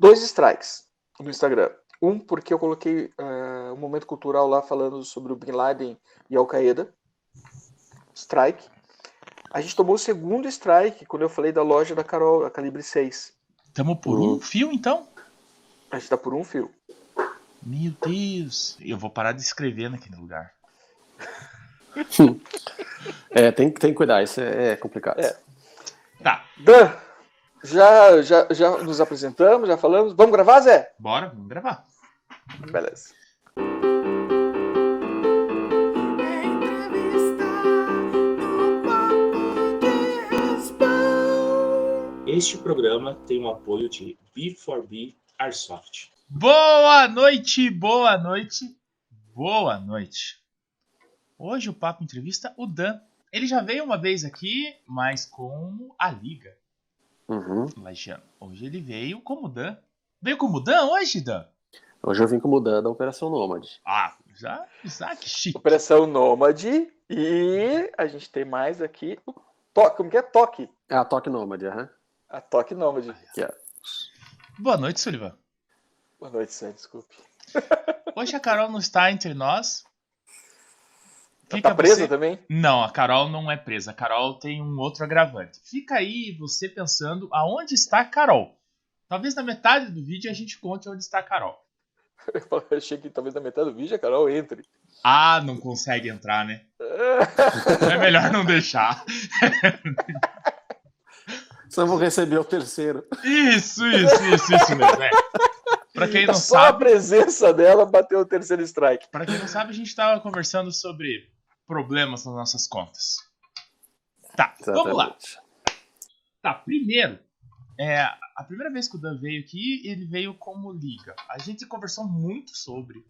dois strikes no Instagram. Um, porque eu coloquei uh, um momento cultural lá falando sobre o Bin Laden e Al-Qaeda. Strike. A gente tomou o segundo strike quando eu falei da loja da Carol, a Calibre 6. Estamos por um fio, então? A gente tá por um fio. Meu Deus. Eu vou parar de escrever naquele lugar. é, tem, tem que cuidar, isso é, é complicado. É. Tá. Dan, já, já, já nos apresentamos, já falamos. Vamos gravar, Zé? Bora, vamos gravar. Beleza. Este programa tem o apoio de B4B Airsoft. Boa noite, boa noite, boa noite. Hoje o Papo entrevista o Dan. Ele já veio uma vez aqui, mas com a Liga. Uhum. Hoje ele veio como Dan. Veio como Dan hoje, Dan? Hoje eu vim como Dan da Operação Nômade. Ah, já, já que chique. Operação Nômade e a gente tem mais aqui o Toque. Como que é? Toque. É a Toque Nômade, aham. Uhum. A Toque Nômade. Yeah. Boa noite, Sullivan. Boa noite, Sam, desculpe. Hoje a Carol não está entre nós. Fica tá presa você... também? Não, a Carol não é presa. A Carol tem um outro agravante. Fica aí você pensando aonde está a Carol. Talvez na metade do vídeo a gente conte onde está a Carol. Eu achei que talvez na metade do vídeo a Carol entre. Ah, não consegue entrar, né? é melhor não deixar. Só vou receber o terceiro. Isso, isso, isso, isso mesmo. É. Pra quem não Só sabe. a presença dela bateu o terceiro strike. Pra quem não sabe, a gente tava conversando sobre problemas nas nossas contas. Tá, Exatamente. vamos lá. Tá, primeiro, é, a primeira vez que o Dan veio aqui, ele veio como liga. A gente conversou muito sobre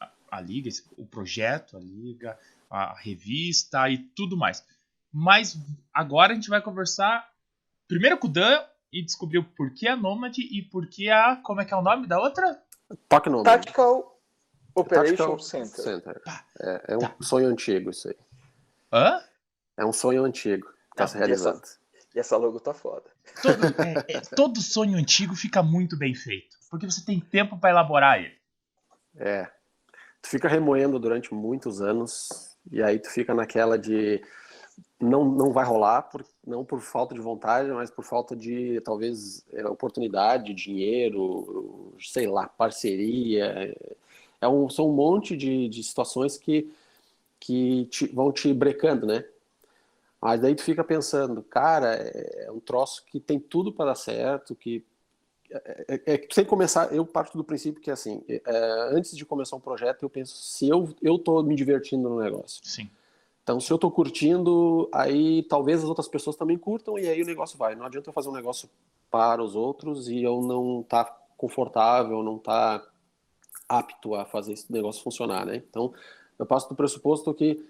a, a liga, o projeto, a liga, a revista e tudo mais. Mas agora a gente vai conversar primeiro com o Dan e descobriu por que a Nomad e por que a. Como é que é o nome da outra? Tactical Operation Tactical Center. Center. É, é, um tá. sonho antigo isso aí. Hã? É um sonho antigo que está se realizando. E essa, e essa logo tá foda. Todo, é, é, todo sonho antigo fica muito bem feito. Porque você tem tempo para elaborar ele. É. Tu fica remoendo durante muitos anos. E aí tu fica naquela de não, não vai rolar, por, não por falta de vontade, mas por falta de, talvez, é, oportunidade, dinheiro, sei lá, parceria. É um, são um monte de, de situações que, que te, vão te brecando, né? Mas daí tu fica pensando, cara, é, é um troço que tem tudo para dar certo, que é, é, é, sem começar, eu parto do princípio que assim, é, antes de começar um projeto, eu penso se eu eu tô me divertindo no negócio. Sim. Então, se eu estou curtindo, aí talvez as outras pessoas também curtam e aí o negócio vai. Não adianta eu fazer um negócio para os outros e eu não tá confortável, não tá apto a fazer esse negócio funcionar, né? Então, eu passo do pressuposto que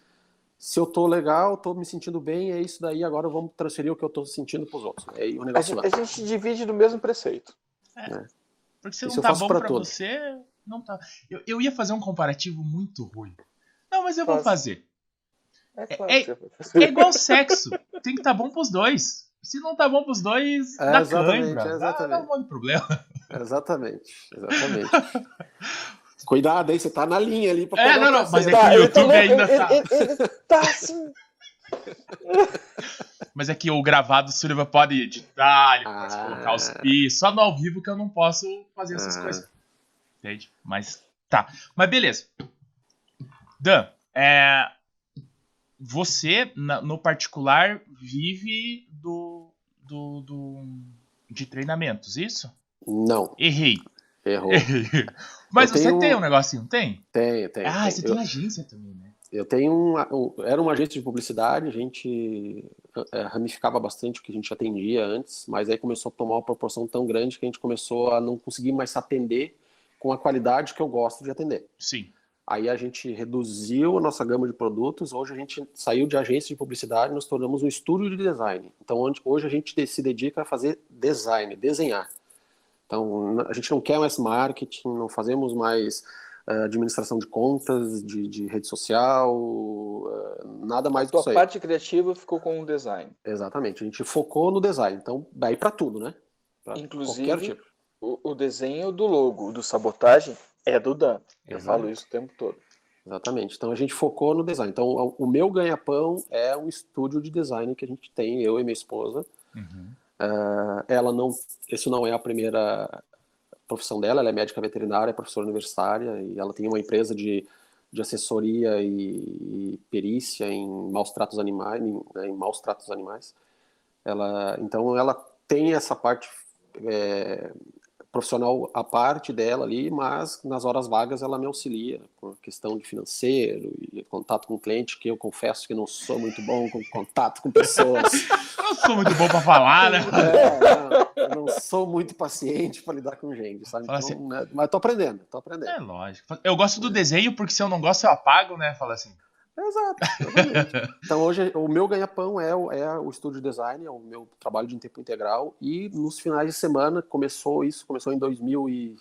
se eu estou legal, estou me sentindo bem, é isso daí, agora vamos transferir o que eu estou sentindo para os outros. Aí o negócio a, gente, a gente divide no mesmo preceito. É. é. Porque se não tá bom para você, não tá. Eu, eu ia fazer um comparativo muito ruim. Não, mas eu vou fazer. É, claro é, é, igual sexo. Tem que estar tá bom pros dois. Se não tá bom pros dois, é, dá exatamente, cãibra. Exatamente. Dá, dá um monte de problema. Exatamente, exatamente. Cuidado aí, você tá na linha ali pra É, não, não, mas é que tá, o YouTube ainda ele, tá. Ele, ele, tá assim. Mas é que o gravado o Sullivan pode editar, ele ah, pode colocar os pis. Só no ao vivo que eu não posso fazer essas ah. coisas. Entende? Mas tá. Mas beleza. Dan, é, você, na, no particular, vive do, do, do, de treinamentos, isso? Não. Errei. Errou. Mas eu você tenho... tem um negocinho, tem? Tenho, tenho. Ah, tenho. você tem agência também, né? Eu tenho um, era uma agência de publicidade, a gente é, ramificava bastante o que a gente atendia antes, mas aí começou a tomar uma proporção tão grande que a gente começou a não conseguir mais se atender com a qualidade que eu gosto de atender. Sim. Aí a gente reduziu a nossa gama de produtos. Hoje a gente saiu de agência de publicidade e nos tornamos um estúdio de design. Então hoje a gente se dedica a fazer design, desenhar. Então a gente não quer mais marketing, não fazemos mais uh, administração de contas, de, de rede social, uh, nada mais do que isso. A parte criativa ficou com o design. Exatamente. A gente focou no design. Então daí para tudo, né? Pra Inclusive o, o desenho do logo do sabotagem é do Dan. Eu falo isso o tempo todo. Exatamente. Então a gente focou no design. Então o meu ganha-pão é um estúdio de design que a gente tem, eu e minha esposa. Uhum. Uh, ela não, isso não é a primeira profissão dela. Ela é médica veterinária, é professora universitária e ela tem uma empresa de, de assessoria e, e perícia em maus tratos animais, em, né, em maus tratos animais. Ela, então ela tem essa parte é, profissional a parte dela ali, mas nas horas vagas ela me auxilia com a questão de financeiro e contato com cliente, que eu confesso que não sou muito bom com contato com pessoas. não sou muito bom para falar, né? É, não, eu não sou muito paciente para lidar com gente, sabe? Então, assim, né, mas tô aprendendo, tô aprendendo. É lógico. Eu gosto do desenho porque se eu não gosto eu apago, né? Fala assim. Exato. então hoje o meu ganha-pão é, é o estúdio design, é o meu trabalho de tempo integral. E nos finais de semana começou isso, começou em 2000 e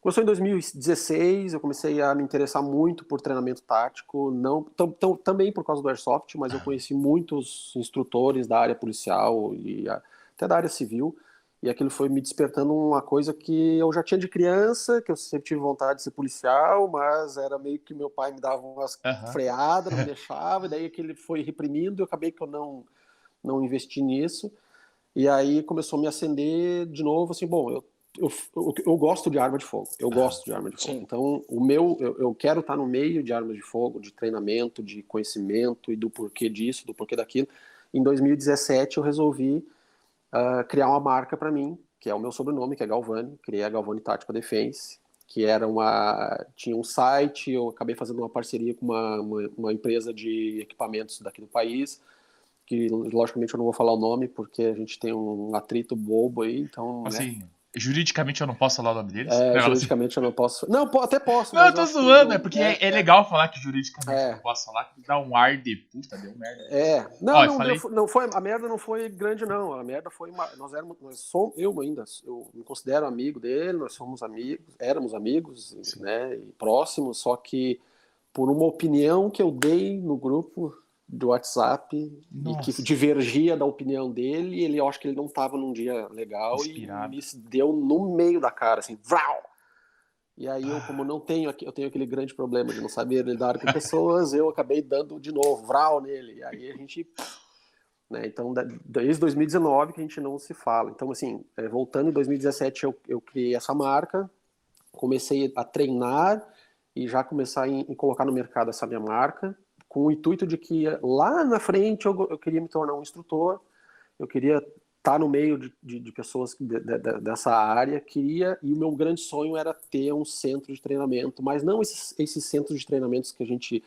começou em 2016, eu comecei a me interessar muito por treinamento tático, não também por causa do airsoft, mas eu conheci muitos instrutores da área policial e até da área civil e aquilo foi me despertando uma coisa que eu já tinha de criança, que eu sempre tive vontade de ser policial, mas era meio que meu pai me dava umas uhum. freadas, me deixava, e daí que ele foi reprimindo, eu acabei que eu não, não investi nisso. E aí começou a me acender de novo, assim, bom, eu, eu, eu, eu gosto de arma de fogo, eu gosto de arma de fogo. Sim. Então, o meu, eu, eu quero estar no meio de armas de fogo, de treinamento, de conhecimento e do porquê disso, do porquê daquilo. Em 2017 eu resolvi uh, criar uma marca para mim, que é o meu sobrenome, que é Galvani. Criei a Galvani Tática Defense, que era uma tinha um site. Eu acabei fazendo uma parceria com uma, uma, uma empresa de equipamentos daqui do país que logicamente eu não vou falar o nome porque a gente tem um atrito bobo aí, então. Né? Assim, né? Juridicamente eu não posso falar o nome deles? É, juridicamente eu não posso. Não, até posso. Não, eu tô zoando, é porque é, é, é, legal falar que juridicamente é. eu não posso falar, que dá um ar de puta, deu merda. É. Não, Ó, não, falei... não foi. A merda não foi grande, não. A merda foi. Uma, nós éramos. Nós somos, eu ainda, eu me considero amigo dele, nós somos amigos, éramos amigos, Sim. né? E próximos, só que por uma opinião que eu dei no grupo do WhatsApp Nossa. e que divergia da opinião dele, e ele eu acho que ele não estava num dia legal Inspirado. e me deu no meio da cara, assim, vral! E aí eu, como não tenho, eu tenho aquele grande problema de não saber lidar com pessoas, eu acabei dando de novo vral nele. E aí a gente, né, então desde 2019 que a gente não se fala. Então assim, é, voltando em 2017 eu, eu criei essa marca, comecei a treinar e já começar a colocar no mercado essa minha marca com o intuito de que lá na frente eu, eu queria me tornar um instrutor, eu queria estar no meio de, de, de pessoas de, dessa área, queria, e o meu grande sonho era ter um centro de treinamento, mas não esses, esses centros de treinamentos que a gente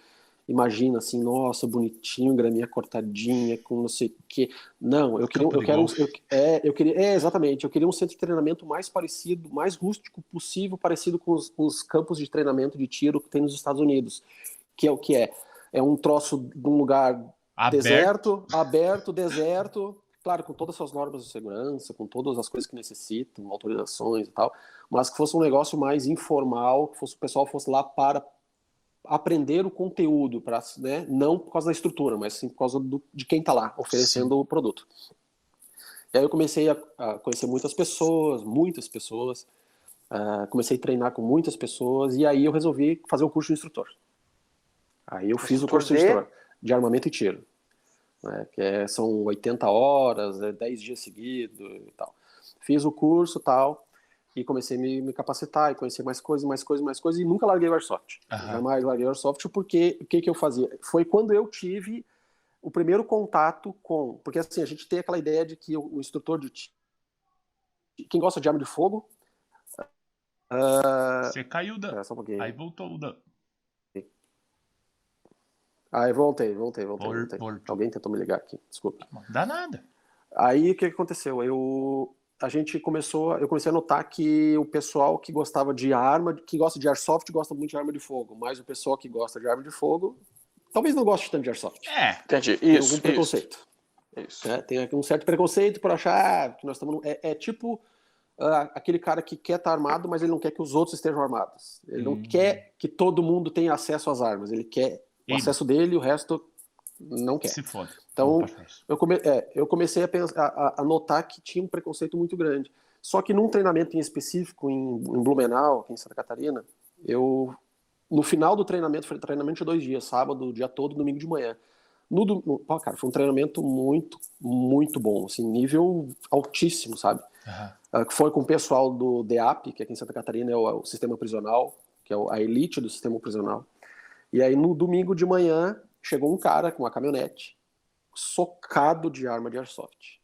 imagina assim, nossa, bonitinho, graminha cortadinha, com não sei o quê. Não, eu queria, eu quero, eu, é, eu queria, é, exatamente, eu queria um centro de treinamento mais parecido, mais rústico possível, parecido com os, os campos de treinamento de tiro que tem nos Estados Unidos, que é o que é é um troço de um lugar aberto. deserto, aberto, deserto, claro, com todas as suas normas de segurança, com todas as coisas que necessitam, autorizações e tal, mas que fosse um negócio mais informal, que fosse, o pessoal fosse lá para aprender o conteúdo, para, né, não por causa da estrutura, mas sim por causa do, de quem está lá oferecendo sim. o produto. E aí eu comecei a, a conhecer muitas pessoas, muitas pessoas, uh, comecei a treinar com muitas pessoas, e aí eu resolvi fazer o curso de instrutor. Aí eu fiz o curso de, de armamento e tiro, né, que é, são 80 horas, é 10 dias seguidos e tal. Fiz o curso tal, e comecei a me, me, capacitar e conhecer mais coisas, mais coisas, mais coisas, e nunca larguei o Airsoft. Uhum. Jamais larguei o Airsoft, porque o que, que eu fazia? Foi quando eu tive o primeiro contato com. Porque assim, a gente tem aquela ideia de que o, o instrutor de. Quem gosta de arma de fogo. Uh... Você caiu da. É, um Aí voltou da. Aí voltei, voltei, voltei. Por, voltei. Por... Alguém tentou me ligar aqui, desculpa. Não dá nada. Aí o que aconteceu? Eu a gente começou, eu comecei a notar que o pessoal que gostava de arma, que gosta de airsoft, gosta muito de arma de fogo, mas o pessoal que gosta de arma de fogo, talvez não goste tanto de airsoft. É, entendi. Tem isso, algum preconceito. Isso. É, tem um certo preconceito por achar que nós estamos. É, é tipo uh, aquele cara que quer estar armado, mas ele não quer que os outros estejam armados. Ele hum. não quer que todo mundo tenha acesso às armas. Ele quer o Ele. acesso dele, o resto não quer. Se foda. Então, eu, come, é, eu comecei a, pensar, a, a, notar que tinha um preconceito muito grande. Só que num treinamento em específico em, em Blumenau, aqui em Santa Catarina, eu no final do treinamento, foi treinamento de dois dias, sábado, o dia todo, domingo de manhã. No, no, cara, foi um treinamento muito, muito bom, assim, nível altíssimo, sabe? Uhum. Uh, foi com o pessoal do DEAP, que aqui em Santa Catarina é o, é o sistema prisional, que é a elite do sistema prisional. E aí no domingo de manhã chegou um cara com uma caminhonete, socado de arma de airsoft.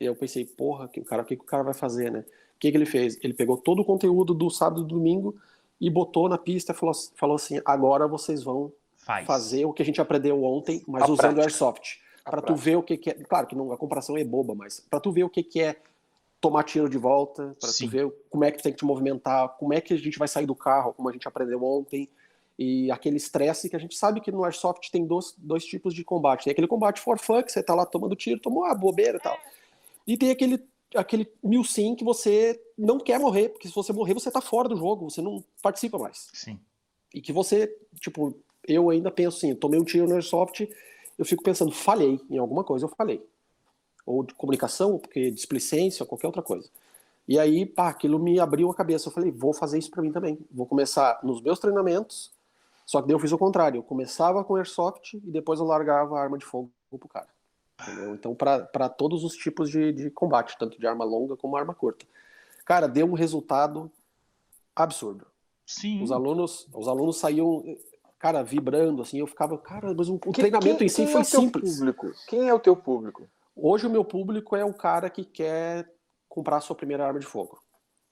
E eu pensei, porra, que o cara, o que, que o cara vai fazer, né? O que, que ele fez? Ele pegou todo o conteúdo do sábado e do domingo e botou na pista e falou, falou assim: agora vocês vão Faz. fazer o que a gente aprendeu ontem, mas a usando prática. airsoft. Para tu ver o que, que, é. Claro que não, a comparação é boba, mas para tu ver o que, que é tomar tiro de volta, para tu ver como é que tem que te movimentar, como é que a gente vai sair do carro, como a gente aprendeu ontem. E aquele estresse que a gente sabe que no Airsoft tem dois, dois tipos de combate. Tem aquele combate for fun, que você tá lá tomando tiro, tomou a bobeira e tal. E tem aquele aquele mil sim que você não quer morrer, porque se você morrer, você tá fora do jogo, você não participa mais. Sim. E que você, tipo, eu ainda penso assim, tomei um tiro no Airsoft, eu fico pensando, falhei em alguma coisa, eu falhei. Ou de comunicação, porque displicência, ou qualquer outra coisa. E aí, pá, aquilo me abriu a cabeça. Eu falei, vou fazer isso para mim também. Vou começar nos meus treinamentos, só que daí eu fiz o contrário. Eu começava com Airsoft e depois eu largava a arma de fogo pro cara. Entendeu? Então, para todos os tipos de, de combate, tanto de arma longa como arma curta. Cara, deu um resultado absurdo. Sim. Os alunos, os alunos saíam, cara, vibrando, assim, eu ficava, cara, mas o, o treinamento quem, em si foi é simples. Público? Quem é o teu público? Hoje o meu público é o cara que quer comprar a sua primeira arma de fogo.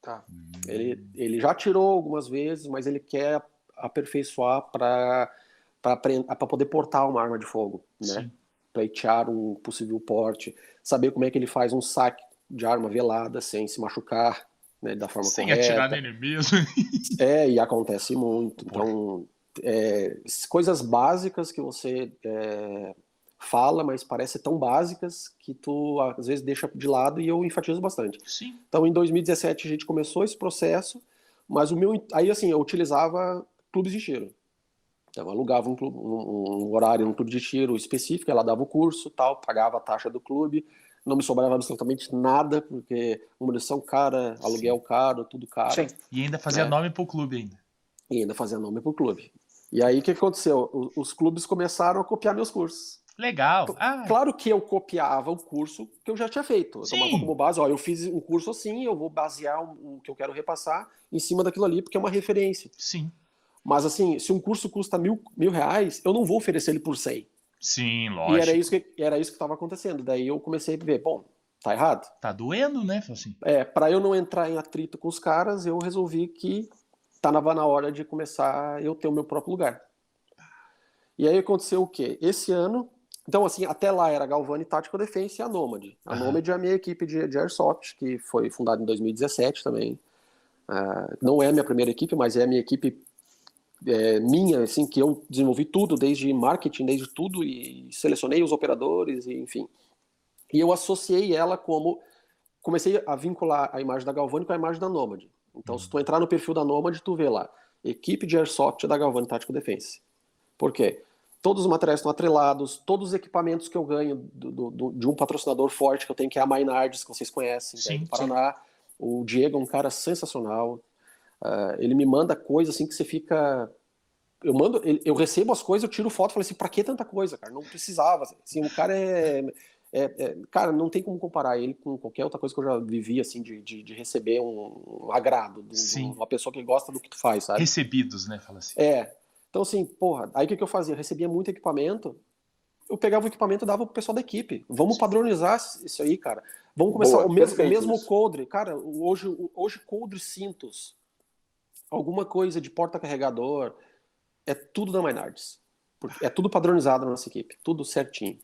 Tá. Ele, ele já tirou algumas vezes, mas ele quer aperfeiçoar para poder portar uma arma de fogo, né? Sim pleitear um possível porte, saber como é que ele faz um saque de arma velada sem se machucar, né, da forma sem correta. Atirar nele mesmo. é, e acontece muito. Então, é, coisas básicas que você é, fala, mas parece tão básicas que tu às vezes deixa de lado e eu enfatizo bastante. Sim. Então, em 2017 a gente começou esse processo, mas o meu aí assim eu utilizava clubes de tiro. Então, alugava um, clube, um, um, horário no clube de tiro específico, ela dava o curso, tal, pagava a taxa do clube, não me sobrava absolutamente nada, porque munição cara, aluguel Sim. caro, tudo caro. Sim. E ainda fazia é. nome pro clube ainda. E ainda fazia nome pro clube. E aí o que aconteceu? Os, clubes começaram a copiar meus cursos. Legal. Ah. Claro que eu copiava o curso que eu já tinha feito. Eu Sim. tomava como base, ó, eu fiz um curso assim, eu vou basear o, o que eu quero repassar em cima daquilo ali, porque é uma referência. Sim. Mas assim, se um curso custa mil, mil reais, eu não vou oferecer ele por 100. Sim, lógico. E era isso que era isso que estava acontecendo. Daí eu comecei a ver, bom, tá errado. Tá doendo, né, assim. É, para eu não entrar em atrito com os caras, eu resolvi que tava na hora de começar eu ter o meu próprio lugar. E aí aconteceu o quê? Esse ano, então assim, até lá era Galvani Tactical Defense e a Nomad. A uhum. Nomad é a minha equipe de, de Airsoft, que foi fundada em 2017 também. Uh, não é a minha primeira equipe, mas é a minha equipe é, minha, assim, que eu desenvolvi tudo, desde marketing, desde tudo, e selecionei os operadores, e, enfim. E eu associei ela como. Comecei a vincular a imagem da Galvani com a imagem da Nomad. Então, se tu entrar no perfil da Nomad, tu vê lá, equipe de Airsoft da Galvani Tático Defense. Por quê? Todos os materiais estão atrelados, todos os equipamentos que eu ganho do, do, de um patrocinador forte que eu tenho, que é a Maynards, que vocês conhecem, sim, do Paraná. Sim. O Diego é um cara sensacional. Uh, ele me manda coisa assim que você fica. Eu mando, eu recebo as coisas, eu tiro foto e falo assim, pra que tanta coisa, cara? Não precisava. Assim, o cara é, é, é, Cara, não tem como comparar ele com qualquer outra coisa que eu já vivi, assim, de, de, de receber um, um agrado de, de, uma pessoa que gosta do que tu faz, sabe? Recebidos, né? Fala assim. É. Então, assim, porra, aí o que, que eu fazia? Eu recebia muito equipamento, eu pegava o equipamento e dava pro pessoal da equipe. Vamos padronizar isso aí, cara. Vamos começar Boa, o mesmo, mesmo coldre. Cara, hoje, hoje coldre cintos alguma coisa de porta-carregador, é tudo da Maynards. É tudo padronizado na nossa equipe, tudo certinho.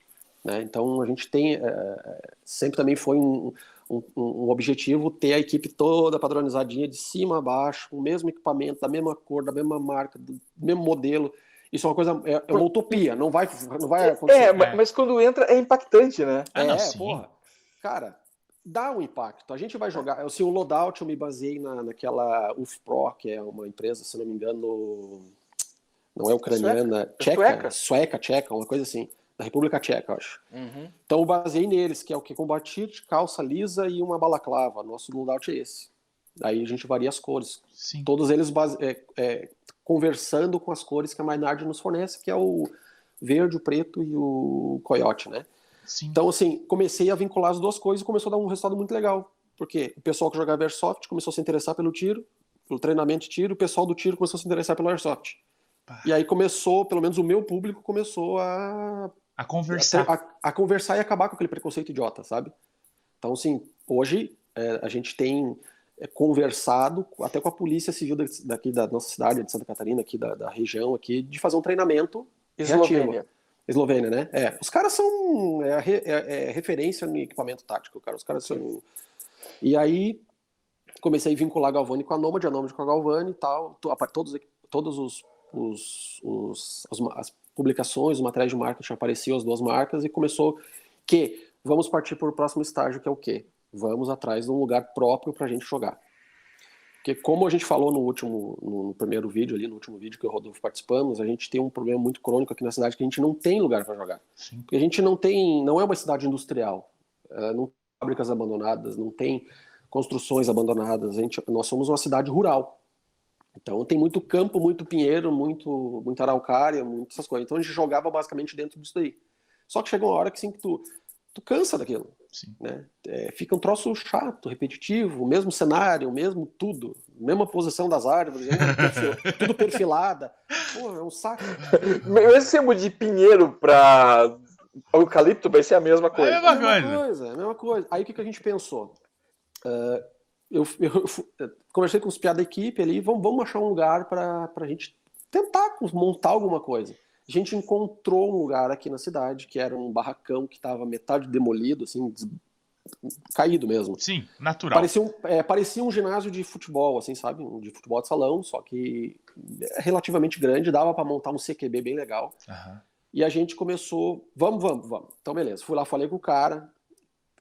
Né? Então a gente tem, é, sempre também foi um, um, um, objetivo ter a equipe toda padronizadinha, de cima a baixo, com o mesmo equipamento, da mesma cor, da mesma marca, do mesmo modelo. Isso é uma coisa, é, é uma utopia, não vai, não vai acontecer. É, mas quando entra é impactante, né? Ah, não, é, sim. porra. Cara, dá um impacto. A gente vai jogar. Assim, o Loadout eu me baseei na, naquela UFPRO, que é uma empresa, se não me engano, não é ucraniana, sueca, tcheca, sueca, tcheca, uma coisa assim. da República Tcheca, acho. Uhum. Então eu baseei neles, que é o que? Combatir, calça lisa e uma balaclava. Nosso loadout é esse. Aí a gente varia as cores. Sim. Todos eles base... é, é, conversando com as cores que a Maynard nos fornece, que é o verde, o preto e o coiote, né? Sim. Então, assim, comecei a vincular as duas coisas e começou a dar um resultado muito legal. Porque o pessoal que jogava Airsoft começou a se interessar pelo tiro, pelo treinamento de tiro, o pessoal do tiro começou a se interessar pelo Airsoft. Pá. E aí começou, pelo menos o meu público começou a, a conversar. a, a conversar e acabar com aquele preconceito idiota, sabe? Então, assim, hoje é, a gente tem é, conversado até com a polícia civil daqui da nossa cidade, de Santa Catarina, aqui da, da região aqui, de fazer um treinamento Eslovênia. reativo. Eslovênia, né? É, os caras são é, é, é, referência no equipamento tático, cara. Os caras são. E aí comecei a vincular a Galvani com a Nomad, a Nomad com a Galvani e tal. Todos, todos os, os, os as, as, publicações, os materiais de marketing apareciam as duas marcas e começou que vamos partir para o próximo estágio, que é o quê? Vamos atrás de um lugar próprio para a gente jogar. Porque como a gente falou no último, no primeiro vídeo ali, no último vídeo que o Rodolfo participamos, a gente tem um problema muito crônico aqui na cidade que a gente não tem lugar para jogar. Sim. Porque a gente não tem, não é uma cidade industrial, não tem fábricas abandonadas, não tem construções abandonadas. A gente, nós somos uma cidade rural. Então tem muito campo, muito pinheiro, muito, muita araucária, muitas coisas. Então a gente jogava basicamente dentro disso daí. Só que chegou uma hora que sim, que tu, tu cansa daquilo. Sim. Né? É, fica um troço chato, repetitivo, o mesmo cenário, o mesmo tudo, mesma posição das árvores, perfil, tudo perfilada. Pô, é um saco. Esse sebo de pinheiro para eucalipto vai ser a mesma coisa. É a mesma É a mesma coisa. coisa, é a mesma coisa. Aí o que, que a gente pensou? Uh, eu, eu, eu, conversei com os piadas da equipe ali, vamos, vamos achar um lugar para a gente tentar montar alguma coisa. A gente encontrou um lugar aqui na cidade que era um barracão que estava metade demolido, assim, des... caído mesmo. Sim, natural. Parecia um, é, parecia um ginásio de futebol, assim, sabe? De futebol de salão, só que relativamente grande, dava para montar um CQB bem legal. Uhum. E a gente começou, vamos, vamos, vamos. Então, beleza. Fui lá, falei com o cara,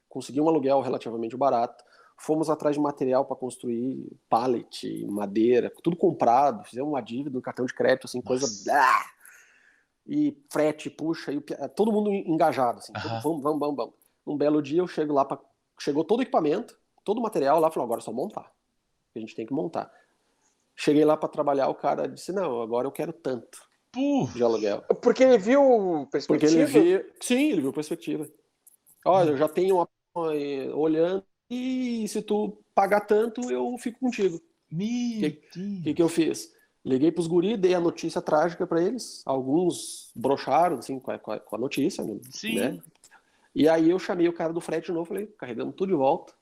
consegui um aluguel relativamente barato. Fomos atrás de material para construir pallet, madeira, tudo comprado. Fizemos uma dívida, um cartão de crédito, assim, coisa. Blá, e frete, puxa, e todo mundo engajado, assim. Todo, vamos, vamos, vamos, vamos. Um belo dia eu chego lá, pra, chegou todo o equipamento, todo o material lá, falou: agora é só montar. A gente tem que montar. Cheguei lá para trabalhar, o cara disse: não, agora eu quero tanto Puh. de aluguel. Porque ele viu perspectiva? Porque ele viu. Sim, ele viu perspectiva. Olha, eu já tenho uma olhando e se tu pagar tanto, eu fico contigo. O que, que, que eu fiz? Liguei pros guri, dei a notícia trágica para eles. Alguns brocharam, assim, com a, com a notícia, né? Sim. E aí eu chamei o cara do frete de novo, falei, carregando tudo de volta.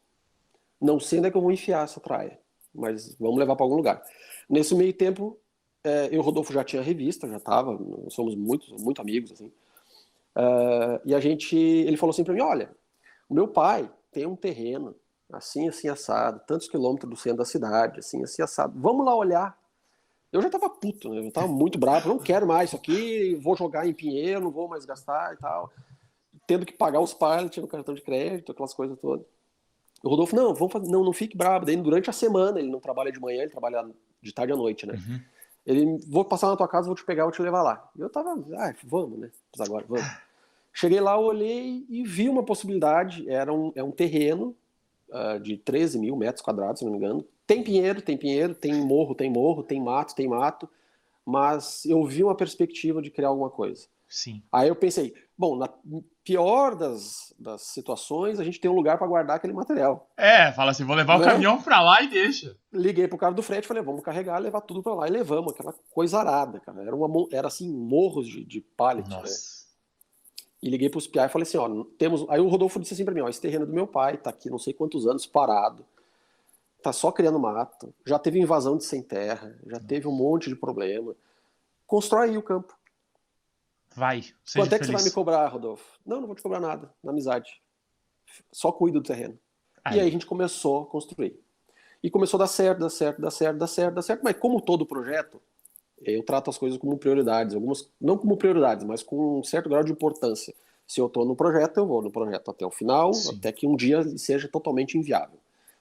Não sei onde é que eu vou enfiar essa traia, mas vamos levar para algum lugar. Nesse meio tempo, é, eu, Rodolfo, já tinha revista, já tava, somos muito, muito amigos, assim. Uh, e a gente, ele falou assim para mim, olha, o meu pai tem um terreno, assim, assim, assado, tantos quilômetros do centro da cidade, assim, assim, assado. Vamos lá olhar. Eu já tava puto, né? Eu tava muito bravo, não quero mais isso aqui, vou jogar em Pinheiro, não vou mais gastar e tal. Tendo que pagar os pilots no cartão de crédito, aquelas coisas todas. O Rodolfo, não, vamos fazer, não, não fique bravo. Daí durante a semana, ele não trabalha de manhã, ele trabalha de tarde à noite, né? Uhum. Ele, vou passar na tua casa, vou te pegar, vou te levar lá. Eu tava, ah, vamos, né? Mas agora, vamos. Cheguei lá, olhei e vi uma possibilidade. Era um, é um terreno uh, de 13 mil metros quadrados, se não me engano. Tem pinheiro, tem pinheiro, tem morro, tem morro, tem mato, tem mato. Mas eu vi uma perspectiva de criar alguma coisa. Sim. Aí eu pensei, bom, na pior das, das situações, a gente tem um lugar para guardar aquele material. É, fala assim, vou levar Né? o caminhão pra lá e deixa. Liguei pro cara do frete, falei, vamos carregar, levar tudo para lá e levamos aquela coisa arada, cara. Era, uma, era assim, morros de, de pallet, né? Nossa. E liguei pros PI e falei assim, ó, temos. Aí o Rodolfo disse assim pra mim, ó, esse terreno é do meu pai, tá aqui não sei quantos anos parado. Tá só criando mato, já teve invasão de sem terra, já teve um monte de problema. Constrói aí o campo. Vai, Quanto é que você vai feliz. me cobrar, Rodolfo? Não, não vou te cobrar nada, na amizade. Só cuido do terreno. Aí. E aí a gente começou a construir. E começou a dar certo, dar certo, dar certo, dar certo, dar certo. Mas como todo projeto, eu trato as coisas como prioridades. Algumas, não como prioridades, mas com um certo grau de importância. Se eu estou no projeto, eu vou no projeto até o final, Sim. até que um dia seja totalmente inviável.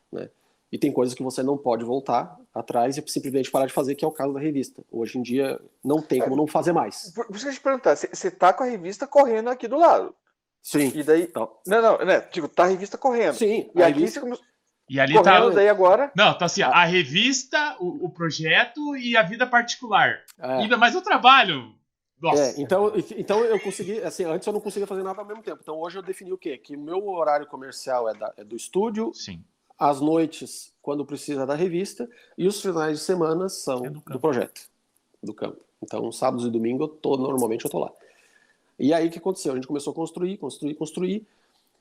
Né? E tem coisas que você não pode voltar atrás e simplesmente parar de fazer, que é o caso da revista. Hoje em dia não tem como não fazer mais. Por, isso que eu te perguntar, você tá com a revista correndo aqui do lado. Sim. E daí. Não, não, né? Tipo, tá a revista correndo. Sim. E aqui revista... você começou. E ali tá correndo tá. daí agora. Não, tá assim, a revista, o, o projeto e a vida particular. É. Ainda mais o trabalho. Nossa. É, então, então eu consegui, assim, antes eu não conseguia fazer nada ao mesmo tempo. Então hoje eu defini o quê? Que o meu horário comercial é, da, é do estúdio. Sim as noites, quando precisa da revista, e os finais de semana são é do, do, projeto, do campo. Então, sábados e domingo, eu tô, normalmente eu tô lá. E aí o que aconteceu? A gente começou a construir, construir, construir.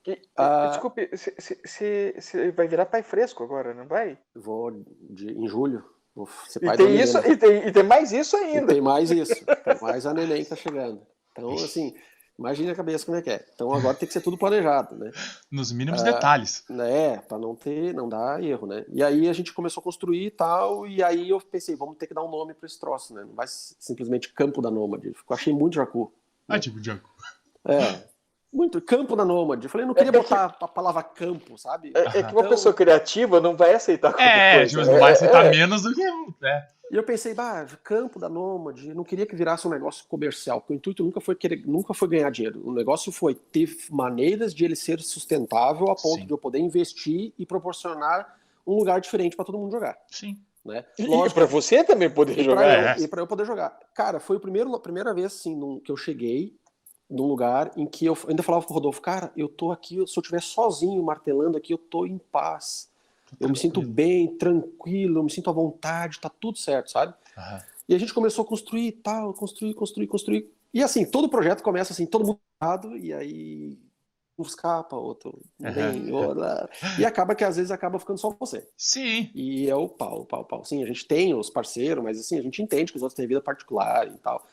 E, ah, desculpe, você vai virar pai fresco agora, não vai? Vou de, em julho. Vou ser pai e, tem isso, e, tem, e tem mais isso ainda. E tem mais isso. tem mais a neném que tá chegando. Então, assim, Imagina a cabeça como é que é. Então agora tem que ser tudo planejado, né? Nos mínimos ah, detalhes. Né, para não ter, não dar erro, né? E aí a gente começou a construir e tal, e aí eu pensei, vamos ter que dar um nome para esse troço, né? Não vai simplesmente Campo da Nômade. Eu achei muito Jacu. Ah, tipo Jacu. É. Muito, campo da Nômade. Eu falei, não queria é, botar que... a palavra campo, sabe? É, é que uma então... pessoa criativa não vai aceitar qualquer é, coisa. Tipo, não vai aceitar é, menos do que é. E eu pensei, bah, campo da Nômade, eu não queria que virasse um negócio comercial, porque o intuito nunca foi, querer, nunca foi ganhar dinheiro. O negócio foi ter maneiras de ele ser sustentável a ponto Sim. de eu poder investir e proporcionar um lugar diferente para todo mundo jogar. Sim. Né? E para você também poder e jogar. Eu, e para eu poder jogar. Cara, foi o primeiro, a primeira vez assim, num, que eu cheguei num lugar em que eu ainda falava pro Rodolfo, cara, eu tô aqui, se eu estiver sozinho martelando aqui, eu tô em paz eu me sinto bem, tranquilo, eu me sinto à vontade, tá tudo certo, sabe? Uhum. E a gente começou a construir tal, construir, construir, construir. E assim, todo projeto começa assim, todo mundo errado, e aí um escapa, outro bem, uhum. e acaba que às vezes acaba ficando só você. Sim. E é o pau, pau, pau. Sim, a gente tem os parceiros, mas assim, a gente entende que os outros têm vida particular e tal.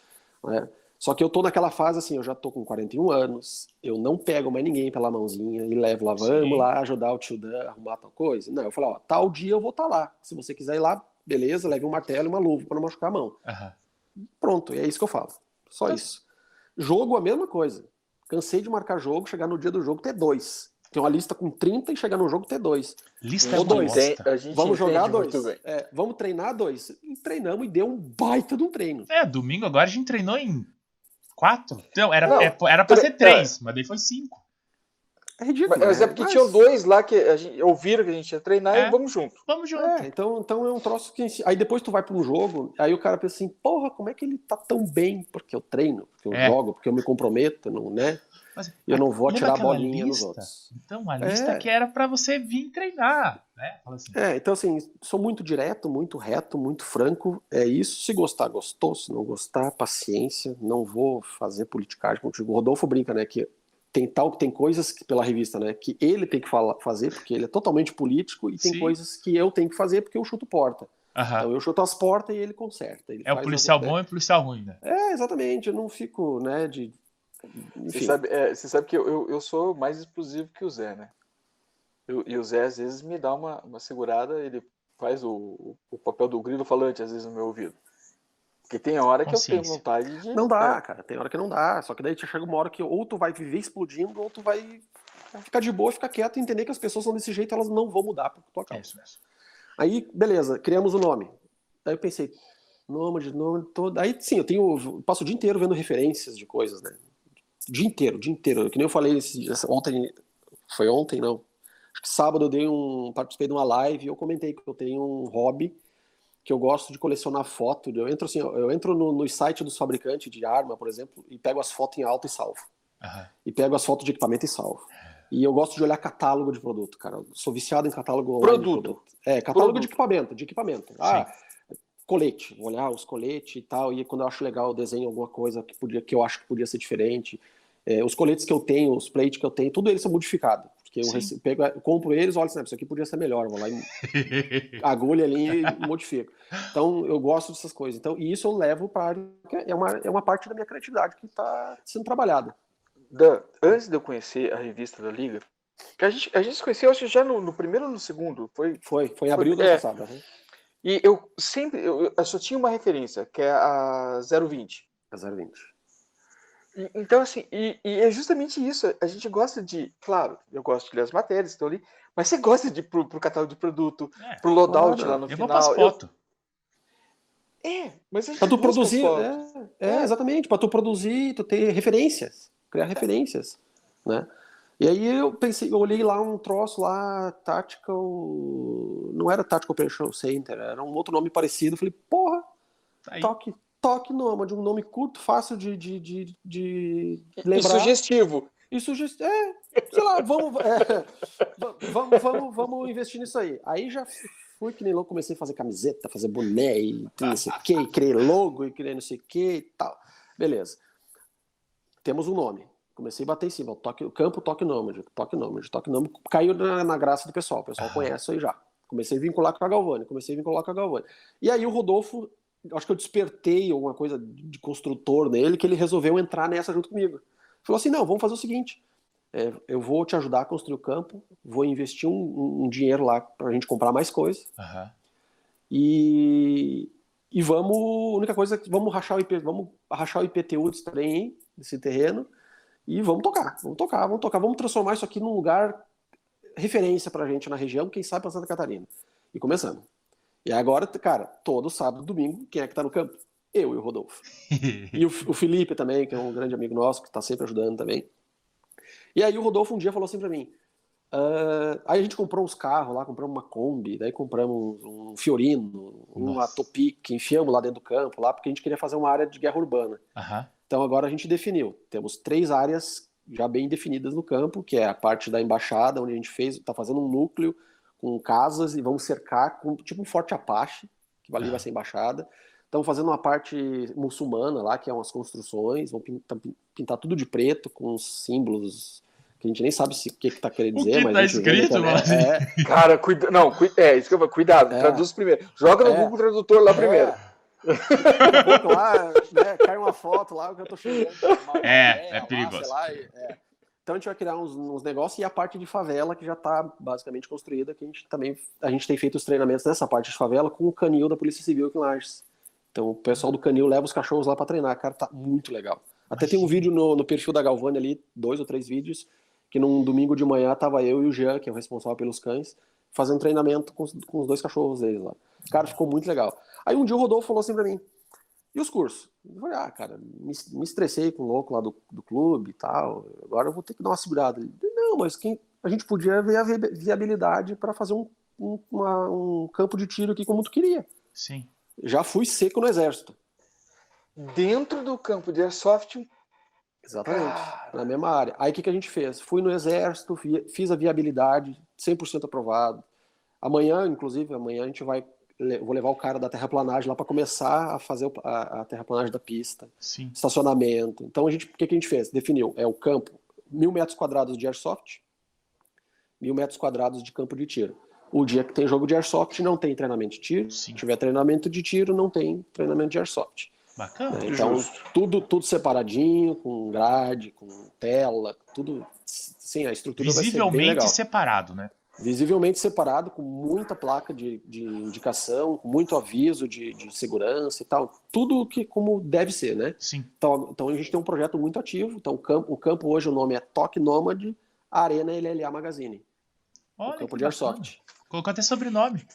Né? Só que eu tô naquela fase assim, eu já tô com 41 anos, eu não pego mais ninguém pela mãozinha e levo lá, vamos Sim. lá ajudar o tio Dan a arrumar tal coisa. Não, eu falo, ó, tal dia eu vou estar tá lá. Se você quiser ir lá, beleza, leve um martelo e uma luva para não machucar a mão. Uhum. Pronto, e é isso que eu falo. Só é. isso. Jogo, a mesma coisa. Cansei de marcar jogo, chegar no dia do jogo ter dois. Tem uma lista com 30 e chegar no jogo ter dois. Lista Ou é dois. vamos jogar dois. É, vamos treinar dois. E treinamos e deu um baita de um treino. É, domingo agora a gente treinou em Quatro? Não, era, não, é, era pra ser três, é. mas daí foi cinco. É ridículo. Mas é porque mas... tinham dois lá que a gente, ouviram que a gente ia treinar é. e vamos junto. Vamos junto. É, então, então é um troço que. Aí depois tu vai pra um jogo, aí o cara pensa assim, porra, como é que ele tá tão bem? Porque eu treino, porque eu é. jogo, porque eu me comprometo, não, né? Mas, eu não vou atirar a bolinha lista? nos outros. Então, a lista é. que era para você vir treinar, né? Assim. É, então assim, sou muito direto, muito reto, muito franco. É isso. Se gostar, gostou. Se não gostar, paciência. Não vou fazer politicagem contigo. O Rodolfo brinca, né? Que tem tal tem coisas que, pela revista, né? Que ele tem que fala, fazer porque ele é totalmente político e tem Sim. coisas que eu tenho que fazer porque eu chuto porta. Então eu chuto as portas e ele conserta. Ele é o policial bom e o policial ruim, né? É, exatamente. Eu não fico, né, de você sabe, é, você sabe que eu, eu, eu, sou mais explosivo que o Zé, né? Eu, e o Zé às vezes me dá uma, uma segurada, ele faz o, o papel do grilo falante às vezes no meu ouvido. Porque tem hora que eu tenho vontade de. Não dá, é. cara. Tem hora que não dá. Só que daí chega uma hora que ou tu vai viver explodindo, ou tu vai ficar de boa, ficar quieto e entender que as pessoas são desse jeito, elas não vão mudar por tua causa. É isso mesmo. Aí, beleza, criamos o nome. Daí eu pensei, nome, nome, todo. Aí sim, eu tenho. Passo o dia inteiro vendo referências de coisas, né? O dia inteiro, o dia inteiro. Que nem eu falei esse, ontem, foi ontem, não. Acho que sábado eu dei um, participei de uma live e eu comentei que eu tenho um hobby que eu gosto de colecionar foto. Eu entro assim, eu entro no, no site dos fabricantes de arma, por exemplo, e pego as fotos em alto e salvo. Uhum. E pego as fotos de equipamento e salvo. E eu gosto de olhar catálogo de produto, cara. Eu sou viciado em catálogo produto. produto. É, catálogo produto. de equipamento, de equipamento. Ah, colete, olhar os coletes e tal, e quando eu acho legal o desenho alguma coisa que podia que eu acho que podia ser diferente. É, os coletes que eu tenho, os plates que eu tenho, tudo eles são modificados. Porque eu, recebo, pego, eu compro eles, olha, isso aqui podia ser melhor, vou lá e agulha ali e modifico. Então, eu gosto dessas coisas. Então, e isso eu levo para é uma, é uma parte da minha criatividade que está sendo trabalhada. Dan, antes de eu conhecer a revista da Liga, que a gente, a gente se conheceu, acho que já no, no primeiro ou no segundo. Foi, foi, foi em abril do ano é, passado. Né? E eu sempre, eu, eu, só tinha uma referência, que é a 020. A 020. E, então, assim, e, e, é justamente isso. A gente gosta de, claro, eu gosto de ler as matérias, estou ali, Mas você gosta de ir pro, pro catálogo de produto, é, pro loadout claro. lá no eu final. Vou pras foto. Eu... É, mas a gente pra tu produzir, é, é, exatamente, para tu produzir, tu ter referências, criar referências, né? E aí eu pensei, eu olhei lá um troço lá, Tactical, não era Tactical Operation Center, era um outro nome parecido, falei, porra, tá toque, toque Nomad, um nome curto, fácil de, de, de, de lembrar. E sugestivo. E sugestivo, é, sei lá, vamos, é, vamos, vamos, vamos investir nisso aí. Aí já fui que nem louco, comecei a fazer camiseta, fazer boné e não sei o que, e criei logo e criei não sei o que e tal. Beleza. Temos um nome. Comecei a bater em cima, o, toque, o campo toque nômade, toque nômade, toque nômade. Caiu na, na graça do pessoal, o pessoal conhece aí já. Comecei a vincular com a Galvani, comecei a vincular com a Galvani. E aí o Rodolfo, acho que eu despertei alguma coisa de construtor nele, que ele resolveu entrar nessa junto comigo. Falou assim, não, vamos fazer o seguinte, é, eu vou te ajudar a construir o campo, vou investir um, um dinheiro lá para a gente comprar mais coisas. Uhum. E, e vamos, a única coisa, vamos rachar o IP, vamos rachar o IPTU desse trem, desse terreno, e vamos tocar, vamos tocar, vamos tocar, vamos transformar isso aqui num lugar referência pra gente na região, quem sabe pra Santa Catarina. E começando. E agora, cara, todo sábado, domingo, quem é que tá no campo? Eu e o Rodolfo. e o, o, Felipe também, que é um grande amigo nosso, que tá sempre ajudando também. E aí o Rodolfo um dia falou assim pra mim, Uh, aí a gente comprou uns carros lá, compramos uma Kombi, daí compramos um Fiorino, uma Topic, enfiamos lá dentro do campo, lá, porque a gente queria fazer uma área de guerra urbana. Uhum. Então agora a gente definiu. Temos três áreas já bem definidas no campo, que é a parte da embaixada, onde a gente fez, está fazendo um núcleo com casas e vamos cercar com tipo um forte Apache, que ali vai ser embaixada. Estamos fazendo uma parte muçulmana lá, que é umas construções, vamos pintar, pintar tudo de preto, com símbolos que a gente nem sabe o que, está querendo dizer, o que mas. Tá escrito, mano? É... Cara, cuida... não, cu... é, isso que eu cuidado, é. traduz primeiro. Joga no é. Google Tradutor lá é. primeiro lá, né, cai uma foto lá, que eu tô chegando. É, é perigoso. Lá, é. Então a gente vai criar uns, uns, negócios e a parte de favela que já está basicamente construída, que a gente também a gente tem feito os treinamentos nessa parte de favela com o canil da Polícia Civil aqui em Lages. Então o pessoal do canil leva os cachorros lá para treinar, cara, tá muito legal. Até tem um vídeo no, no perfil da Galvani ali, dois ou três vídeos, que num domingo de manhã tava eu e o Jean, que é o responsável pelos cães, fazendo treinamento com, com os dois cachorros deles lá. Cara, ficou muito legal. Aí um dia o Rodolfo falou assim pra mim, e os cursos? Eu falei, ah, cara, me, me estressei com o louco lá do, do clube e tal, agora eu vou ter que dar uma segurada. Ele, não, mas quem, a gente podia ver a viabilidade para fazer um, um, uma, um campo de tiro aqui como tu queria. Sim. Já fui seco no exército. Dentro do campo de airsoft, Exatamente, Cara. na mesma área. Aí o que, que a gente fez? Fui no exército, fiz a viabilidade, 100% aprovado. Amanhã, inclusive, amanhã a gente vai vou levar o cara da terraplanagem lá para começar a fazer a, a, terraplanagem da pista, Sim. estacionamento. Então a gente, o que, que a gente fez? Definiu, é o campo, mil metros quadrados de airsoft, mil metros quadrados de campo de tiro. O dia que tem jogo de airsoft não tem treinamento de tiro. Sim. Se tiver treinamento de tiro, não tem treinamento de airsoft. Bacana. Né? Então, tudo, tudo separadinho, com grade, com tela, tudo. Sim, a estrutura Visivelmente vai ser bem legal. separado, né? Visivelmente separado, com muita placa de, de indicação, com muito aviso de, de, segurança e tal. Tudo que como deve ser, né? Sim. Então, então a gente tem um projeto muito ativo. Então o campo, o campo hoje o nome é Toque Nomad Arena LLA Magazine. Olha, o campo de Airsoft. Colocou até sobrenome.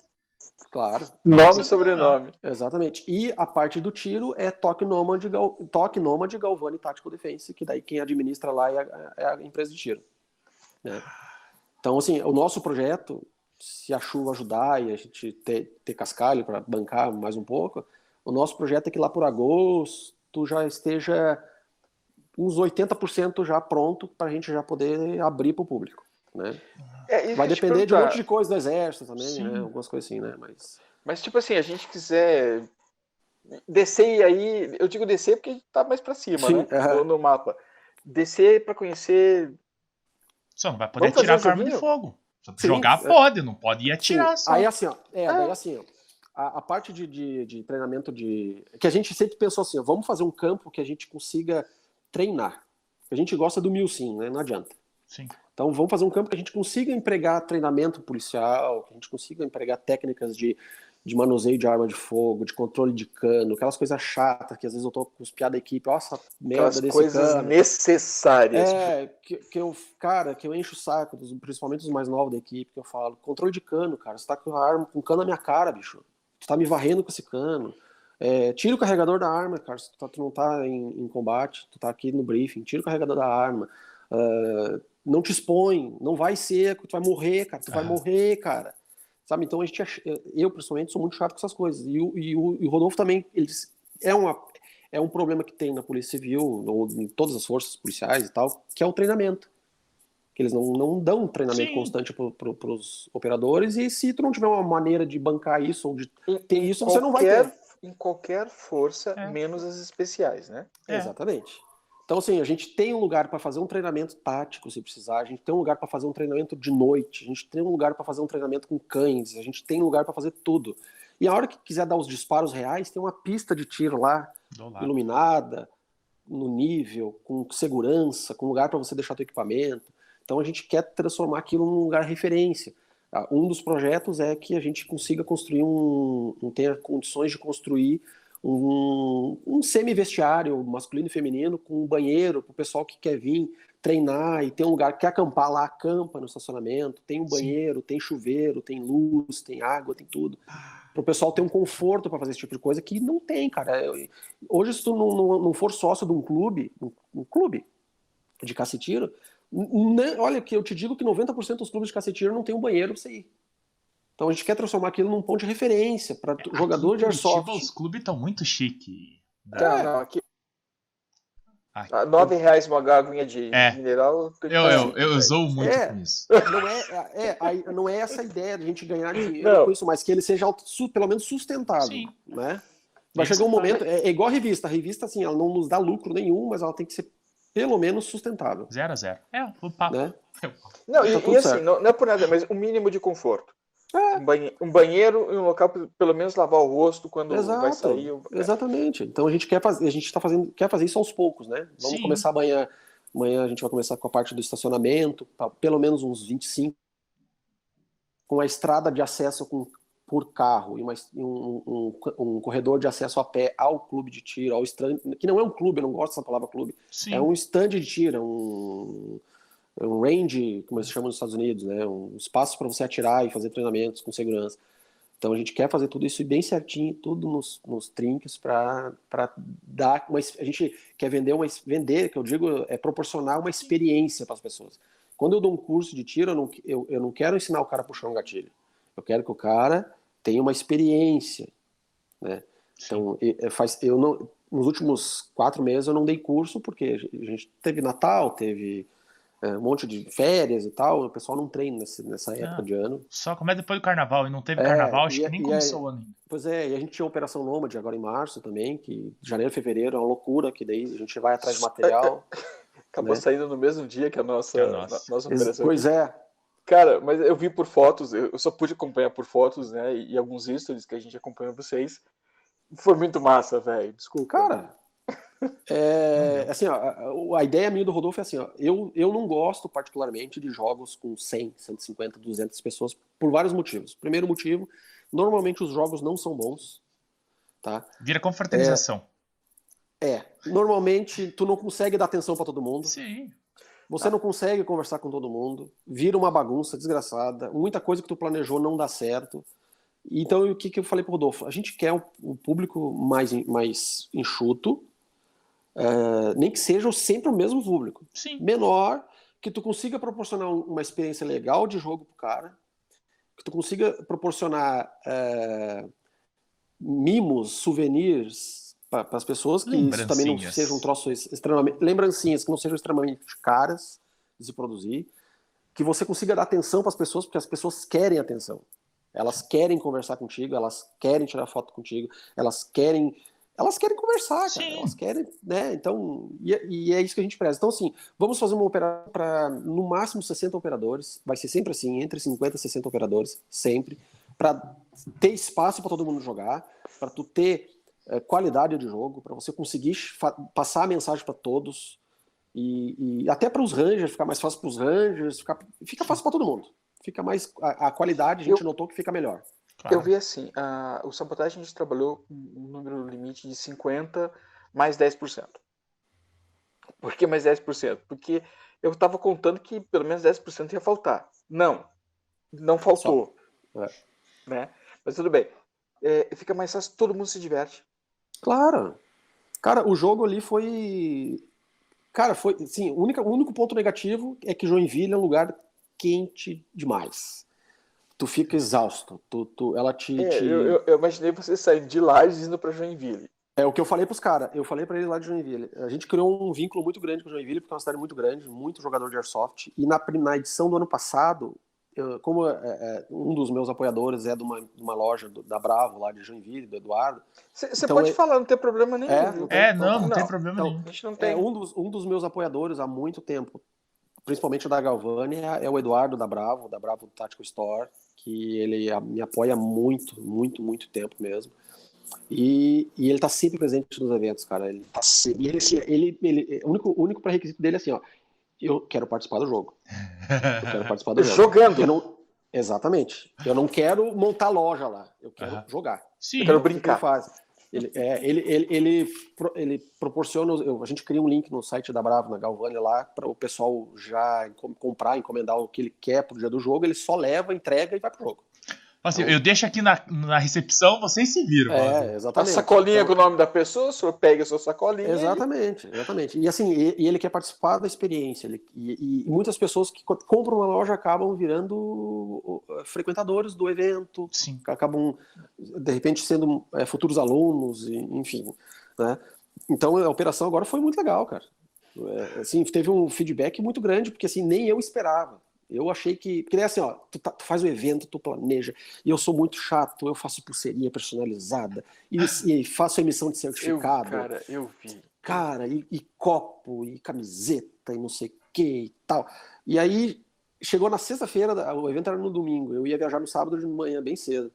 Claro. Nome e sobrenome. Exatamente. E a parte do tiro é Toque Nomad, Gal, Toque Nomad Galvani Tactical Defense, que daí quem administra lá é a, é a empresa de tiro. Né? Então, assim, o nosso projeto, se a chuva ajudar e a gente ter, ter cascalho para bancar mais um pouco, o nosso projeto é que lá por agosto já esteja uns 80% já pronto para a gente já poder abrir para o público, né? É, Vai depender de um monte de coisa do exército também, né? Algumas coisas assim, né? Mas... Mas, tipo assim, a gente quiser descer aí, eu digo descer porque tá mais para cima, Sim, né? No, no mapa. Descer para conhecer só não vai poder Vamos atirar com arma de fogo. Sim, jogar é. pode, não pode ir atirar só. Aí assim, ó, é, daí assim, ó, a, a, parte de, de, de, treinamento de. Que a gente sempre pensou assim, ó, vamos fazer um campo que a gente consiga treinar. A gente gosta do mil sim, né? Não adianta. Sim. Então vamos fazer um campo que a gente consiga empregar treinamento policial, que a gente consiga empregar técnicas de, de manuseio de arma de fogo, de controle de cano, aquelas coisas chatas que às vezes eu tô com os piadas da equipe, nossa, merda aquelas desse coisas cano. necessárias. É, que, que, eu, cara, que eu encho o saco, dos, principalmente os mais novos da equipe, que eu falo, controle de cano, cara, você tá com a arma, com cano na minha cara, bicho. Tu tá me varrendo com esse cano. É, tira o carregador da arma, cara, se tu, tá, tu não tá em, em, combate, tu tá aqui no briefing, tira o carregador da arma. Uh, não te expõe, não vai seco, tu vai morrer, cara, tu vai morrer, cara sabe? Então a gente, eu pessoalmente sou muito chato com essas coisas. E o, e o, e o Rodolfo também, ele é uma é um problema que tem na Polícia Civil ou em todas as forças policiais e tal, que é o treinamento. Que eles não, não dão um treinamento Sim. constante para pro, os operadores e se tu não tiver uma maneira de bancar isso ou de ter isso, qualquer, você não vai ter. Em qualquer força, é. menos as especiais, né? É. Exatamente. Então, assim, a gente tem um lugar para fazer um treinamento tático, se precisar, a gente tem um lugar para fazer um treinamento de noite, a gente tem um lugar para fazer um treinamento com cães, a gente tem um lugar para fazer tudo. E a hora que quiser dar os disparos reais, tem uma pista de tiro lá, iluminada, no nível, com segurança, com lugar para você deixar teu equipamento. Então a gente quer transformar aquilo num lugar referência. Ah, um dos projetos é que a gente consiga construir um, um tenha condições de construir um, um semi-vestiário masculino e feminino com um banheiro para o pessoal que quer vir treinar e tem um lugar, quer acampar lá, acampa no estacionamento, tem um banheiro, Sim. tem chuveiro, tem luz, tem água, tem tudo. Para o pessoal ter um conforto para fazer esse tipo de coisa que não tem, cara. Hoje, se tu não, não, não for sócio de um clube, um, um clube de cacetiro, olha que eu te digo que 90% dos clubes de cacetiro não tem um banheiro para você ir. Então a gente quer transformar aquilo num ponto de referência para é, jogador de airsoft. Os clubes estão muito chique. Né? Tá, não, aqui. Aqui. Ah, nove reais uma aguinha de é. mineral. Eu, eu, eu, usou muito é, com isso. Não é, é, é, não é essa a ideia de a gente ganhar dinheiro não. com isso, mas que ele seja pelo menos sustentável. Sim. Né? Vai chegar um momento, é, é, igual a revista. A revista, assim, ela não nos dá lucro nenhum, mas ela tem que ser pelo menos sustentável. Zero a zero. É, o papo. Né? Não, tá e, e assim, não, não, é por nada, mas o mínimo de conforto. É. Um, banheiro, um banheiro e um local para pelo menos lavar o rosto quando Exato. vai sair. Exatamente. Então a gente quer fazer, a gente está fazendo, quer fazer isso aos poucos, né? Vamos Sim. começar amanhã. Amanhã a gente vai começar com a parte do estacionamento, pelo menos uns 25, com a estrada de acesso com, por carro e uma, um, um, um, corredor de acesso a pé ao clube de tiro, ao stand, que não é um clube, eu não gosto dessa palavra clube, Sim. é um stand de tiro, é um um range, como se chama nos Estados Unidos, né? Um espaço para você atirar e fazer treinamentos com segurança. Então a gente quer fazer tudo isso bem certinho, tudo nos, nos trinques para dar uma. A gente quer vender uma. Vender, que eu digo, é proporcionar uma experiência para as pessoas. Quando eu dou um curso de tiro, eu não, eu, eu não quero ensinar o cara a puxar um gatilho. Eu quero que o cara tenha uma experiência. Né? Então, eu, faz, eu não, nos últimos quatro meses eu não dei curso, porque a gente teve Natal, teve é, um monte de férias e tal, o pessoal não treina nessa, nessa época de ano. Só começa depois do carnaval, e não teve é, carnaval, acho que nem começou o ano ainda. Pois é, e a gente tinha a Operação Nômade agora em março também, que janeiro, fevereiro é uma loucura, que daí a gente vai atrás de material. Acabou né? saindo no mesmo dia que a nossa, a nossa. nossa operação. Pois é. Cara, mas eu vi por fotos, eu só pude acompanhar por fotos, né, e, e alguns stories que a gente acompanhou vocês. Foi muito massa, velho, desculpa. Cara, é, assim, ó, a ideia minha do Rodolfo é assim, ó, eu, eu não gosto particularmente de jogos com 100, 150, 200 pessoas por vários motivos. Primeiro motivo, normalmente os jogos não são bons, tá? Vira confraternização. É, é normalmente tu não consegue dar atenção para todo mundo. Sim. Você tá. não consegue conversar com todo mundo, vira uma bagunça desgraçada, muita coisa que tu planejou não dá certo. Então, o que, que eu falei pro Rodolfo? A gente quer um público mais, mais enxuto, Uh, nem que seja sempre o mesmo público. Sim. Menor, que tu consiga proporcionar uma experiência legal de jogo pro cara, que tu consiga proporcionar uh, mimos, souvenirs para as pessoas, que isso também não seja um troço extremamente. Lembrancinhas que não sejam extremamente caras de se produzir, que você consiga dar atenção para as pessoas, porque as pessoas querem atenção. Elas querem conversar contigo, elas querem tirar foto contigo, elas querem elas querem conversar, cara. Elas querem, né? Então, e, e, é isso que a gente preza. Então, assim, vamos fazer uma operação para no máximo 60 operadores. Vai ser sempre assim, entre 50 e 60 operadores, sempre, para ter espaço para todo mundo jogar, para tu ter é, qualidade de jogo, para você conseguir passar a mensagem para todos. E, e até para os Rangers, ficar mais fácil para os Rangers, fica, fica fácil para todo mundo. Fica mais. A, a qualidade a gente Eu... notou que fica melhor. Claro. Eu vi assim, a, o sabotagem a gente trabalhou com um número limite de 50 mais 10%. Por que mais 10%? Porque eu estava contando que pelo menos 10% ia faltar. Não, não faltou. É. Né? Mas tudo bem. É, fica mais fácil, todo mundo se diverte. Claro. Cara, o jogo ali foi. Cara, foi. Sim, o único, o único ponto negativo é que Joinville é um lugar quente demais. Tu fica exausto. Tu, tu, ela te. É, te... Eu, eu, imaginei você saindo de lá e indo pra Joinville. É o que eu falei pros caras. Eu falei para ele lá de Joinville. A gente criou um vínculo muito grande com Joinville, porque é uma cidade muito grande, muito jogador de airsoft. E na, na edição do ano passado, eu, como é, é, um dos meus apoiadores é de uma, de uma loja do, da Bravo, lá de Joinville, do Eduardo. Você então, pode falar, não tem problema nenhum. É, não, tem, é, não, não, não, tem problema então, nenhum. Não tem. É, um, dos, um dos meus apoiadores há muito tempo, principalmente da Galvânia, é o Eduardo da Bravo, da Bravo Tactical Store, que ele me apoia muito, muito, muito tempo mesmo. E, e ele tá sempre presente nos eventos, cara. Ele tá sempre, ele, assim, ele, ele, o único, único pré-requisito dele é assim, ó. Eu quero participar do jogo. Eu quero participar do jogo. Jogando. Eu não, exatamente. Eu não quero montar loja lá. Eu quero uhum. jogar. Sim. Eu quero brincar. Ele, é, ele, ele, ele, ele proporciona. A gente cria um link no site da Bravo, na Galvânia, lá, para o pessoal já comprar, encomendar o que ele quer pro dia do jogo. Ele só leva, entrega e vai pro jogo. Assim, eu deixo aqui na, na recepção, vocês se viram. É, exatamente. A sacolinha então, com o nome da pessoa, o senhor pega a sua sacolinha. Exatamente, e... exatamente. E assim, e, e, ele quer participar da experiência. Ele, e, e, muitas pessoas que compram uma loja acabam virando frequentadores do evento, Sim. acabam, de repente, sendo é, futuros alunos, enfim. Né? Então a operação agora foi muito legal, cara. É, assim, teve um feedback muito grande, porque assim, nem eu esperava. Eu achei que. Porque é assim, ó, tu, tá, tu, faz o evento, tu planeja, e eu sou muito chato, eu faço pulseirinha personalizada, e, e faço emissão de certificado. Eu, cara, eu vi. Cara, e, e copo, e camiseta, e não sei o que e tal. E aí, chegou na sexta-feira, o evento era no domingo, eu ia viajar no sábado de manhã, bem cedo.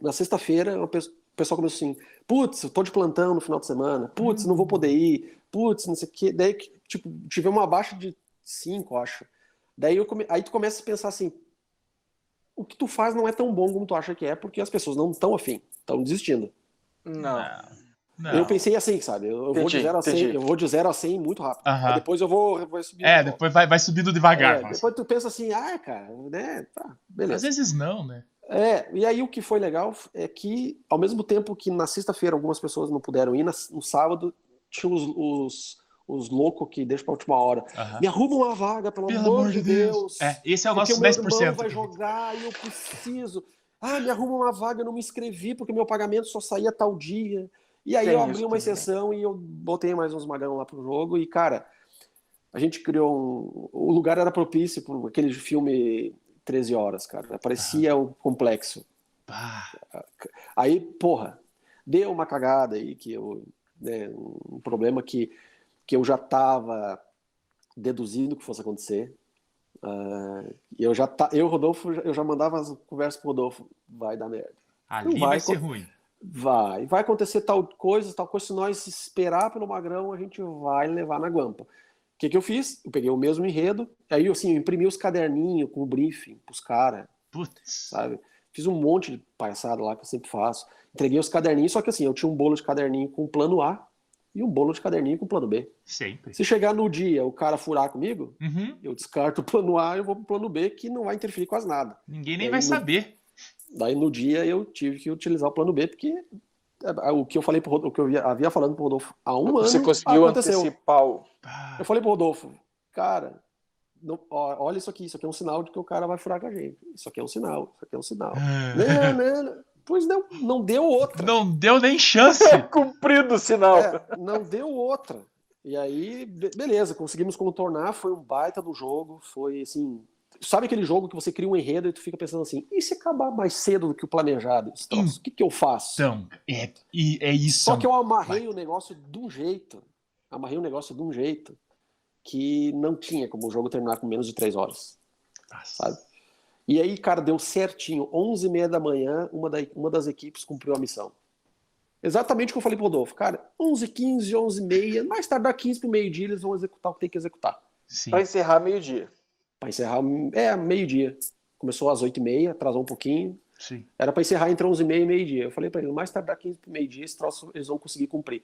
Na sexta-feira, o pessoal começou assim: putz, eu tô de plantão no final de semana, putz, não vou poder ir, putz, não sei o quê. Daí, tipo, tive uma baixa de cinco, acho. Daí eu come... aí tu começa a pensar assim, o que tu faz não é tão bom como tu acha que é, porque as pessoas não estão afim, estão desistindo. Não. não. Eu pensei assim, sabe? Eu, entendi, vou de 0 a 100, eu vou de 0 a 100 muito rápido. Depois eu vou, vou subindo. É, depois vai, vai subindo devagar. É, depois tu pensa assim, ah, cara, né? Tá, beleza. Às vezes não, né? É, e aí o que foi legal é que, ao mesmo tempo que na sexta-feira algumas pessoas não puderam ir, no sábado tinha os, os os loucos que deixam pra última hora. Uhum. Me arruma uma vaga, pelo, pelo amor, de Deus. Deus. É, esse é o nosso porque 10%. Meu irmão vai jogar e eu preciso. Ah, me arruma uma vaga, eu não me inscrevi porque meu pagamento só saía tal dia. E aí Tem eu abri uma exceção e eu botei mais uns magão lá pro jogo e, cara, a gente criou um... O lugar era propício por aquele filme 13 horas, cara. Parecia ah. um complexo. Ah. Aí, porra, deu uma cagada aí que eu... Né, um problema que que eu já estava deduzindo que fosse acontecer. Uh, eu já tá, eu Rodolfo, eu já mandava as conversas pro Rodolfo, vai dar merda. Ali vai, vai ser ruim. Vai, vai acontecer tal coisa, tal coisa. Se nós esperar pelo Magrão, a gente vai levar na guampa. O que, que eu fiz? Eu peguei o mesmo enredo, aí assim, eu imprimi os caderninhos com o briefing pros caras. Sabe? Fiz um monte de palhaçada lá que eu sempre faço. Entreguei os caderninhos, só que assim, eu tinha um bolo de caderninho com plano A, e um bolo de caderninho com plano B. Sempre. Se chegar no dia o cara furar comigo, uhum. eu descarto o plano A e eu vou pro plano B, que não vai interferir quase nada. Ninguém nem vai no... saber. Daí no dia eu tive que utilizar o plano B, porque é, o que eu falei pro Rodolfo, o que eu havia falando pro Rodolfo há um Você ano. Você conseguiu aconteceu. antecipar o. Eu falei pro Rodolfo, cara, não, olha isso aqui, isso aqui é um sinal de que o cara vai furar com a gente. Isso aqui é um sinal, isso aqui é um sinal. não, não, não. Pois não, não deu outra. Não deu nem chance. Cumprido o sinal. É, não deu outra. E aí, beleza, conseguimos contornar, foi um baita do jogo, foi assim. Sabe aquele jogo que você cria um enredo e tu fica pensando assim, e se acabar mais cedo do que o planejado? o que, que eu faço? Então, é, é isso. Só que eu amarrei o negócio de um jeito. Amarrei o negócio de um jeito que não tinha como o jogo terminar com menos de três horas. Nossa. Sabe? E aí, cara, deu certinho. 11 e meia da manhã, uma, da, uma das equipes cumpriu a missão. Exatamente o que eu falei pro Rodolfo. Cara, 11 15 11 e meia, mais tarde dá 15 pro meio-dia, eles vão executar o que tem que executar. Para encerrar meio-dia. Para encerrar, é, meio-dia. Começou às 8 e meia, atrasou um pouquinho. Sim. Era para encerrar entre 11 e meia e meio-dia. Eu falei para ele, mais tardar 15 para meio-dia, esse troço eles vão conseguir cumprir.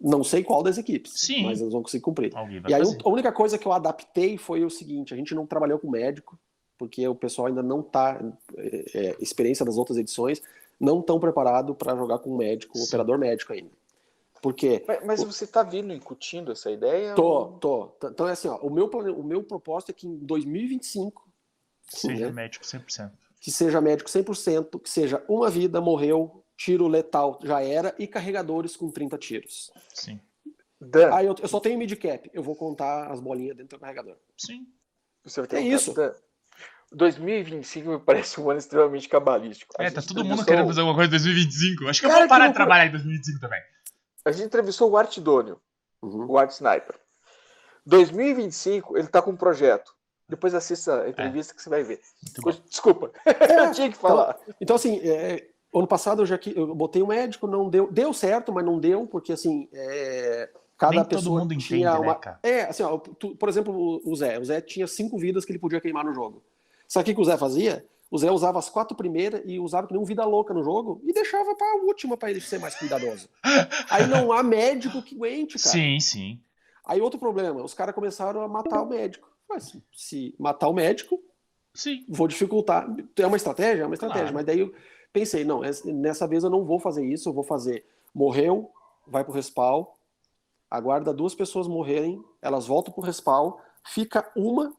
Não sei qual das equipes, Sim. mas eles vão conseguir cumprir. E aí fazer. a única coisa que eu adaptei foi o seguinte: a gente não trabalhou com médico, porque o pessoal ainda não está, é, é, experiência das outras edições, não estão preparado para jogar com médico, Sim. operador médico ainda. Porque. Mas, mas o, você está vindo incutindo essa ideia? Tô, ou... tô. Então é assim, ó, o meu, o meu propósito é que em 2025. Seja né, médico 100%. Que seja médico 100%, que seja uma vida, morreu, tiro letal já era, e carregadores com 30 tiros. Sim. Dan. Aí eu, eu só tenho midcap, eu vou contar as bolinhas dentro do carregador. Sim. Você vai ter é um isso. Dan. 2025 me parece um ano extremamente cabalístico. É, tá todo mundo querendo fazer alguma coisa em 2025. Acho que Cara, eu vou parar de trabalhar em 2025 também. A gente entrevistou o Art Dônio, uhum. o Art Sniper. 2025, ele tá com um projeto. Depois assista a entrevista é. que você vai ver. Desculpa, eu tinha que falar. Então, então assim, é, ano passado eu já eu botei um médico, não deu, deu certo, mas não deu, porque assim, é, cada Nem pessoa todo mundo tinha entende, uma. Né, cara? É, assim, ó, tu, por exemplo, o Zé. O Zé tinha cinco vidas que ele podia queimar no jogo. Sabe o que, que o Zé fazia? O Zé usava as quatro primeiras e usava que nem um vida louca no jogo e deixava para a última para ele ser mais cuidadoso. Aí não há médico que aguente, cara. Sim, sim. Aí outro problema, os caras começaram a matar o médico. Mas se matar o médico, sim. vou dificultar. É uma estratégia? É uma estratégia. Claro. Mas daí eu pensei, não, nessa vez eu não vou fazer isso, eu vou fazer. Morreu, vai pro respawn, aguarda duas pessoas morrerem, elas voltam pro respawn, fica uma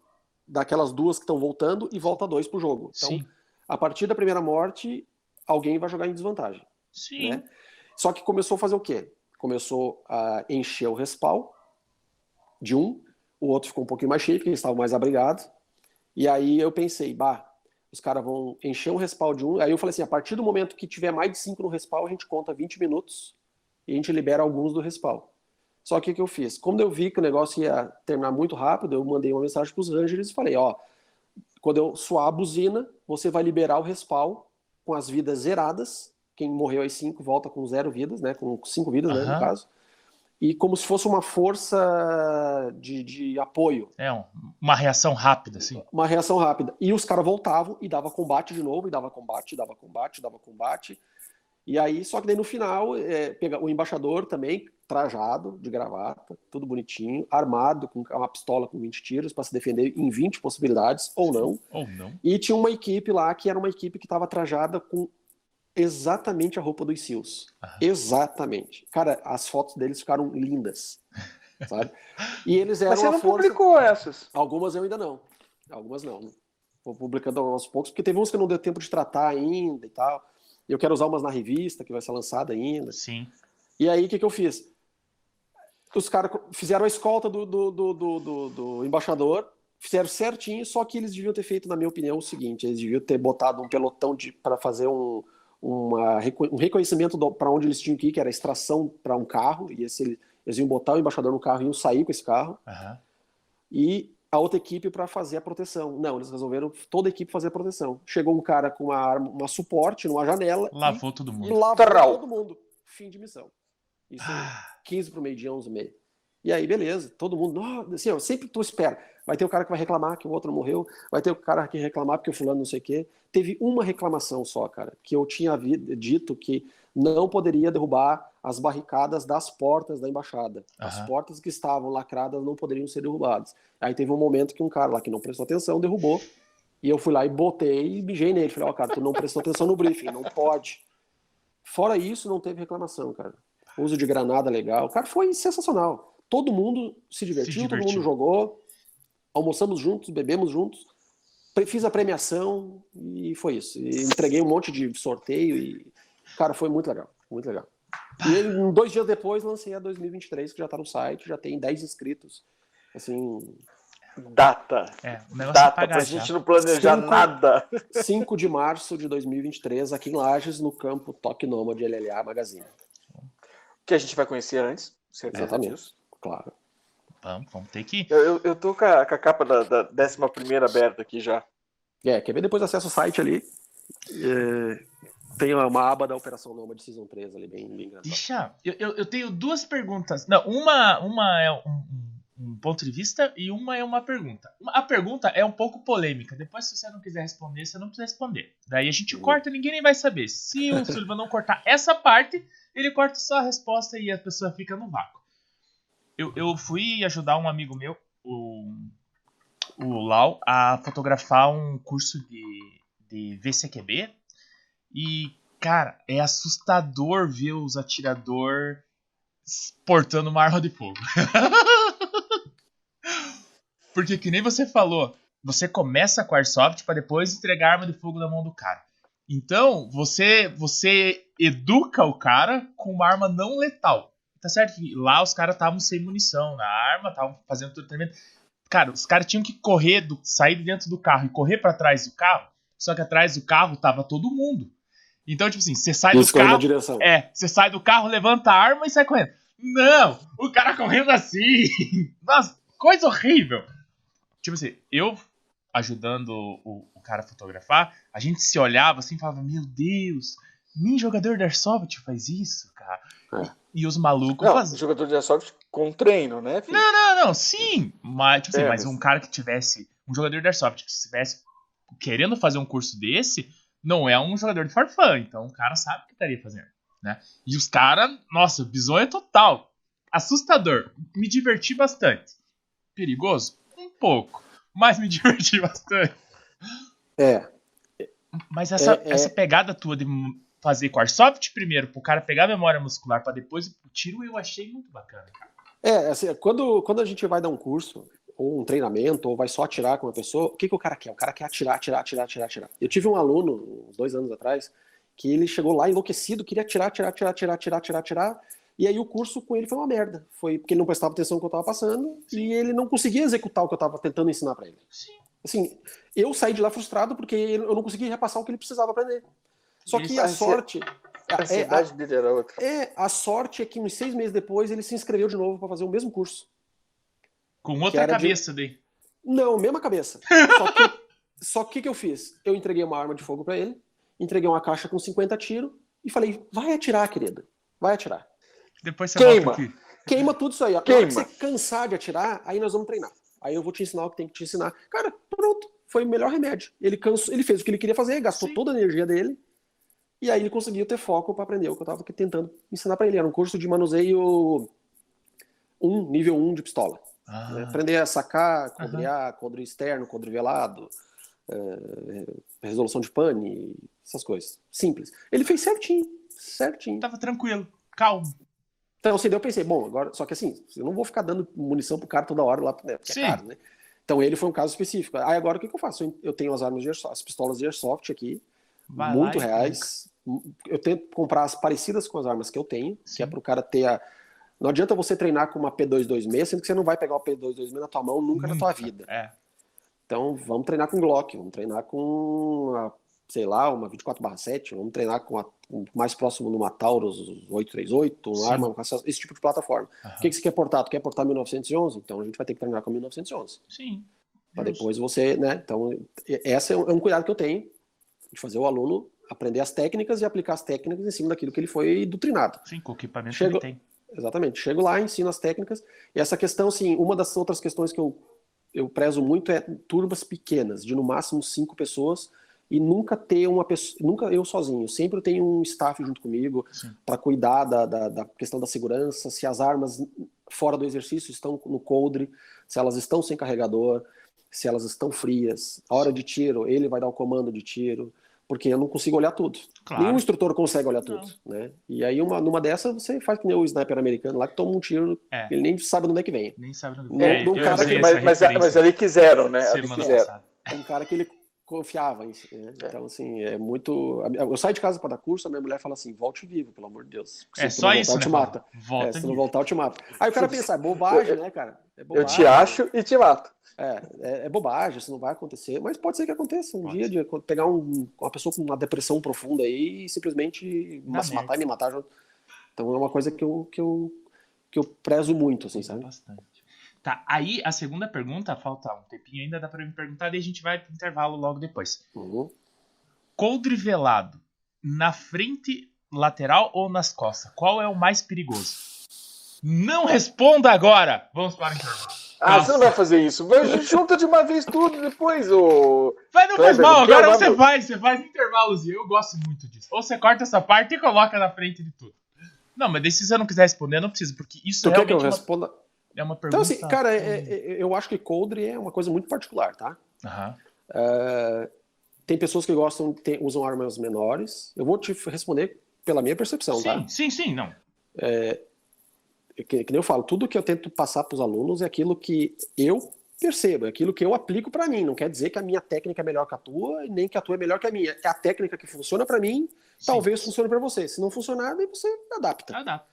daquelas duas que estão voltando e volta dois pro jogo. Então, Sim. a partir da primeira morte, alguém vai jogar em desvantagem. Sim. Né? Só que começou a fazer o quê? Começou a encher o respawn de um, o outro ficou um pouquinho mais cheio, porque eles estavam mais abrigados. E aí eu pensei, bah, os caras vão encher um respawn de um. Aí eu falei assim: a partir do momento que tiver mais de cinco no respawn, a gente conta 20 minutos e a gente libera alguns do respawn. Só que o que eu fiz? Quando eu vi que o negócio ia terminar muito rápido, eu mandei uma mensagem para os Rangers e falei: ó, quando eu suar a buzina, você vai liberar o respawn com as vidas zeradas. Quem morreu às cinco volta com zero vidas, né? Com cinco vidas, uhum. né, no caso. E como se fosse uma força de, de apoio. É, uma reação rápida, sim. Uma reação rápida. E os caras voltavam e dava combate de novo, e dava combate, dava combate, dava combate. E aí, só que daí no final, é, pega o embaixador também, trajado, de gravata, tudo bonitinho, armado com uma pistola com 20 tiros para se defender em 20 possibilidades, ou não. Ou não. E tinha uma equipe lá que era uma equipe que estava trajada com exatamente a roupa dos SEALs. Exatamente. Cara, as fotos deles ficaram lindas. Sabe? E eles eram Mas você não força... publicou essas? Algumas eu ainda não. Algumas não. Vou publicando aos poucos, porque teve uns que não deu tempo de tratar ainda e tal. Eu quero usar umas na revista, que vai ser lançada ainda. Sim. E aí, o que, que eu fiz? Os caras fizeram a escolta do, do, do, do, do embaixador, fizeram certinho, só que eles deviam ter feito, na minha opinião, o seguinte: eles deviam ter botado um pelotão para fazer um, uma, um reconhecimento para onde eles tinham que ir, que era extração para um carro, e esse, eles iam botar o embaixador no carro e iam sair com esse carro. Uhum. E a outra equipe para fazer a proteção. Não, eles resolveram toda a equipe fazer a proteção. Chegou um cara com uma arma, uma suporte numa janela. Lavou todo mundo. E lavou todo mundo. Fim de missão. Isso ah. 15 para o meio-dia, 11 e meio. E aí, beleza, todo mundo, assim, ó, sempre tu espera. Vai ter o cara que vai reclamar que o outro morreu, vai ter o cara que reclamar porque o fulano não sei o quê. Teve uma reclamação só, cara, que eu tinha dito que não poderia derrubar as barricadas das portas da embaixada. Uhum. As portas que estavam lacradas não poderiam ser derrubadas. Aí teve um momento que um cara lá que não prestou atenção derrubou, e eu fui lá e botei e bijei nele. Falei, ó, oh, cara, tu não prestou atenção no briefing, não pode. Fora isso, não teve reclamação, cara. Uso de granada legal. Cara, foi sensacional. Todo mundo se divertiu, se divertiu. todo mundo jogou. Almoçamos juntos, bebemos juntos. Fiz a premiação e foi isso. E entreguei um monte de sorteio e, cara, foi muito legal. Muito legal. E dois dias depois lancei a 2023, que já tá no site, já tem 10 inscritos. Assim, data. É, o negócio data, é pra gente não planejar cinco, nada. 5 de março de 2023, aqui em Lages, no campo Toque Noma de LLA Magazine. Que a gente vai conhecer antes, Exatamente, disso. claro. Vamos, vamos ter que. Eu, eu, eu tô com a, com a capa da, da 11 aberta aqui já. É, quer ver depois acessa o site ali. É, tem uma aba da Operação de Season 3 ali, bem, bem grande. Deixa, eu, eu, eu, tenho duas perguntas. Não, uma, uma é um, um ponto de vista e uma é uma pergunta. A pergunta é um pouco polêmica. Depois, se você não quiser responder, você não precisa responder. Daí a gente uhum. corta e ninguém nem vai saber. Se o Silva não cortar essa parte, ele corta só a resposta e a pessoa fica no vácuo. Eu, eu fui ajudar um amigo meu, o, o Lau, a fotografar um curso de, de VCQB. E, cara, é assustador ver os atirador portando uma arma de fogo. Porque que nem você falou, você começa com Airsoft para depois entregar a arma de fogo na mão do cara. Então, você você educa o cara com uma arma não letal. Tá certo que lá os caras estavam sem munição na arma, estavam fazendo tudo tremendo. Cara, os caras tinham que correr, do, sair de dentro do carro e correr para trás do carro, só que atrás do carro tava todo mundo. Então, tipo assim, você sai do carro. É, você sai do carro, levanta a arma e sai correndo. Não! O cara correndo assim! Nossa, coisa horrível! Tipo assim, eu ajudando o, o cara a fotografar, a gente se olhava assim e falava: Meu Deus, nem jogador de Airsoft faz isso, cara. É. E, e, os malucos não, faz... jogador de Airsoft com treino, né? Filho? Não, não, não, sim. Mas, tipo assim, é, mas, mas um cara que tivesse. Um jogador de Airsoft que estivesse querendo fazer um curso desse, não é um jogador de farfã. Então o cara sabe o que estaria fazendo. Né? E os caras, nossa, bizonho total. Assustador. Me diverti bastante. Perigoso? pouco, mas me diverti bastante. É. Mas essa, é, é... essa pegada tua de fazer com Airsoft primeiro, pro cara pegar a memória muscular para depois o tiro, eu achei muito bacana, cara. É, assim, quando, quando a gente vai dar um curso, ou um treinamento, ou vai só atirar com uma pessoa, o que, que o cara quer? O cara quer atirar, atirar, atirar, atirar, atirar. Eu tive um aluno, uns dois anos atrás, que ele chegou lá enlouquecido, queria atirar, atirar, atirar, atirar, atirar, atirar, atirar, e aí o curso com ele foi uma merda. Foi porque ele não prestava atenção no que eu estava passando Sim. e ele não conseguia executar o que eu estava tentando ensinar para ele. Sim. Assim, eu saí de lá frustrado porque eu não conseguia repassar o que ele precisava aprender. Só que a sorte. A é, a, é, a sorte é que uns seis meses depois ele se inscreveu de novo para fazer o mesmo curso. Com outra cabeça de... daí. Não, mesma cabeça. Só que, só que que eu fiz? Eu entreguei uma arma de fogo para ele, entreguei uma caixa com 50 tiros e falei: vai atirar, querida. Vai atirar. Depois você Queima. volta aqui. Queima tudo isso aí. Ó. Queima. você cansar de atirar, aí nós vamos treinar. Aí eu vou te ensinar o que tem que te ensinar. Cara, pronto. Foi o melhor remédio. Ele, cansou, ele fez o que ele queria fazer, gastou Sim. toda a energia dele. E aí ele conseguiu ter foco para aprender o que eu estava tentando ensinar para ele. Era um curso de manuseio 1, nível 1 de pistola. Ah. Né? Aprender a sacar, codrear, uhum. codre externo, codre velado, é, resolução de pane, essas coisas. Simples. Ele fez certinho, certinho. Tava tranquilo, calmo. Então, assim, eu pensei, bom, agora, só que assim, eu não vou ficar dando munição pro cara toda hora lá, né, porque é Sim. é caro, né? Então ele foi um caso específico. Aí agora o que, que eu faço? Eu tenho as armas de airsoft, as pistolas de airsoft aqui, Vai muito reais. Eu tento comprar as parecidas com as armas que eu tenho, Sim. que é pro cara ter a. Não adianta você treinar com uma P226, sendo que você não vai pegar o P226 na tua mão nunca, nunca. na tua vida. É. Então vamos treinar com Glock, vamos treinar com a sei lá, uma 24/7, vamos treinar com a, mais próximo numa Taurus 838, um arma, esse tipo de plataforma. Uhum. O que, que você quer portar? Tu quer portar 1911? Então a gente vai ter que treinar com 1911. Sim. Para depois você, né? Então, esse é um, é um cuidado que eu tenho de fazer o aluno aprender as técnicas e aplicar as técnicas em cima daquilo que ele foi doutrinado. Sim, com o equipamento Chego, que ele tem. Exatamente. Chego lá, ensino as técnicas. E essa questão, sim, uma das outras questões que eu, eu prezo muito é turbas pequenas, de no máximo cinco pessoas, e nunca ter uma pessoa, nunca eu sozinho, sempre tenho um staff junto comigo para cuidar da, da, da, questão da segurança, se as armas fora do exercício estão no coldre, se elas estão sem carregador, se elas estão frias, a hora de tiro, ele vai dar o comando de tiro, porque eu não consigo olhar tudo. Claro. Nenhum instrutor consegue olhar tudo, não. né? E aí uma, numa dessas você faz que nem o sniper americano lá que toma um tiro, é. ele nem sabe de onde é que vem. Nem sabe de onde vem. É, cara que, mas, mas, mas ali quiseram, né? Ali quiseram. Um cara que ele confiava em si, né? É. Então, assim, é muito. Eu saio de casa para dar curso, a minha mulher fala assim: volte vivo, pelo amor de Deus. É só isso, voltar, né? te mata. Volta é, se não voltar, eu te mato. Aí o cara pensa: é bobagem, né, cara? É bobagem. Eu te acho e te mato. É, é, é, bobagem, isso não vai acontecer, mas pode ser que aconteça um pode. dia de pegar um, uma pessoa com uma depressão profunda aí e simplesmente se matar e me matar junto. Então é uma coisa que eu, que eu, que eu prezo muito, assim, sabe? Bastante. Tá, aí a segunda pergunta, falta um tempinho ainda, dá pra me perguntar, e a gente vai pro intervalo logo depois. Uhum. Coldre velado, na frente lateral ou nas costas? Qual é o mais perigoso? Não responda agora! Vamos para o intervalo. Ah, você não vai fazer isso. Vai, junta de uma vez tudo depois, ô. Vai, não faz mal. Agora você faz, você faz intervalos e eu gosto muito disso. Ou você corta essa parte e coloca na frente de tudo. Não, mas se você não quiser responder, não precisa, porque isso tu realmente quer que eu responda? É uma pergunta. Então, assim, cara, é, é, eu acho que coldre é uma coisa muito particular, tá? É, tem pessoas que gostam, tem, usam armas menores. Eu vou te responder pela minha percepção, sim, tá? sim, sim, não. Que, que nem eu falo, tudo que eu tento passar para os alunos é aquilo que eu percebo, é aquilo que eu aplico para mim. Não quer dizer que a minha técnica é melhor que a tua, nem que a tua é melhor que a minha. É a técnica que funciona para mim, Sim. talvez funcione para você. Se não funcionar, daí você adapta. Dá.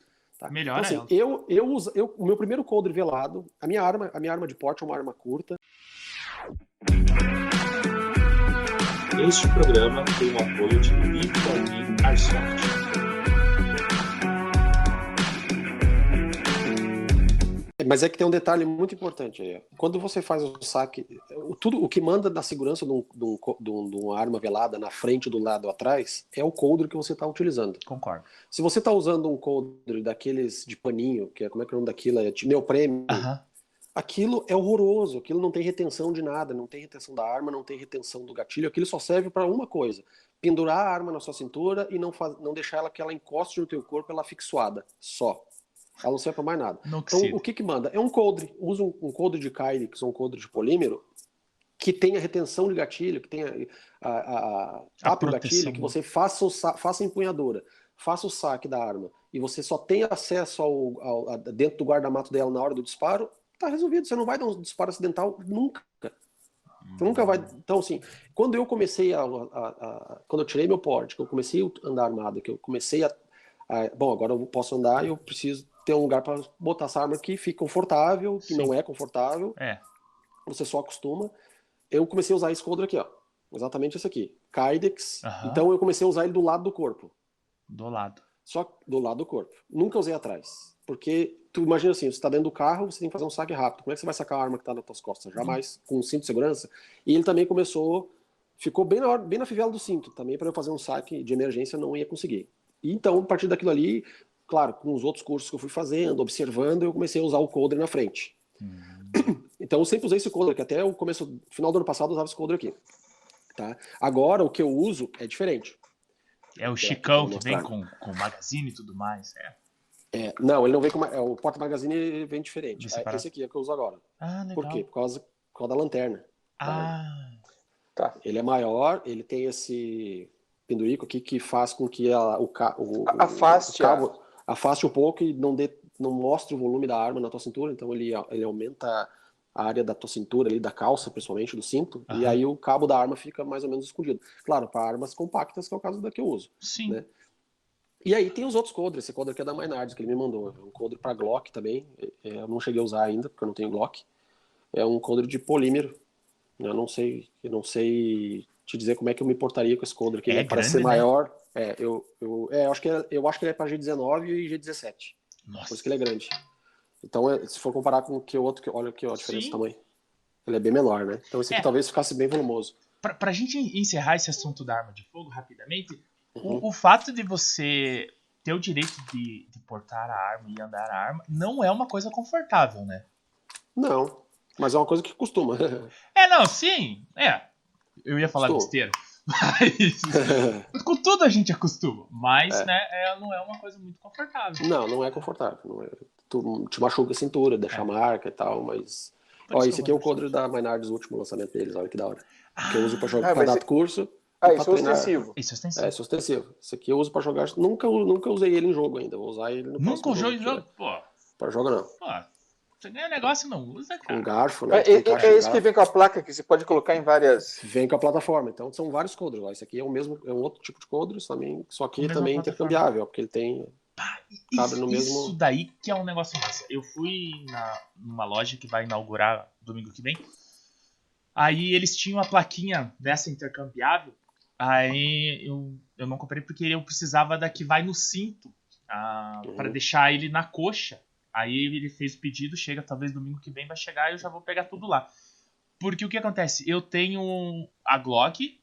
Tá? Melhora então, ela. assim, eu, eu uso, eu, o meu primeiro coldre velado, a minha arma, a minha arma de porte é uma arma curta. Este programa tem o apoio de B4B Airsoft. Mas é que tem um detalhe muito importante aí. Quando você faz o saque, tudo o que manda na segurança de, um- de um de um- uma arma velada na frente, do lado, atrás, é o coldre que você está utilizando. Concordo. Se você está usando um coldre daqueles de paninho, que é como é que é o nome daquilo? É de neoprene, aquilo é horroroso. Aquilo não tem retenção de nada, não tem retenção da arma, não tem retenção do gatilho. Aquilo só serve para uma coisa: pendurar a arma na sua cintura e não, faz, não deixar ela que ela encoste no teu corpo, ela fixuada. Só. Ela não serve para mais nada. Não Então, o que que manda? É um coldre. Usa um, um coldre de ou um coldre de polímero que tenha retenção de gatilho, que tenha a, a, a, proteção, gatilho, que né? você faça, o, faça a empunhadura, faça o saque da arma e você só tenha acesso ao, ao- a- dentro do guarda-mato dela na hora do disparo, tá resolvido. Você não vai dar um disparo acidental nunca. Você nunca vai. Então, assim, quando eu comecei a, a- a- Quando eu tirei meu porte, que eu comecei a andar armado, que eu comecei a. a- bom, agora eu posso andar e eu preciso ter um lugar para botar essa arma que fique confortável, que Sim. não é confortável, É. você só acostuma. Eu comecei a usar esse coldre aqui, ó. Exatamente esse aqui. Kydex. Então eu comecei a usar ele do lado do corpo. Do lado. Só do lado do corpo. Nunca usei atrás. Porque tu imagina assim, você está dentro do carro, você tem que fazer um saque rápido. Como é que você vai sacar a arma que está nas tuas costas? Jamais. Com um cinto de segurança. E ele também começou, ficou bem na, hora- bem na fivela do cinto. Também para eu fazer um saque de emergência não ia conseguir. E então, a partir daquilo ali, claro, com os outros cursos que eu fui fazendo, observando, eu comecei a usar o coldre na frente. Então eu sempre usei esse coldre, que até o começo, final do ano passado eu usava esse coldre aqui. Tá? Agora o que eu uso é diferente. É o aqui, Chicão que vem com, com magazine e tudo mais. É. É, não, ele não vem com. é, o porta-magazine vem diferente. É esse aqui é que eu uso agora. Ah, legal. Por quê? Por causa, por causa da lanterna. Ah, Tá. Ele é maior, ele tem esse pendurico aqui que faz com que a, o, ca- o, afaste o cabo afaste um pouco e não, dê, não mostre o volume da arma na tua cintura, então ele, ele aumenta a área da tua cintura ali, da calça, principalmente, do cinto, e aí o cabo da arma fica mais ou menos escondido. Claro, para armas compactas, que é o caso da que eu uso. sim. Né? E aí tem os outros coldres, esse coldre aqui é da Maynards, que ele me mandou. É um coldre para Glock também. É, eu não cheguei a usar ainda, porque eu não tenho Glock. É um coldre de polímero. Eu não sei, eu não sei te dizer como é que eu me portaria com esse coldre aqui. É Ele parece ser né? maior. É, eu, eu, é, eu acho que é, eu acho que ele é para G19 e G17. Por Nossa. isso que ele é grande. Então, é, se for comparar com o que o outro, que, olha aqui ó, a diferença Sim. de tamanho. Ele é bem menor, né? Então esse aqui É. talvez ficasse bem volumoso. Pra, pra gente encerrar esse assunto da arma de fogo rapidamente, Uhum. o, o fato de você ter o direito de, de portar a arma e andar a arma não é uma coisa confortável, né? Não, mas é uma coisa que costuma. É, não, sim. É. Eu ia falar Estou. besteira. Mas. com tudo a gente acostuma. Mas, É. né, é, não é uma coisa muito confortável. Não, não é confortável. Não é. Tu te machuca a cintura, deixa É. marca e tal, mas. Ó, isso esse aqui é o coldre da Maynards, o último lançamento deles, olha que da hora. Que eu uso pra Ah, jogar, pra mas dar é- curso. Ah, isso pra é ostensivo. Isso é É, ostensivo. esse é ostensivo. Esse aqui eu uso pra jogar. Nunca, nunca usei ele em jogo ainda. Vou usar ele no Nunca usou em jogo? Pô, Pra jogo não. pô. Você ganha negócio e não usa, Com cara. garfo, É, né? é, é de esse que garfo. vem com a placa que você pode colocar em várias. Vem com a plataforma. Então são vários coldres lá. Esse aqui é o mesmo, é um outro tipo de coldre, também, só que também é plataforma. intercambiável, porque ele tem. cabe Isso, no mesmo- isso daí que é um negócio massa. Eu fui na, numa loja que vai inaugurar domingo que vem. Aí eles tinham a plaquinha dessa intercambiável. Aí eu, eu não comprei porque eu precisava da que vai no cinto. ah, Uhum. Pra deixar ele na coxa. Aí ele fez o pedido, chega talvez domingo que vem vai chegar e eu já vou pegar tudo lá. Porque o que acontece? Eu tenho a Glock,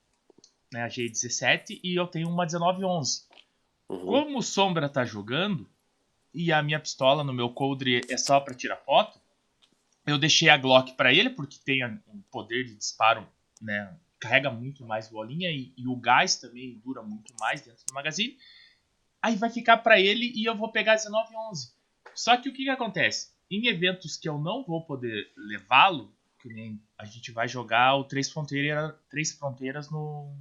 né, a G17, e eu tenho uma 1911. Uhum. Como o Sombra tá jogando e a minha pistola no meu coldre é só pra tirar foto, eu deixei a Glock para ele, porque tem um poder de disparo, né? Carrega muito mais bolinha e, e o gás também dura muito mais dentro do magazine. Aí vai ficar para ele e eu vou pegar 19 e 11. Só que o que, que acontece? Em eventos que eu não vou poder levá-lo, que nem a gente vai jogar o Três Fronteiras, Três Fronteiras no,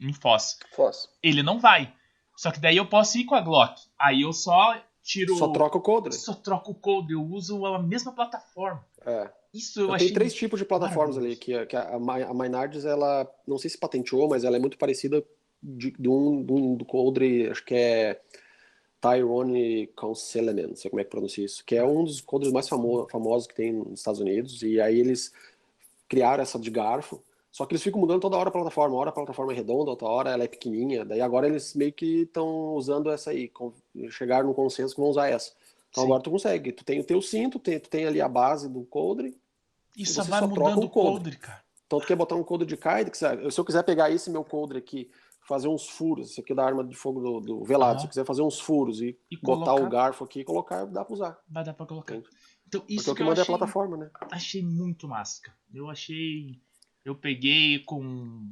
em Foz. Foz. Ele não vai. Só que daí eu posso ir com a Glock. Aí eu só tiro. Só troca o coldre. Só troco o coldre. Eu uso a mesma plataforma. É. Isso eu, eu achei. Tem três tipos de plataformas ali. Que, que a, a Maynards, ela. Não sei se patenteou, mas ela é muito parecida de, de um, de um do coldre, acho que é. Tyrone Conselenen, não sei como é que pronuncia isso, que é um dos coldres mais famo famosos que tem nos Estados Unidos, e aí eles criaram essa de garfo, só que eles ficam mudando toda hora a plataforma, uma hora a plataforma é redonda, outra hora ela é pequenininha, daí agora eles meio que estão usando essa aí, chegaram no consenso que vão usar essa. Então Sim. agora tu consegue, tu tem o teu cinto, tu tem, tu tem ali a base do coldre, e só vai mudando o coldre. cara. Então tu quer botar um coldre de Kaid, se eu quiser pegar esse meu coldre aqui, fazer uns furos, esse aqui é da arma de fogo do, do velado, uhum. se eu quiser fazer uns furos e, e botar colocar... o garfo aqui e colocar, dá pra usar. Vai dar pra colocar. Então, isso Porque é o que manda é a plataforma, né? Achei muito massa. Eu achei. Eu peguei com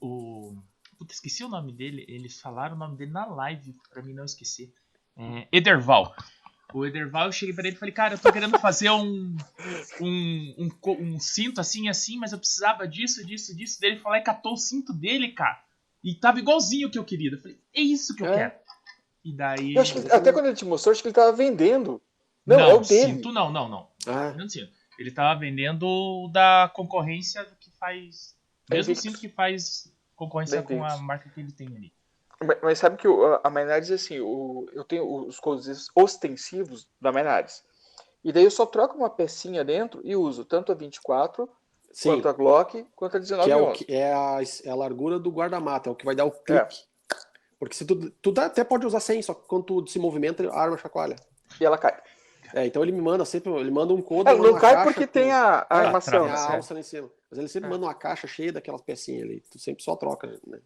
o. Puta, esqueci o nome dele. Eles falaram o nome dele na live, pra mim não esquecer. É, Ederval. O Ederval, eu cheguei pra ele e falei, cara, eu tô querendo fazer um, um, um, um, cinto assim, assim, mas eu precisava disso, disso, disso. Daí ele falou e catou o cinto dele, cara. E tava igualzinho o que eu queria. Eu falei, é isso que eu é. quero. E daí. Eu que, até quando ele te mostrou, acho que ele tava vendendo. Não, não é o dele. Cinto não, não, não. Ah. Não sinto. Ele tava vendendo da concorrência que faz. Mesmo é cinto que faz concorrência com a marca que ele tem ali. Mas, sabe que a Menards, assim, o, eu tenho os coisas ostensivos da Menards. E daí eu só troco uma pecinha dentro e uso tanto a 24 Sim. quanto a Glock, quanto a 19 que é, o, que é, a, é a largura do guarda-mata, é o que vai dar o clique. É. Porque se tu, tu até pode usar sem, só que quando tu se movimenta, a arma chacoalha. E ela cai. É, então ele me manda sempre, ele manda um code. É, não cai porque com, tem a, a armação. Tem a alça lá em cima. Mas ele sempre é. manda uma caixa cheia daquelas pecinhas ali. Tu sempre só troca, né?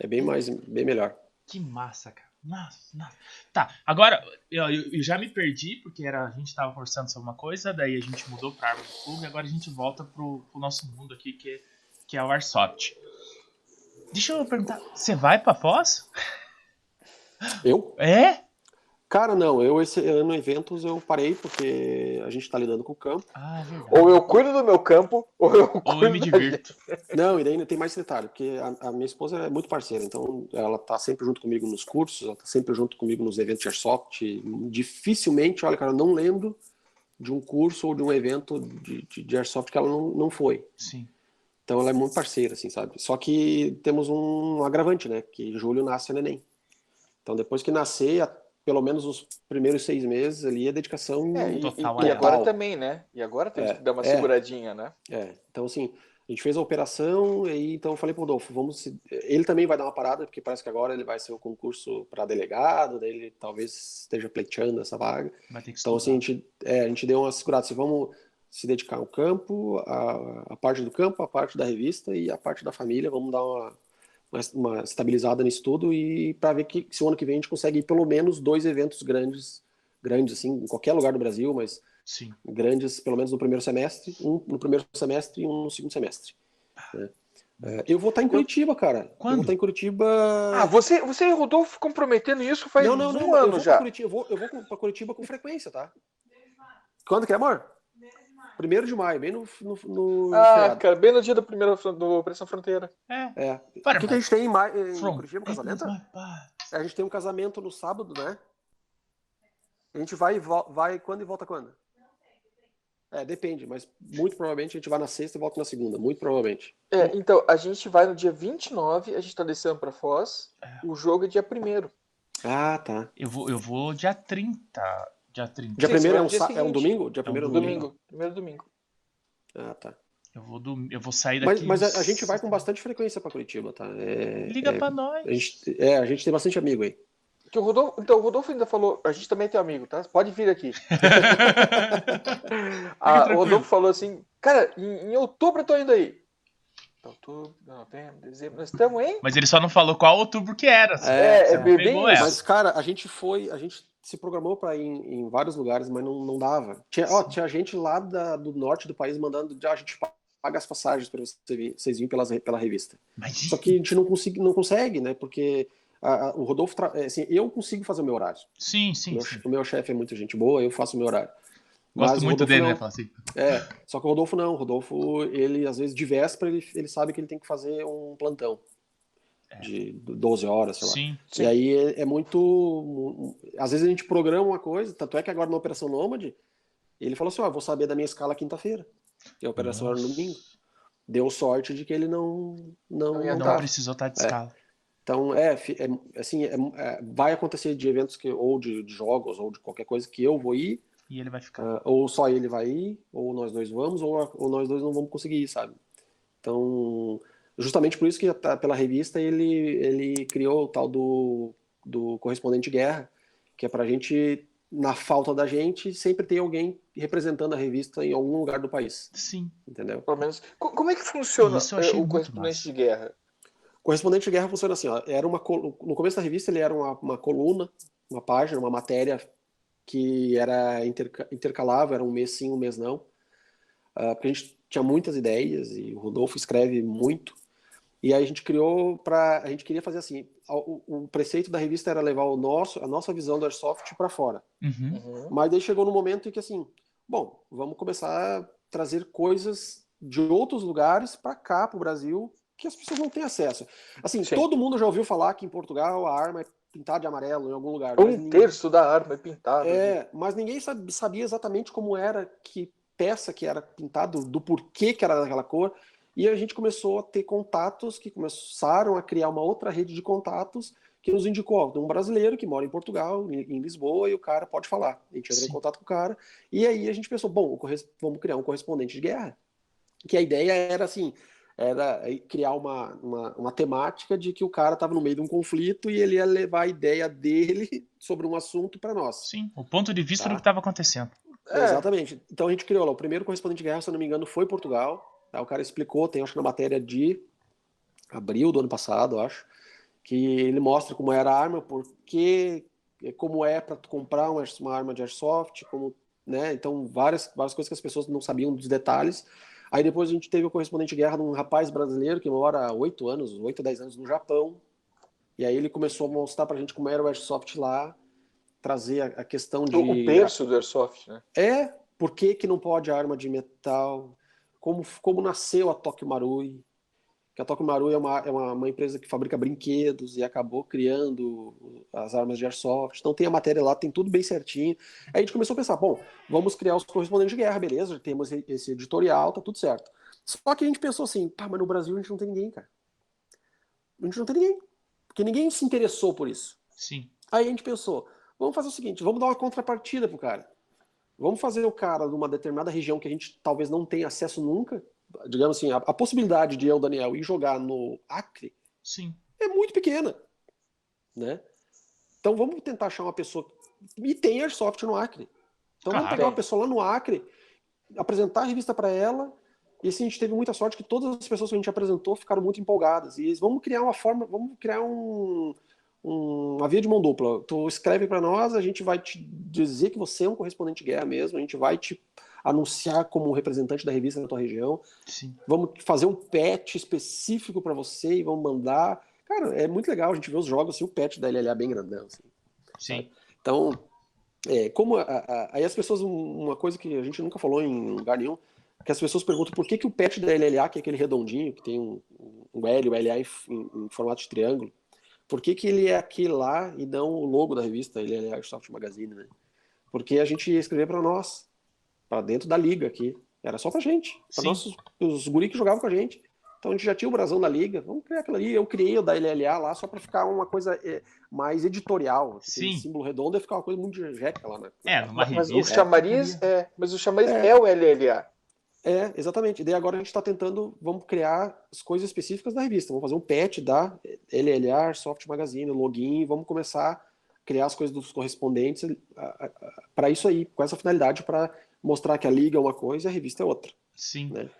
É bem mais, bem melhor. Que massa, cara. Nossa, nossa. Tá, agora eu, eu, já me perdi, porque era, a gente tava conversando sobre uma coisa, daí a gente mudou pra arma do fogo e agora a gente volta pro, pro nosso mundo aqui, que, é, que é o Airsoft. Deixa eu perguntar, você vai pra Foz? Eu? É? Cara, não, eu esse ano eventos eu parei porque a gente tá lidando com o campo. Ah, é ou eu cuido do meu campo, ou eu cuido ou eu me divirto. Não, e daí ainda tem mais detalhe, porque a, a, minha esposa é muito parceira, então ela tá sempre junto comigo nos cursos, ela tá sempre junto comigo nos eventos de Airsoft. Dificilmente, olha, cara, eu não lembro de um curso ou de um evento de, de, de Airsoft que ela não, não foi. Sim. Então ela é muito parceira, assim, sabe? Só que temos um agravante, né? Que em julho nasce a neném. Então depois que nascer, pelo menos os primeiros seis meses ali, a dedicação é, e, total. E, e agora também, né? E agora tem é, que dar uma é, seguradinha, né? É, então assim, a gente fez a operação e então eu falei pro Rodolfo, vamos. Ele também vai dar uma parada, porque parece que agora ele vai ser o concurso para delegado, daí ele talvez esteja pleiteando essa vaga. então, assim, a gente, é, a gente deu uma segurada, assim, vamos se dedicar ao campo, a, a parte do campo, a parte da revista e a parte da família, vamos dar uma uma estabilizada nisso tudo e para ver que se o ano que vem a gente consegue ir pelo menos dois eventos grandes, grandes assim, em qualquer lugar do Brasil, mas Sim. grandes pelo menos no primeiro semestre, um no primeiro semestre e um no segundo semestre. Né? É, eu vou estar em Curitiba, cara. Quando? Eu vou estar em Curitiba. Ah, você, você e Rodolfo comprometendo isso faz não, não, não, um ano já. Curitiba, eu vou, eu vou para Curitiba com frequência, tá? Quando que é, amor? Primeiro de maio, bem no. no, no ah, feriado. cara, bem no dia da primeira do Operação Fronteira. É. é. Para, o que, que, a gente tem em, maio, em Curitiba, um casamento? É, a gente tem um casamento no sábado, né? A gente vai, vai quando e volta quando? É, depende, mas muito provavelmente a gente vai na sexta e volta na segunda, muito provavelmente. É, então, a gente vai no dia 29, a gente tá descendo pra Foz, é. o jogo é dia 1 Ah, tá. Eu vou, eu vou dia 30. Dia 30. Dia primeiro é um, é um domingo? Dia primeiro é um domingo. domingo. Primeiro domingo. Ah, tá. Eu vou, do... eu vou sair daqui. Mas, mas a, a, gente vai com bastante frequência para Curitiba, tá? É, Liga é, para nós. A gente, é, a gente tem bastante amigo aí. Que o Rodolfo, então, o Rodolfo ainda falou, a gente também tem amigo, tá? Pode vir aqui. ah, o Rodolfo falou assim, cara, em, em, outubro eu tô indo aí. Outubro, novembro, dezembro. Nós estamos em. Mas ele só não falou qual outubro que era. Assim. É, é bem, bem Mas, cara, a gente foi. A gente se programou para ir em, em, vários lugares, mas não, não dava. Tinha, ó, tinha gente lá da, do norte do país mandando. Já, a gente paga as passagens para vocês virem pelas, pela revista. Mas... Só que a gente não, consigo, não consegue, né? Porque a, a, o Rodolfo. É, assim, eu consigo fazer o meu horário. Sim, sim. Meu, sim. O meu chefe é muita gente boa, eu faço o meu horário. Gosto Mas muito dele, não. né? Assim. É, só que o Rodolfo não. O Rodolfo, ele, às vezes, de véspera, ele, ele sabe que ele tem que fazer um plantão. É. De 12 horas, sei sim, lá. Sim. E aí é, é, muito. Às vezes a gente programa uma coisa, tanto é que agora na Operação Nômade, ele falou assim: Ó, oh, vou saber da minha escala quinta-feira. E a operação Nossa. era no domingo. Deu sorte de que ele não. Não, não, não precisou estar de é. escala. Então, é, é assim, é, é, vai acontecer de eventos que, ou de, de, jogos, ou de qualquer coisa que eu vou ir, e ele vai ficar. Uh, ou só ele vai ir, ou nós dois vamos, ou, ou nós dois não vamos conseguir ir, sabe? Então, justamente por isso que pela revista ele, ele criou o tal do, do correspondente guerra, que é pra gente, na falta da gente, sempre ter alguém representando a revista em algum lugar do país. Sim. Entendeu? Pelo menos. Como é que funciona o correspondente de guerra? O correspondente de guerra funciona assim, ó, era uma no começo da revista ele era uma, uma coluna, uma página, uma matéria que era interca intercalável, era um mês sim, um mês não. Uh, porque a gente tinha muitas ideias e o Rodolfo escreve muito. E aí a gente criou para a gente queria fazer assim, o, o, preceito da revista era levar o nosso a nossa visão do airsoft para fora. Uhum. Uhum. Mas daí chegou no momento em que assim, bom, vamos começar a trazer coisas de outros lugares para cá, para o Brasil, que as pessoas não têm acesso. Assim, Sim. todo mundo já ouviu falar que em Portugal a arma é pintada de amarelo em algum lugar. Um ninguém... terço da arma é pintada. É, mas ninguém sabia exatamente como era, que peça que era pintado, do porquê que era daquela cor. E a gente começou a ter contatos que começaram a criar uma outra rede de contatos que nos indicou ó, um brasileiro que mora em Portugal, em Lisboa, e o cara pode falar. A gente entrou Sim. em contato com o cara. E aí a gente pensou, bom, vamos criar um correspondente de guerra. Que a ideia era assim, era criar uma, uma, uma, temática de que o cara estava no meio de um conflito e ele ia levar a ideia dele sobre um assunto para nós. Sim, o ponto de vista tá? do que estava acontecendo. É. Exatamente. Então a gente criou lá, o primeiro correspondente de guerra, se eu não me engano, foi Portugal. Tá? O cara explicou, tem acho que na matéria de abril do ano passado, acho, que ele mostra como era a arma, por que, como é para comprar uma, uma arma de airsoft, como, né? Então várias, várias coisas que as pessoas não sabiam dos detalhes. Aí depois a gente teve o correspondente de guerra de um rapaz brasileiro que mora há oito anos, oito, dez anos no Japão. E aí ele começou a mostrar pra gente como era o Airsoft lá, trazer a, questão de... O berço do Airsoft, né? É, por que que não pode arma de metal, como, como nasceu a Tokyo Marui, que a Tokyo Marui é uma, é uma, uma, empresa que fabrica brinquedos e acabou criando as armas de airsoft. Então tem a matéria lá, tem tudo bem certinho. Aí a gente começou a pensar, bom, vamos criar os correspondentes de guerra, beleza, temos esse editorial, tá tudo certo. Só que a gente pensou assim, pá, mas no Brasil a gente não tem ninguém, cara. A gente não tem ninguém. Porque ninguém se interessou por isso. Sim. Aí a gente pensou, vamos fazer o seguinte, vamos dar uma contrapartida pro cara. Vamos fazer o cara de uma determinada região que a gente talvez não tenha acesso nunca, digamos assim, a, a, possibilidade de eu, Daniel, ir jogar no Acre Sim. é muito pequena. Né? Então vamos tentar achar uma pessoa. E tem Airsoft no Acre. Então vamos pegar uma pessoa lá no Acre, apresentar a revista para ela. E assim, a gente teve muita sorte que todas as pessoas que a gente apresentou ficaram muito empolgadas. E vamos criar uma forma, vamos criar um, um, uma via de mão dupla. Tu escreve para nós, a gente vai te dizer que você é um correspondente de guerra mesmo, a gente vai te anunciar como representante da revista da tua região. Sim. Vamos fazer um patch específico para você e vamos mandar. Cara, é muito legal a gente ver os jogos assim, o patch da LLA bem grandão. Assim, Sim. Então, é, como a, a, aí as pessoas, uma coisa que a gente nunca falou em lugar nenhum, que as pessoas perguntam por que, que o patch da LLA, que é aquele redondinho, que tem um, um L, o LA em, em, em, formato de triângulo, por que, que ele é aquele lá e não o logo da revista, ele é Airsoft Magazine, né? Porque a gente ia escrever para nós para dentro da liga aqui. Era só pra gente, para nossos os guri que jogavam com a gente. Então a gente já tinha o brasão da liga, vamos criar aquilo ali. Eu criei o da LLA lá só para ficar uma coisa é, mais editorial. Sim. O símbolo redondo ia ficar uma coisa muito genérica lá, né? É, numa mas, mas o chamariz é, é, mas o chamariz é. é o LLA. É, exatamente. E daí agora a gente está tentando, vamos criar as coisas específicas da revista. Vamos fazer um patch da LLA, Soft Magazine, login, vamos começar a criar as coisas dos correspondentes para isso aí, com essa finalidade para mostrar que a liga é uma coisa e a revista é outra. Sim. Né?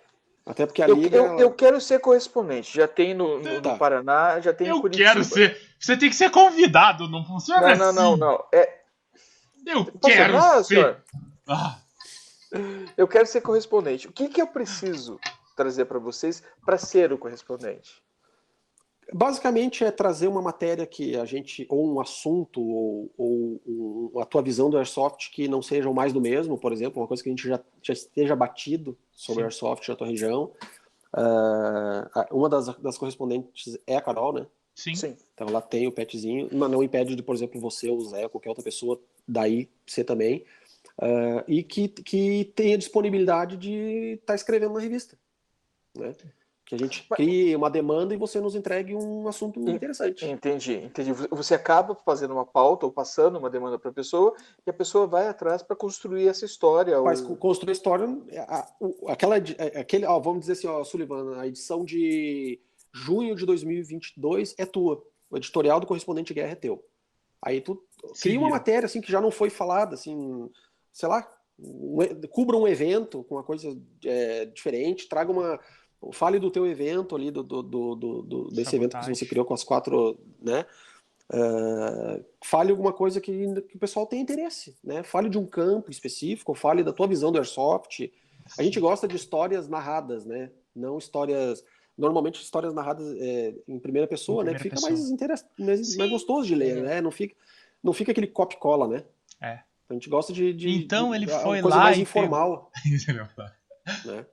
Até porque a Eu, Liga. eu, ela- eu quero ser correspondente. Já tem no, no- no Tá. Paraná, já tem em Eu Curitiba. quero ser. Você tem que ser convidado, não funciona Não, não, assim. não, não. É, Eu posso quero falar, ser. senhor? Ah, Eu quero ser correspondente. O que, que eu preciso trazer para vocês para ser o correspondente? Basicamente é trazer uma matéria que a gente, ou um assunto, ou, ou um- a tua visão do Airsoft que não seja o mais do mesmo, por exemplo, uma coisa que a gente já, já esteja batido sobre Sim. Airsoft na tua região. A- uma das, das correspondentes é a Carol, né? sim. Sim. Então ela tem o petzinho, mas não impede de, por exemplo, você, o Zé, ou qualquer outra pessoa daí ser também. Ah, e que, que tenha disponibilidade de estar escrevendo na revista. Né? Que a gente crie uma demanda e você nos entregue um assunto interessante. Entendi, entendi. Você acaba fazendo uma pauta ou passando uma demanda para a pessoa e a pessoa vai atrás para construir essa história. Mas ou- co- construir história, a- o- aquela, edi- é- aquele, ó, vamos dizer assim, ó, Sullivan, a edição de junho de 2022 é tua. O editorial do correspondente guerra é teu. Aí tu Se cria uma vira. matéria assim que já não foi falada, assim, sei lá, um cubra um evento com uma coisa é, diferente, traga uma fale do teu evento ali do, do, do, do- do- desse evento que Sabotagem. você criou com as quatro, né? Ah, fale alguma coisa que, que o pessoal tenha interesse, né? Fale de um campo específico, fale da tua visão do airsoft. A gente gosta de histórias narradas, né? Não histórias normalmente histórias narradas é, em primeira pessoa, Em né? primeira Que fica pessoa. mais interessante, mais, mais gostoso de ler, né? Não fica, não fica aquele copy cola, né? É. A gente gosta de, de Então de- ele foi coisa lá mais e informal, Entendeu? né?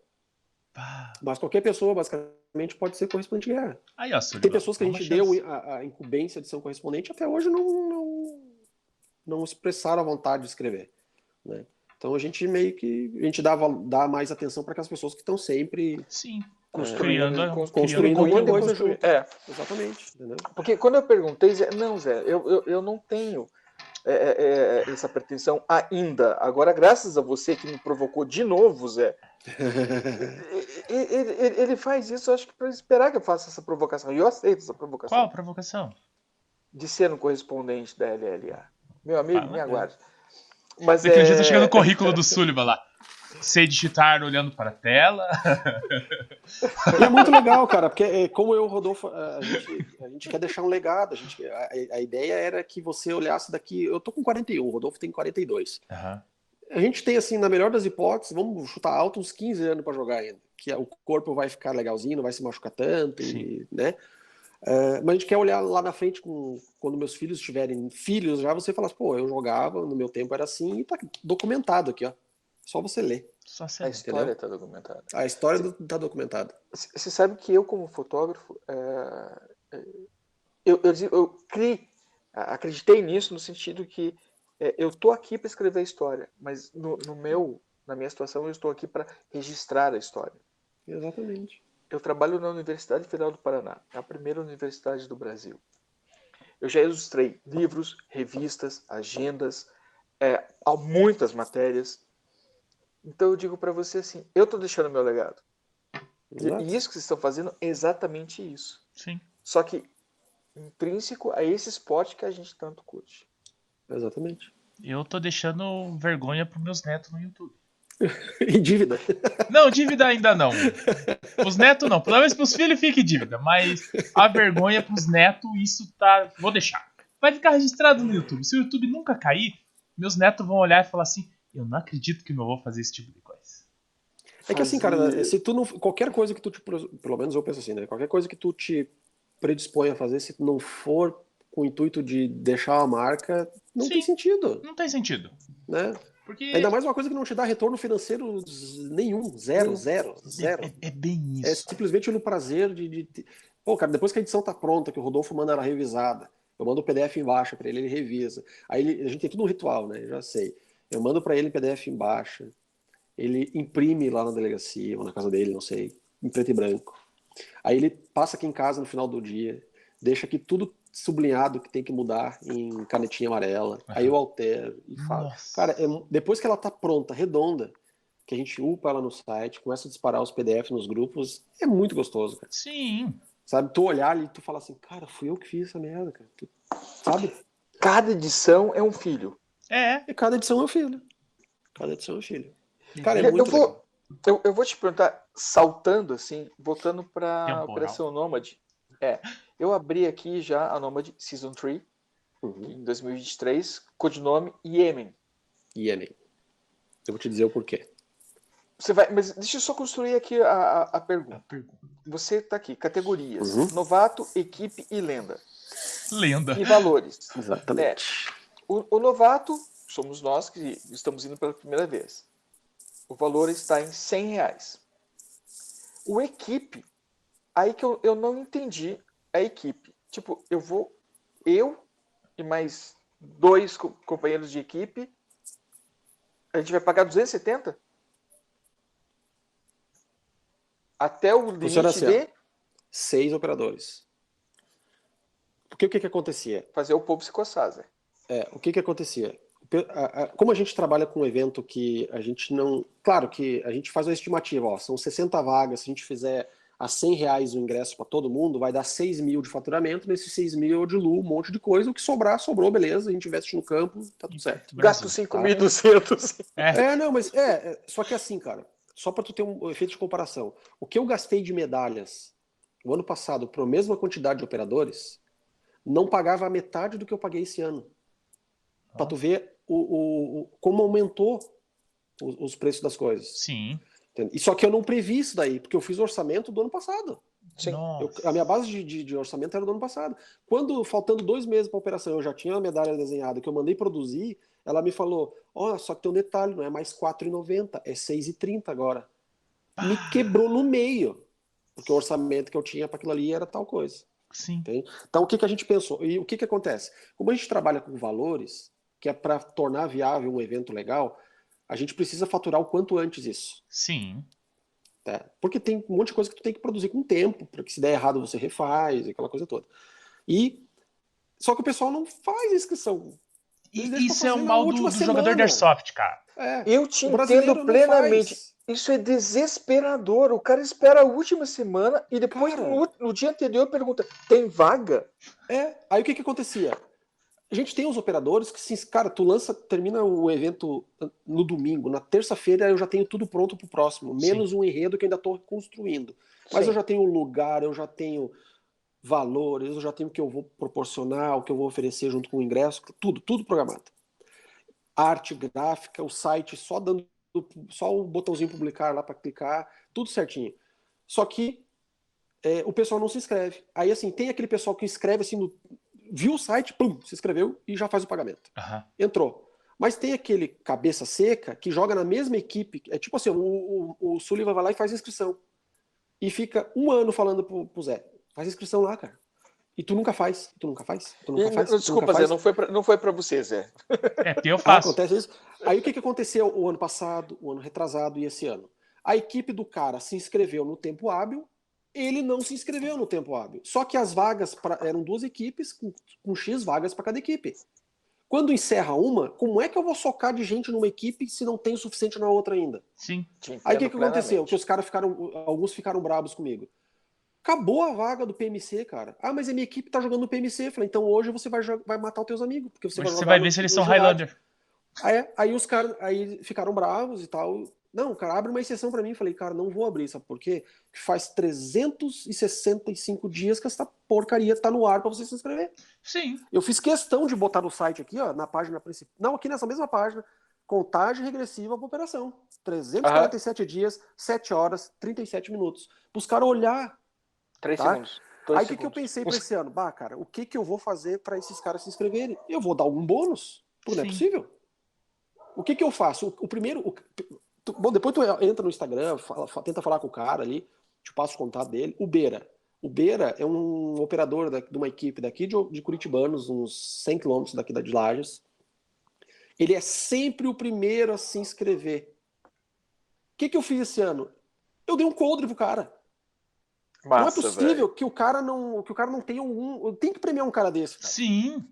Pá. Mas qualquer pessoa basicamente pode ser correspondente de guerra. Aí, ó, Tem pessoas que a gente chance. deu a, a incumbência de ser um correspondente até hoje não, não, não expressaram a vontade de escrever. Né? Então a gente meio que a gente dá, dá mais atenção para aquelas pessoas que estão sempre. Sim. Construindo, Criando- cons- construindo construindo alguma coisa junto. É, Exatamente. Entendeu? porque quando eu perguntei, Zé, não, Zé, eu, eu, eu não tenho é, é, é, essa pretensão ainda. Agora, graças a você que me provocou de novo, Zé, ele, ele- ele faz isso, acho que para esperar que eu faça essa provocação. E eu aceito essa provocação Qual a provocação? de ser um correspondente da LLA. Meu amigo, Ah, me mas- aguarde. Mas Daqui a dia é... tá chegando o currículo do Sullivan lá. Sei digitar olhando para a tela. E é muito legal, cara, porque é, como eu o Rodolfo, a gente, a gente quer deixar um legado. A, gente, a, a ideia era que você olhasse daqui. Eu tô com 41, o Rodolfo tem 42. Aham. A gente tem, assim, na melhor das hipóteses, vamos chutar alto uns 15 anos para jogar ainda. Que o corpo vai ficar legalzinho, não vai se machucar tanto, e, né? É, mas a gente quer olhar lá na frente, com, quando meus filhos tiverem filhos, já você falar assim, pô, eu jogava, no meu tempo era assim, e tá documentado aqui, ó. Só você ler. Só A sei. história está documentada. A história do- tá documentada. Você sabe que eu, como fotógrafo, é, é, eu, eu, digo- eu criei, a- acreditei nisso no sentido que é, eu estou aqui para escrever a história, mas no, no meu, na minha situação, eu estou aqui para registrar a história. Exatamente. Eu trabalho na Universidade Federal do Paraná, é a primeira universidade do Brasil. Eu já ilustrei livros, revistas, agendas, é, há muitas matérias. Então eu digo para você assim, eu estou deixando meu legado. E- Exato. E isso que vocês estão fazendo é exatamente isso. Sim. Só que intrínseco a esse esporte que a gente tanto curte. Exatamente. Eu tô deixando vergonha pros meus netos no YouTube. E dívida. Não, dívida ainda não. Os netos não. Pelo menos pros filhos fique dívida. Mas a vergonha pros netos, isso tá. Vou deixar. Vai ficar registrado no YouTube. Se o YouTube nunca cair, meus netos vão olhar e falar assim: Eu não acredito que meu avô fazia esse tipo de coisa. É que assim, cara, Fazer- se tu não. Qualquer coisa que tu te. Pelo menos eu penso assim, né? Qualquer coisa que tu te predispõe a fazer, se tu não for com o intuito de deixar uma marca, não Sim. tem sentido, Não tem sentido. né? Porque Ainda mais uma coisa que não te dá retorno financeiro nenhum, zero, Sim. zero, zero. é, é bem É isso. simplesmente no prazer de, de, Pô, cara, depois que a edição tá pronta, que o Rodolfo manda ela revisada, eu mando o PDF embaixo para ele, ele revisa. Aí ele- a gente tem tudo um ritual, né? Eu já sei. Eu mando para ele PDF embaixo, ele imprime lá na delegacia ou na casa dele, não sei, em preto e branco. Aí ele passa aqui em casa no final do dia, deixa aqui tudo sublinhado que tem que mudar em canetinha amarela. Aí eu altero e falo. Nossa. Cara, é- depois que ela tá pronta, redonda, que a gente upa ela no site, começa a disparar os PDF nos grupos, é muito gostoso, cara. Sim. Sabe? Tu olhar ali e tu falar assim, cara, fui eu que fiz essa merda, cara. Tu- sabe? Cada edição é um filho. É. E cada edição é um filho. Cada edição é um filho. Cara, é eu, muito vou, legal. Eu, eu vou te perguntar, saltando assim, voltando para Operação Nômade. É, eu abri aqui já a Nômade Season 3, uhum. em 2023, codinome Yemen. Yemen. Eu vou te dizer o porquê. Você vai, mas deixa eu só construir aqui a, a, a pergunta. Você está aqui, categorias: uhum. novato, equipe e lenda. Lenda. E valores. Exatamente. É, o, o novato somos nós que estamos indo pela primeira vez. O valor está em 100 reais. O equipe, aí que eu, eu não entendi a equipe. Tipo, eu vou, eu e mais dois co companheiros de equipe, a gente vai pagar 270? Até o limite assim, de... Seis operadores. Porque o que que acontecia? Fazer o povo se coçar, Zé. É, o que que acontecia? Como a gente trabalha com um evento que a gente não... Claro que a gente faz uma estimativa, ó, são 60 vagas, se a gente fizer a 100 reais o ingresso para todo mundo, vai dar 6 mil de faturamento, nesses 6 mil eu diluo um monte de coisa, o que sobrar, sobrou, beleza, a gente investe no campo, tá tudo certo. Gasto 5.200. Tá? É. é, não, mas é, é, só que assim, cara, só para tu ter um efeito de comparação, o que eu gastei de medalhas o ano passado para a mesma quantidade de operadores, não pagava a metade do que eu paguei esse ano. Ah. Para tu ver o, o, o, como aumentou os, os, preços das coisas. Sim. E só que eu não previ isso daí, porque eu fiz o orçamento do ano passado. Sim. Eu, a minha base de, de, de, orçamento era do ano passado. Quando, faltando dois meses para a operação, eu já tinha a medalha desenhada que eu mandei produzir, ela me falou: Ó, oh, só que tem um detalhe, não é mais R$4,90, é R$6,30 agora. Ah. Me quebrou no meio, porque o orçamento que eu tinha para aquilo ali era tal coisa. Sim. Entende? Então, o que, que a gente pensou? E o que, que acontece? Como a gente trabalha com valores, que é para tornar viável um evento legal, a gente precisa faturar o quanto antes isso. Sim. Tá? Porque tem um monte de coisa que tu tem que produzir com tempo, para que se der errado você refaz, aquela coisa toda. E só que o pessoal não faz inscrição. Isso é um mal do, do jogador de Airsoft, cara. É, eu te entendo plenamente. Isso é desesperador. O cara espera a última semana e depois, no, no, dia anterior, pergunta: tem vaga? É. Aí o que que acontecia? A gente tem os operadores que, sim, cara, tu lança, termina o evento no domingo, na terça-feira eu já tenho tudo pronto pro próximo, menos sim. um enredo que ainda tô construindo. Mas sim. eu já tenho lugar, eu já tenho valores, eu já tenho o que eu vou proporcionar, o que eu vou oferecer junto com o ingresso, tudo, tudo programado. Arte gráfica, o site só dando só o botãozinho publicar lá para clicar, tudo certinho. Só que é, o pessoal não se inscreve. Aí assim, tem aquele pessoal que escreve assim, no, viu o site, pum, se inscreveu e já faz o pagamento. Uhum. Entrou. Mas tem aquele cabeça seca que joga na mesma equipe. É tipo assim, o, o, o Sullivan vai lá e faz inscrição. E fica um ano falando pro, pro Zé. Faz inscrição lá, cara. E tu nunca faz. Tu nunca faz. Tu nunca faz. Desculpa, nunca Zé, não foi, pra, não foi pra você, Zé. É, eu faço. Ah, acontece isso. Aí o que, que aconteceu o ano passado, o ano retrasado e esse ano? A equipe do cara se inscreveu no tempo hábil, ele não se inscreveu no tempo hábil. Só que as vagas pra, eram duas equipes com, com X vagas para cada equipe. Quando encerra uma, como é que eu vou socar de gente numa equipe se não tem o suficiente na outra ainda? Sim. Aí o que, que aconteceu? Que os caras ficaram, alguns ficaram bravos comigo. Acabou a vaga do PMC, cara. Ah, mas a minha equipe tá jogando no PMC. Eu falei, então hoje você vai, vai matar os teus amigos. Porque você vai você vai ver se eles são Highlander. Aí, aí os caras aí ficaram bravos e tal. Não, cara, abre uma exceção para mim. Eu falei, cara, não vou abrir, sabe por quê? Que faz 365 dias que essa porcaria tá no ar para você se inscrever. Sim. Eu fiz questão de botar no site aqui, ó, na página principal. Não, aqui nessa mesma página. Contagem regressiva para operação. 347 dias, 7 horas, 37 minutos. Para os caras olhar Três tá? segundos. Aí o que, que eu pensei para esse ano? Bah, cara, o que, que eu vou fazer para esses caras se inscreverem? Eu vou dar algum bônus? Não é possível. O que, que eu faço? O, o primeiro. O, tu, bom, depois tu entra no Instagram, fala, tenta falar com o cara ali, te passo o contato dele. O Beira. O Beira é um operador da, de uma equipe daqui de, de Curitibanos, uns 100 quilômetros daqui da de Lages. Ele é sempre o primeiro a se inscrever. O que, que eu fiz esse ano? Eu dei um coldre pro cara. Massa, não é possível véio. que o cara não que o cara não tenha um tem que premiar um cara desse. Cara. Sim.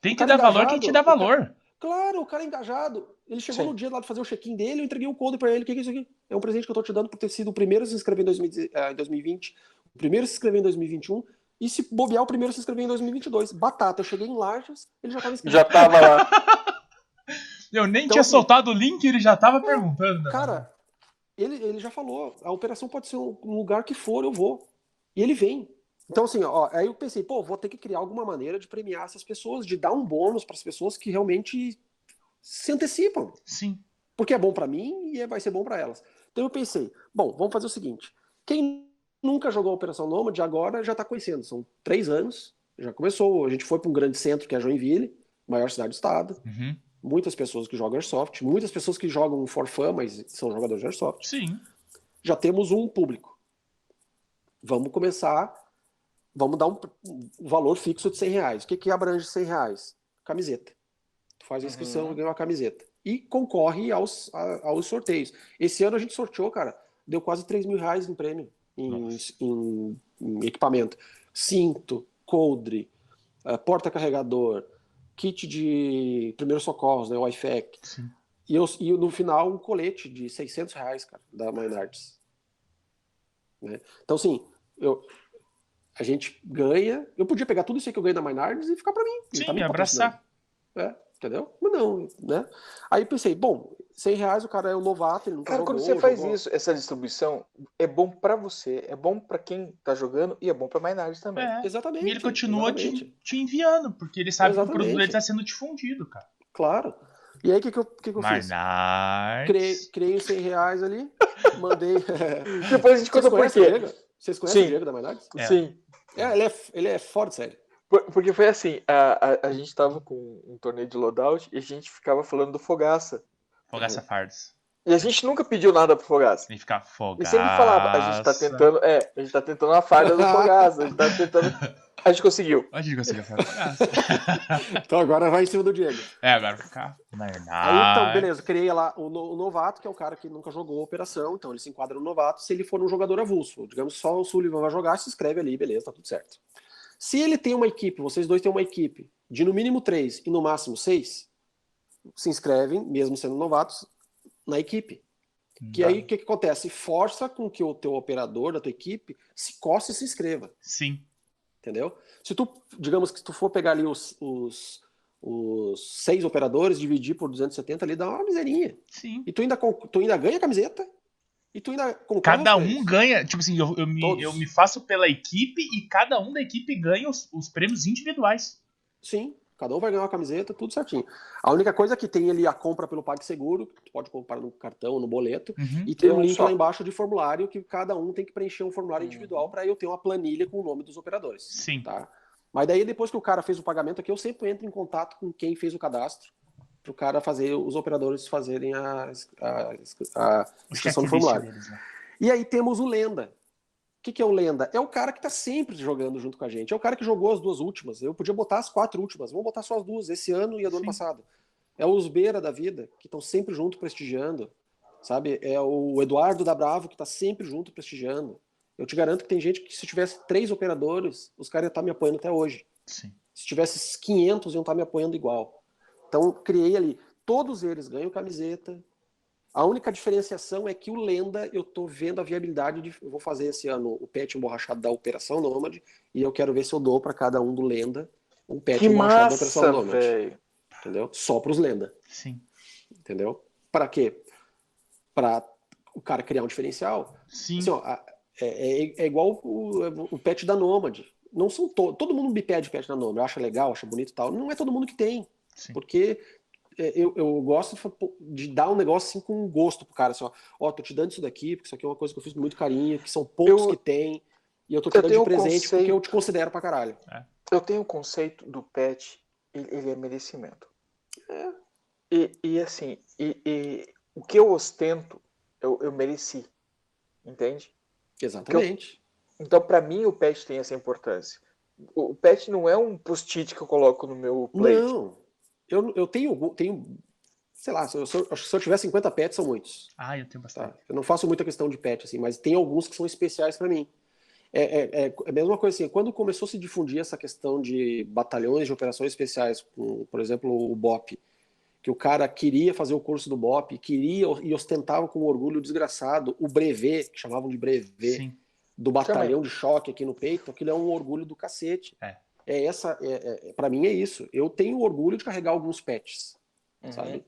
Tem que dar valor quem te dá valor. Claro, o cara é engajado. Ele chegou Sim. no dia lá de fazer o check-in dele, eu entreguei o um code para ele. O que é isso aqui? É um presente que eu tô te dando por ter sido o primeiro a se inscrever em 2020, eh, o primeiro a se inscrever em 2021 e se bobear o primeiro a se inscrever em 2022. Batata, eu cheguei em Lages, ele já tava inscrito. Já tava lá. eu nem então, tinha assim, soltado o link, ele já tava perguntando. Cara, ele, ele já falou, a operação pode ser um lugar que for, eu vou. E ele vem. Então, assim, ó, aí eu pensei, pô, vou ter que criar alguma maneira de premiar essas pessoas, de dar um bônus para as pessoas que realmente se antecipam. Sim. Porque é bom para mim e vai ser bom para elas. Então eu pensei, bom, vamos fazer o seguinte: quem nunca jogou a Operação Nômade agora já está conhecendo. São três anos, já começou. A gente foi para um grande centro que é Joinville, maior cidade do estado. Uhum. Muitas pessoas que jogam Airsoft, muitas pessoas que jogam for fun, mas são jogadores de Airsoft. Sim. Já temos um público. Vamos começar, vamos dar um, um valor fixo de 100 reais. O que, que abrange 100 reais? Camiseta. Tu faz a inscrição Uhum. e ganha uma camiseta. E concorre aos, a- aos sorteios. Esse ano a gente sorteou, cara, deu quase 3 mil reais em prêmio, em, em- em equipamento. Cinto, coldre, eh, porta-carregador, kit de primeiros socorros, né, o. Sim. E, eu- e no final um colete de 600 reais, cara, da Maynards. Né? Então, assim, eu, a gente ganha. Eu podia pegar tudo isso aí que eu ganho da Maynards e ficar pra mim. Sim, tá me abraçar. patrocinando. É, entendeu? Mas não, né? Aí pensei, bom, 100 reais o cara é um novato, ele nunca Cara, jogou. quando você faz jogou- isso, essa distribuição, é bom pra você, é bom pra quem tá jogando e é bom pra Maynard também. É. Exatamente. E ele continua exatamente. te, te enviando, porque ele sabe que o produto Exatamente. dele tá sendo difundido, cara. Claro. E aí o que, que eu, que que eu fiz? Maynard. Criei, criei os 100 reais ali, mandei. Depois a gente conta por quê. Vocês conhecem Sim. o Diego da Maynards? É. Sim. É, ele é, ele é fora de série. Por- Porque foi assim, a, a, a gente tava com um torneio de loadout e a gente ficava falando do Fogaça. Fogaça Fardos. E a gente nunca pediu nada pro Fogaça. Tem que ficar E fogaça. sempre falava, a gente tá tentando, é, a gente tá tentando a farda do Fogaça, a gente tá tentando. A gente conseguiu. A gente conseguiu. Então agora vai em cima do Diego. é, agora vai ficar. Aí então, beleza, criei lá o, no- o novato, que é o cara que nunca jogou a operação, então ele se enquadra no novato se ele for um jogador avulso. Digamos, só o Sullivan vai jogar, se inscreve ali, beleza, tá tudo certo. Se ele tem uma equipe, vocês dois têm uma equipe de no mínimo três e no máximo seis, se inscrevem, mesmo sendo novatos, na equipe. Que Tá. aí o que, que acontece? Força com que o teu operador da tua equipe se coce e se inscreva. Sim. Entendeu? Se tu, digamos que se tu for pegar ali os, os, os seis operadores, dividir por 270 ali, dá uma miserinha. Sim. E tu ainda, tu ainda ganha camiseta. E tu ainda Cada um ganha, tipo assim, eu, eu, me, Todos. eu me faço pela equipe e cada um da equipe ganha os, os prêmios individuais. Sim, cada um vai ganhar uma camiseta, tudo certinho. A única coisa é que tem ali a compra pelo PagSeguro, que tu pode comprar no cartão, no boleto, Uhum. e tem um link só. lá embaixo de formulário que cada um tem que preencher um formulário Uhum. individual para eu ter uma planilha com o nome dos operadores. Sim. Tá? Mas daí depois que o cara fez o pagamento aqui, eu sempre entro em contato com quem fez o cadastro para o cara fazer, os operadores fazerem a, a, a O inscrição checklist formulário. deles, né? E aí temos o Lenda. O que, que é o Lenda? É o cara que tá sempre jogando junto com a gente. É o cara que jogou as duas últimas. Eu podia botar as quatro últimas. Vamos botar só as duas, esse ano e a do ano Sim. passado. É os Beira da vida, que estão sempre junto prestigiando. Sabe? É o Eduardo da Bravo, que tá sempre junto prestigiando. Eu te garanto que tem gente que se tivesse três operadores, os caras iam estar me apoiando até hoje. Sim. Se tivesse 500, iam estar me apoiando igual. Então, criei ali. Todos eles ganham camiseta. A única diferenciação é que o Lenda, eu tô vendo a viabilidade de. Eu vou fazer esse ano o pet emborrachado da Operação Nômade. E eu quero ver se eu dou para cada um do Lenda um pet Que emborrachado da Operação massa, Nômade. Entendeu? Só pros Lenda. Sim. Entendeu? Para quê? Para o cara criar um diferencial. Sim. Assim, ó, é, é- é igual o, o pet da Nômade. Não são to, todo mundo me pede pet da Nômade, acha legal, acha bonito e tal. Não é todo mundo que tem, Sim. porque eu, eu gosto de, dar um negócio assim com gosto pro cara, assim, ó, ó, tô te dando isso daqui, porque isso aqui é uma coisa que eu fiz com muito carinho, que são poucos Eu- que tem, e eu tô te eu dando tenho de um presente conceito- porque eu te considero pra caralho. Eu tenho o conceito do pet, ele, é merecimento. E, e assim, e, e o que eu ostento, eu, eu mereci. Entende? Exatamente. Então, pra mim, o pet tem essa importância. O o pet não é um post-it que eu coloco no meu plate. Não, eu, eu tenho, tenho, sei lá, se eu, se eu- se eu tiver 50 pets, são muitos. Ah, eu tenho Tá? bastante. Eu não faço muita questão de pet, assim, mas tem alguns que são especiais para mim. É, é, é, é a mesma coisa assim, quando começou a se difundir essa questão de batalhões de operações especiais, com, por exemplo, o BOP, que o cara queria fazer o curso do BOP, queria e ostentava com orgulho desgraçado o brevet, que chamavam de brevet, Sim. do batalhão de choque aqui no peito, aquilo é um orgulho do cacete. É. É essa, é, é, para mim é isso. Eu tenho orgulho de carregar alguns pets, Uhum. sabe?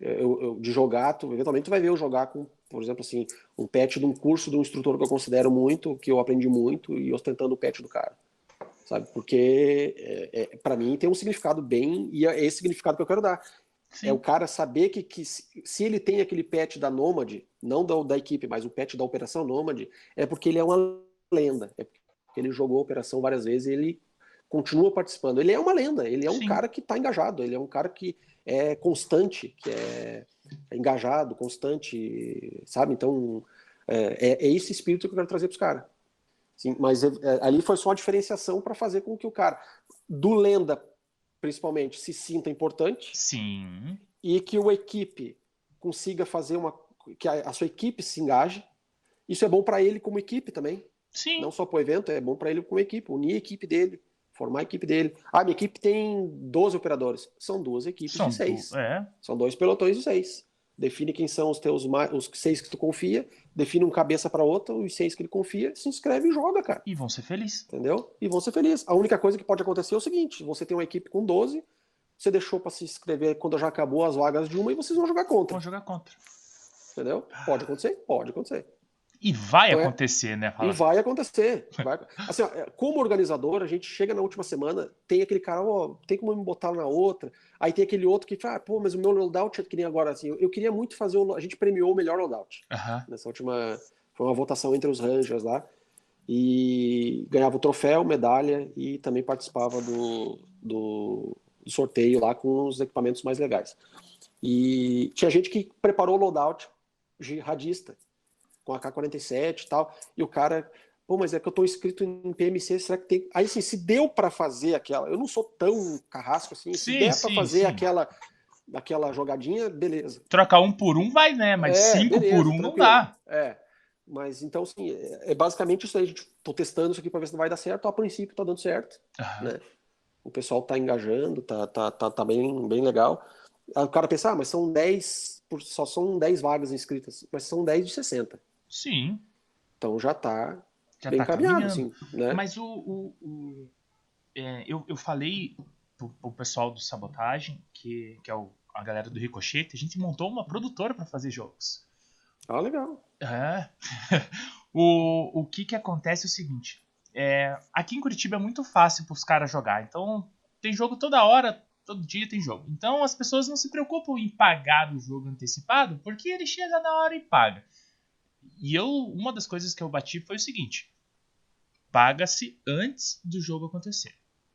Eu, eu- de jogar, tu, eventualmente tu vai ver eu jogar com por exemplo, assim, um patch de um curso de um instrutor que eu considero muito, que eu aprendi muito, e ostentando o patch do cara. Sabe? Porque, é, é para mim, tem um significado bem, e é esse significado que eu quero dar. Sim. É o cara saber que, que se ele tem aquele patch da Nomad, não da, da equipe, mas o patch da Operação Nomad, é porque ele é uma lenda. É porque ele jogou a operação várias vezes e ele continua participando. Ele é uma lenda, ele é um Sim. cara que está engajado, ele é um cara que é constante, que é, é engajado, constante, sabe? Então, é, é, é esse espírito que eu quero trazer para os caras. Sim, mas é, é, ali foi só a diferenciação para fazer com que o cara, do lenda principalmente, se sinta importante. Sim. E que o equipe consiga fazer uma. que a, a sua equipe se engaje. Isso é bom para ele como equipe também. Sim. Não só para o evento, é bom para ele como equipe, unir a equipe dele, formar a equipe dele. Ah, minha equipe tem 12 operadores. São duas equipes São de seis. É. São dois pelotões de seis. Define quem são os teus os seis que tu confia, define um cabeça para outra, os seis que ele confia, se inscreve e joga, cara. E vão ser felizes. Entendeu? E vão ser felizes. A única coisa que pode acontecer é o seguinte: você tem uma equipe com 12, você deixou para se inscrever quando já acabou as vagas de uma e vocês vão jogar contra. Vão jogar contra. Entendeu? Pode acontecer? Pode acontecer. E vai então, é acontecer, né? Fala. E vai acontecer. Vai... Assim, ó, é, como organizador, a gente chega na última semana, tem aquele cara, ó, tem como me botar na outra. Aí tem aquele outro que fala, ah, pô, mas o meu loadout é que nem agora, assim, eu queria muito fazer o... A gente premiou o melhor loadout. Uhum. Nessa última... Foi uma votação entre os Rangers lá. E ganhava o troféu, medalha e também participava do, do, do sorteio lá com os equipamentos mais legais. E tinha gente que preparou o loadout jihadista com a K-47 e tal, e o cara, pô, mas é que eu tô inscrito em PMC, será que tem... Aí, assim, se deu para fazer aquela, eu não sou tão carrasco assim, sim, se der para fazer sim. aquela aquela jogadinha, beleza. Trocar um por um vai, né? Mas é, cinco beleza, por um tranquilo. não dá. É. Mas então, assim, é, é basicamente isso aí. A gente tô testando isso aqui para ver se vai dar certo. A princípio tá dando certo. Uhum. Né? O pessoal tá engajando, tá, tá, tá, tá bem, bem legal. Aí o cara pensa, ah, mas são 10, só são 10 vagas inscritas, mas são 10 de 60. Sim. Então já está já bem tá caminhado, assim, né? Mas o, o, o é, eu, eu falei pro, pro pessoal do Sabotagem, que, que é o, a galera do Ricochete, a gente montou uma produtora para fazer jogos. Ah, legal. É. o, o que que acontece é o seguinte, é, aqui em Curitiba é muito fácil para os caras jogar, então tem jogo toda hora, todo dia tem jogo. Então as pessoas não se preocupam em pagar o jogo antecipado, porque ele chega na hora e paga. E eu, uma das coisas que eu bati foi o seguinte: paga-se antes do jogo acontecer.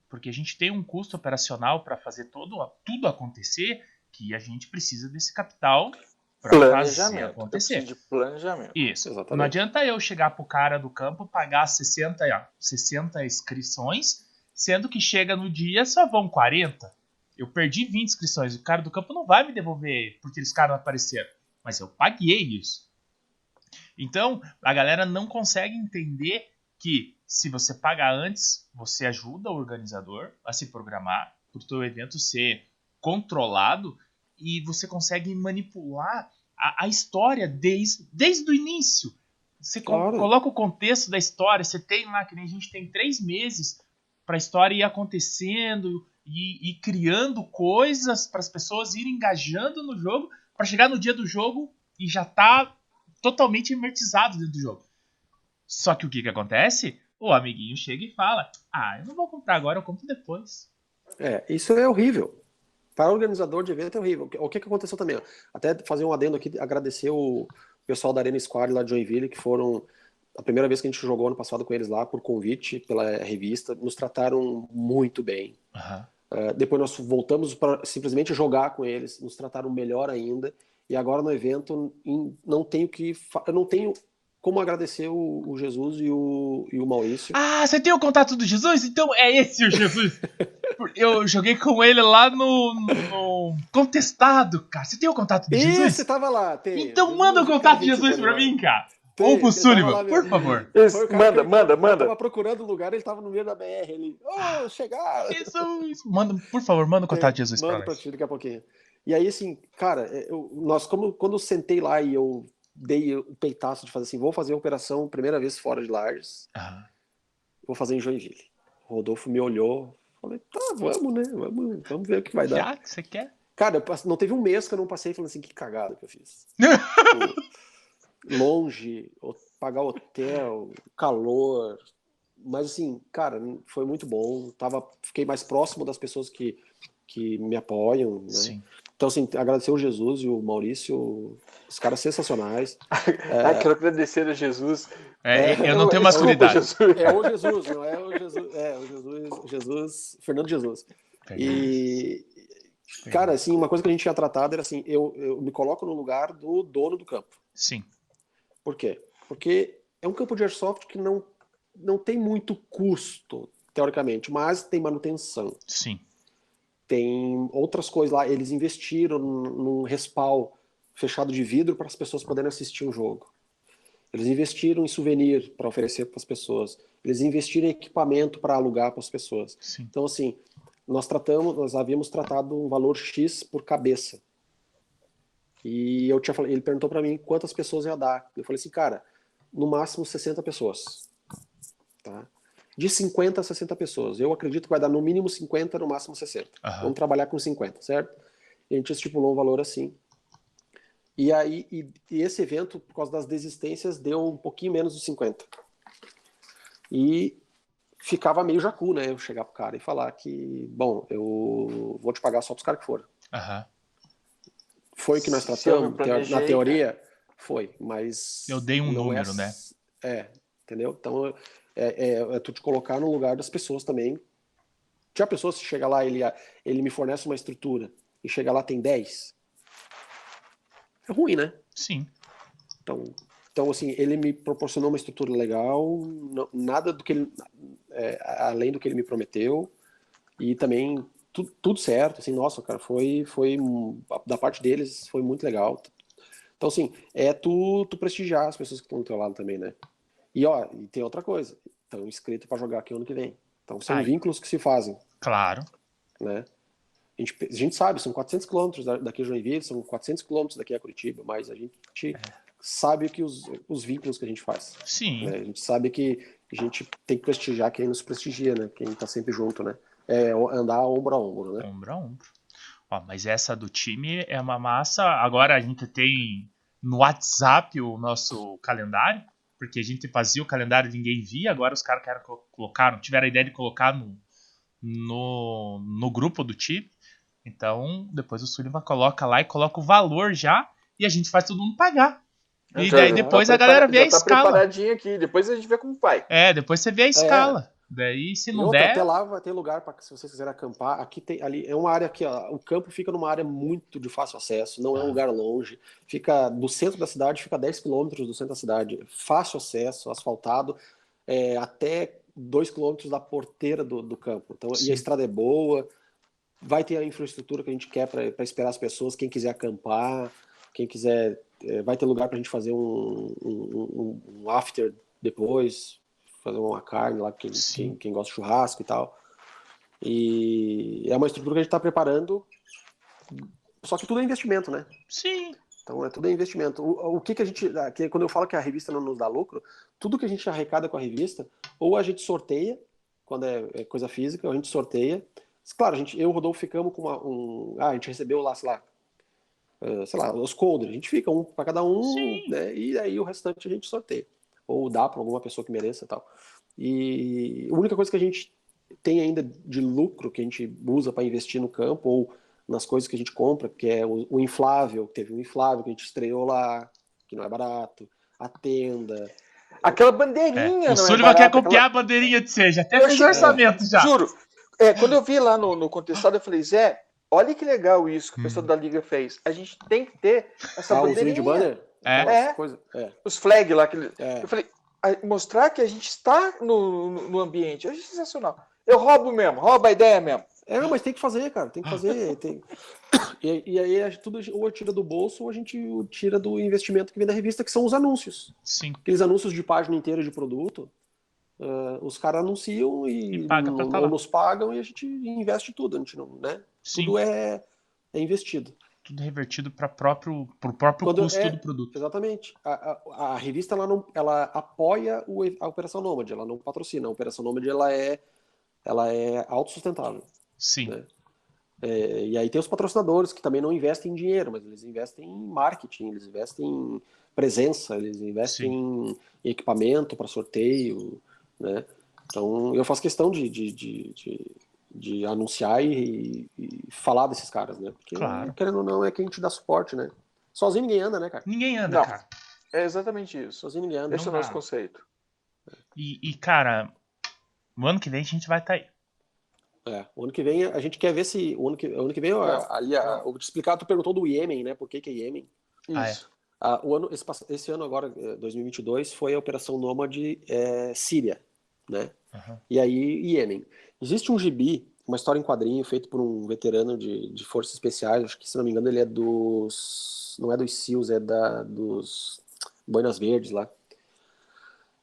Porque a gente tem um custo operacional para fazer todo, tudo acontecer, que a gente precisa desse capital para fazer acontecer. de planejamento. Isso. Exatamente. Não adianta eu chegar pro cara do campo, pagar 60, 60 inscrições, sendo que chega no dia só vão 40. Eu perdi 20 inscrições. O cara do campo não vai me devolver porque eles caras não apareceram. Mas eu paguei isso. Então, a galera não consegue entender que se você pagar antes, você ajuda o organizador a se programar para o seu evento ser controlado e você consegue manipular a, a história desde, desde o início. Você claro. coloca o contexto da história, você tem lá, que nem a gente tem três meses para a história ir acontecendo e, e criando coisas para as pessoas irem engajando no jogo, para chegar no dia do jogo e já tá totalmente imertizado dentro do jogo. Só que o que que acontece? O amiguinho chega e fala: Ah, eu não vou comprar agora, eu compro depois. É, isso é horrível. Para o organizador de evento é horrível. O que, que aconteceu também? Até fazer um adendo aqui, agradecer o pessoal da Arena Squad lá de Joinville, que foram a primeira vez que a gente jogou ano passado com eles lá, por convite, pela revista, nos trataram muito bem. Uhum. Uh, depois nós voltamos para simplesmente jogar com eles, nos trataram melhor ainda. E agora no evento não tenho que eu não tenho como agradecer o, o, Jesus e o, e o Maurício. Ah, você tem o contato do Jesus? Então é esse o Jesus. eu joguei com ele lá no, no, Contestado, cara. Você tem o contato do Jesus? Você tava lá, tem. Então manda o contato de Jesus pra mim, cara. Tem, Ou pro Sullivan, por favor. Isso, manda, que, manda, manda. Eu tava procurando lugar, ele tava no meio da BR. Ele, oh, chegar. Jesus. Manda, por favor, manda o contato de Jesus pra Manda pra ti daqui a pouquinho. E aí, assim, cara, é, eu, nós, como, quando eu sentei lá e eu dei o peitaço de fazer assim, vou fazer a operação primeira vez fora de Lages, uhum. vou fazer em Joinville. O Rodolfo me olhou, falei, tá, vamos, né? Vamos, vamos ver o que vai Já? dar. Já? Você quer? Cara, não teve um mês que eu não passei falando assim, que cagada que eu fiz. longe, pagar hotel, calor. Mas assim, cara, foi muito bom. Tava, fiquei mais próximo das pessoas que, que me apoiam, né? Sim. Então, assim, agradecer o Jesus e o Maurício, os caras sensacionais. é... Ah, quero agradecer a Jesus. É, é, eu não tenho maturidade. É o Jesus, não é o Jesus, é o Jesus, Jesus Fernando Jesus. E, cara, assim, uma coisa que a gente tinha tratado era assim, eu, eu me coloco no lugar do dono do campo. Sim. Por quê? Porque é um campo de airsoft que não, não tem muito custo, teoricamente, mas tem manutenção. Sim. Tem outras coisas lá. Eles investiram num respawn fechado de vidro para as pessoas poderem assistir o jogo. Eles investiram em souvenir para oferecer para as pessoas. Eles investiram em equipamento para alugar para as pessoas. Sim. Então, assim, nós tratamos, nós havíamos tratado um valor X por cabeça. E eu tinha ele perguntou para mim quantas pessoas ia dar. Eu falei assim, cara, no máximo 60 pessoas. Tá? De 50 a 60 pessoas. Eu acredito que vai dar no mínimo 50, no máximo 60. Uhum. Vamos trabalhar com 50, certo? E a gente estipulou um valor assim. E aí, e, e esse evento, por causa das desistências, deu um pouquinho menos de 50. E ficava meio jacu, né? Eu chegar pro cara e falar que, bom, eu vou te pagar só pros caras que foram. Uhum. Foi o que nós tratamos, na teoria, foi, mas. Eu dei um é número, é, né? É, entendeu? Então, é, é, é, tu te colocar no lugar das pessoas também. Tinha pessoas que chega lá, ele, ele me fornece uma estrutura, e chega lá tem 10. É ruim, né? Sim. Então, então assim, ele me proporcionou uma estrutura legal, não, nada do que ele. É, além do que ele me prometeu, e também tudo, tudo certo, assim, nossa, cara, foi, foi da parte deles foi muito legal. Então, assim, é tu, tu prestigiar as pessoas que estão do teu lado também, né? E, ó, e tem outra coisa, estão inscritos para jogar aqui ano que vem. Então, são Ai. vínculos que se fazem. Claro. Né? A gente, a gente sabe, são 400 quilômetros daqui a Joinville, são 400 quilômetros daqui a Curitiba, mas a gente é. sabe que os, os vínculos que a gente faz. Sim. Né? A gente sabe que a gente tem que prestigiar quem nos prestigia, né? Quem está sempre junto, né? É andar ombro a ombro, né? Ombro a ombro. Ó, mas essa do time é uma massa. Agora a gente tem no WhatsApp o nosso calendário, porque a gente fazia o calendário e ninguém via, agora os caras colocaram, tiveram a ideia de colocar no, no, no grupo do time. Então, depois o Sullivan coloca lá e coloca o valor já e a gente faz todo mundo pagar. E daí depois tá a galera vê a tá escala. preparadinho aqui, depois a gente vê como vai. É, depois você vê a é. escala. Daí, se não outra, der. Até lá vai ter lugar para se vocês quiserem acampar. Aqui tem ali é uma área que o campo fica numa área muito de fácil acesso, não é um lugar longe. Fica do centro da cidade, fica 10 quilômetros do centro da cidade, fácil acesso, asfaltado, é, até 2 quilômetros da porteira do, do campo. Então, Sim. e a estrada é boa. Vai ter a infraestrutura que a gente quer para esperar as pessoas, quem quiser acampar, quem quiser. É, vai ter lugar para a gente fazer um, um, um after depois, fazer uma carne lá, quem, quem, quem, gosta de churrasco e tal. E é uma estrutura que a gente está preparando, só que tudo é investimento, né? Sim. Então é tudo é investimento. O, o que, que a gente. Que, quando eu falo que a revista não nos dá lucro, tudo que a gente arrecada com a revista, ou a gente sorteia, quando é, é coisa física, ou a gente sorteia. Claro, a gente, eu e o Rodolfo ficamos com uma, um. Ah, a gente recebeu lá, sei lá, uh, sei lá, os colders. A gente fica um para cada um, Sim. né? E aí o restante a gente sorteia ou dá para alguma pessoa que mereça tal. E a única coisa que a gente tem ainda de lucro que a gente usa para investir no campo ou nas coisas que a gente compra, que é o, o inflável, teve um inflável que a gente estreou lá, que não é barato, a tenda. Aquela bandeirinha, é. O Sullivan é quer copiar aquela... a bandeirinha de seja, até fez orçamento já. Juro. É, quando eu vi lá no, no contestado, eu falei, Zé, olha que legal isso que o pessoal hum. da Liga fez. A gente tem que ter essa ah, bandeirinha. de banner? É. é. Coisa, é. Os flag lá. Que ele, é. Eu falei, mostrar que a gente está no, no ambiente. É sensacional. Eu roubo mesmo, roubo a ideia mesmo. É, mas tem que fazer, cara. Tem que fazer. tem... E, e, aí tudo ou tira do bolso ou a gente tira do investimento que vem da revista, que são os anúncios. Sim. Aqueles anúncios de página inteira de produto. Uh, os caras anunciam e, e paga não, nos pagam e a gente investe tudo. A gente não, né? Sim. Tudo é, é investido tudo revertido para próprio pro próprio Quando, custo é, do produto. Exatamente. A, a, a, revista ela não ela apoia o, a Operação Nômade, ela não patrocina. A Operação Nômade ela é ela é autossustentável. Sim. Né? É, e aí tem os patrocinadores que também não investem em dinheiro, mas eles investem em marketing, eles investem em presença, eles investem em, em equipamento para sorteio, né? Então eu faço questão de, de, de, de, de anunciar e, e, falar desses caras, né? Porque Claro. querendo ou não é quem te dá suporte, né? Sozinho ninguém anda, né, cara? Ninguém anda, Não. cara. É exatamente isso. Sozinho ninguém anda. Esse é o nosso conceito. E, e, cara, no ano que vem a gente vai estar aí. É, o ano que vem a gente quer ver se. O ano que, o ano que vem, ali, a, eu vou te explicar, tu perguntou do Iêmen, né? Por que, que é Iêmen? Ah, é. Isso. Ah, o ano, esse, esse ano agora, eh, 2022, foi a Operação Nômade eh, Síria, né? Aham. E aí, Iêmen. Existe um gibi, uma história em quadrinho feito por um veterano de, de forças especiais, acho que, se não me engano, ele é dos... Não é dos SEALs, é da, dos Boinas Verdes lá.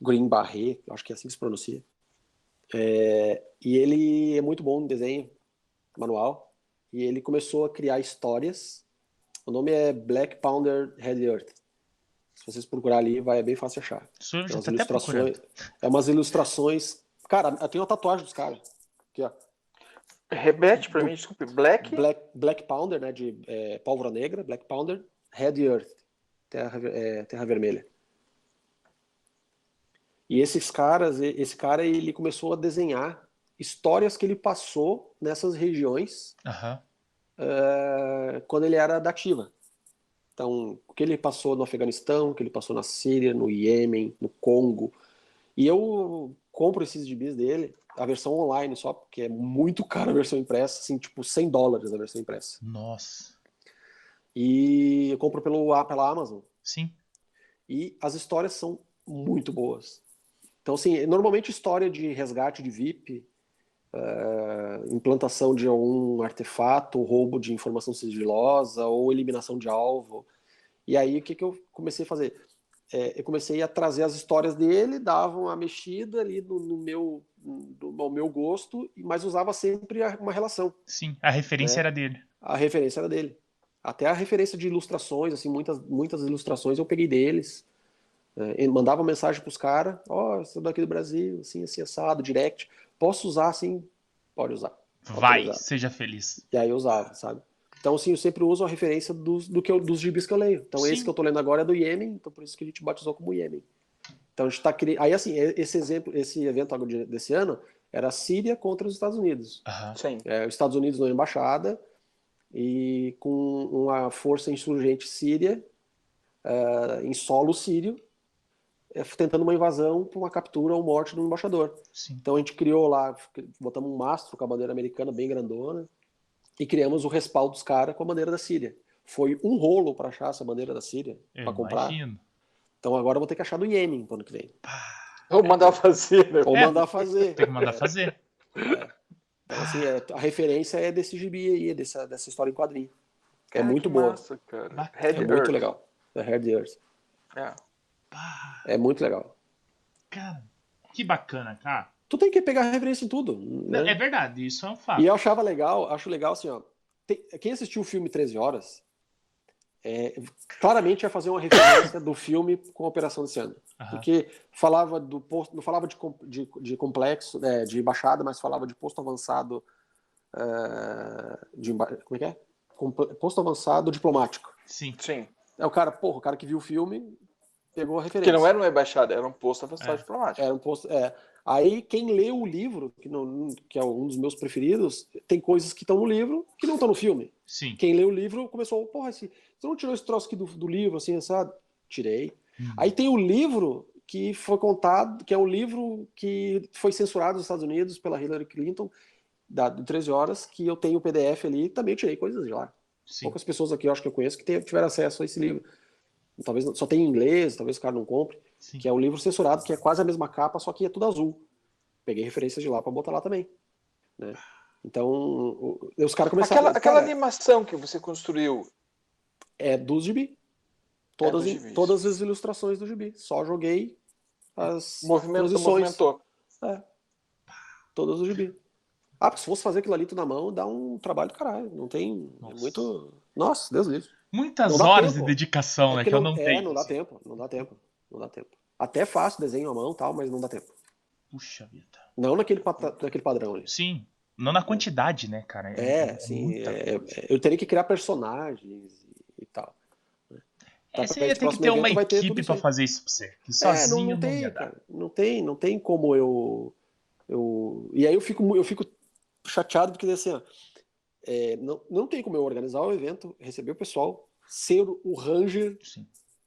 Green Barret, acho que é assim que se pronuncia. É, e ele é muito bom no desenho, manual, e ele começou a criar histórias. O nome é Black Pounder Red Earth. Se vocês procurar ali, vai é bem fácil achar. Isso É umas procurando. ilustrações, é umas ilustrações. Cara, eu tenho uma tatuagem dos caras. Aqui, ó. Repete pra mim, desculpe. Black. Black, Black Pounder, né? De é, pólvora negra, Black Pounder, Red Earth, terra, é, terra vermelha. E esses caras, e- esse cara, ele começou a desenhar histórias que ele passou nessas regiões Aham. eh, quando ele era da ativa. Então, o que ele passou no Afeganistão, o que ele passou na Síria, no Iêmen, no Congo. E eu compro esses gibis dele, a versão online só, porque é muito caro a versão impressa, assim, tipo 100 dólares a versão impressa. Nossa. E eu compro pelo, pela Amazon. Sim. E as histórias são muito boas. Então, assim, normalmente história de resgate de VIP, eh, implantação de algum artefato, roubo de informação sigilosa ou eliminação de alvo. E aí, o que, que eu comecei a fazer? Eh, eu comecei a trazer as histórias dele, dava uma mexida ali no, no meu, no meu gosto, mas usava sempre a- uma relação Sim. A referência É. era dele. a referência era dele. Até a referência de ilustrações, assim, muitas, muitas ilustrações eu peguei deles. É, ele mandava mensagem pros caras, ó, oh, sou daqui do Brasil, assim, assim, assado, direct. Posso usar, assim? Pode usar. Vai, Autorizado. seja feliz. E aí eu usava, sabe? Então, assim, eu sempre uso a referência dos, do que eu, dos gibis que eu leio. Então, Sim. esse que eu tô lendo agora é do Iêmen, então por isso que a gente batizou como Iêmen. Então, a gente tá criando... Aí, assim, esse exemplo, esse evento desse ano era a Síria contra os Estados Unidos. Aham. Sim. É, os Estados Unidos na embaixada e com uma força insurgente síria é, em solo sírio é, tentando uma invasão para uma captura ou morte do embaixador. Sim. Então a gente criou lá, botamos um mastro com a bandeira americana bem grandona e criamos o respaldo dos caras com a bandeira da Síria. Foi um rolo para achar essa bandeira da Síria para comprar. Então agora eu vou ter que achar do Iêmen pro ano que vem. Vou mandar fazer, né? Ou É. mandar fazer. Tem que mandar fazer. Então, assim, é, a referência é desse gibi aí, dessa, dessa história em quadrinho. Que é Cara, muito que boa. Massa, cara. Red É muito Earth. legal. É Hard Earth. É. É muito legal. cara, que bacana, cara. Tu tem que pegar referência em tudo. Né? É verdade, isso é um fato. E eu achava legal, acho legal assim, ó. tem- quem assistiu o filme 13 Horas, é, claramente ia fazer uma referência do filme com a Operação desse ano. Aham. Porque falava do posto, não falava de, de, de complexo, é, de embaixada, mas falava de posto avançado. é, de, como é que é? Comple- Posto avançado diplomático. Sim. Sim. É o cara, porra, o cara que viu o filme pegou a referência. Que não era uma embaixada, era um posto avançado É. diplomático. Era um posto. É. Aí quem leu o livro, que, não, que é um dos meus preferidos, tem coisas que estão no livro que não estão no filme. Sim. Quem leu o livro começou, porra, esse, você não tirou esse troço aqui do, do livro, assim, sabe? Tirei. Hum. Aí tem o livro que foi contado, que é um livro que foi censurado nos Estados Unidos pela Hillary Clinton, da, do 13 horas, que eu tenho o PDF ali, também tirei coisas de lá. Sim. Poucas pessoas aqui eu acho que eu conheço que tiveram acesso a esse livro. Talvez só tem em inglês, talvez o cara não compre Sim. que é um livro censurado, que é quase a mesma capa, só que é tudo azul. Peguei referências de lá pra botar lá também. né? Então, o- os caras começaram. Aquela, aquela cara, animação que você construiu. é dos gibi. Todas, dos gibis. todas as ilustrações do gibi. Só joguei as Movimento, posições. movimentou. Todas do gibi. Ah, se fosse fazer aquilo ali tudo na mão, dá um trabalho do caralho. Não tem. é Nossa. muito. Nossa, Deus livre. Muitas Não horas tempo. de dedicação, né? É Que eu não é, tenho. não dá tempo. Não dá tempo. Não dá tempo. Até faço desenho à mão e tal, mas não dá tempo. Puxa vida. Não naquele, naquele padrão ali. Sim. Não na quantidade, né, cara? É, é, é sim. É, eu teria que criar personagens e tal. Tá, você ia ter que ter uma equipe para fazer isso pra você. Que sozinho é, não, não, tem, cara, não tem, não tem como eu, eu. E aí eu fico, eu fico chateado porque assim, ó, é, não, não tem como eu organizar o evento, receber o pessoal, ser o Ranger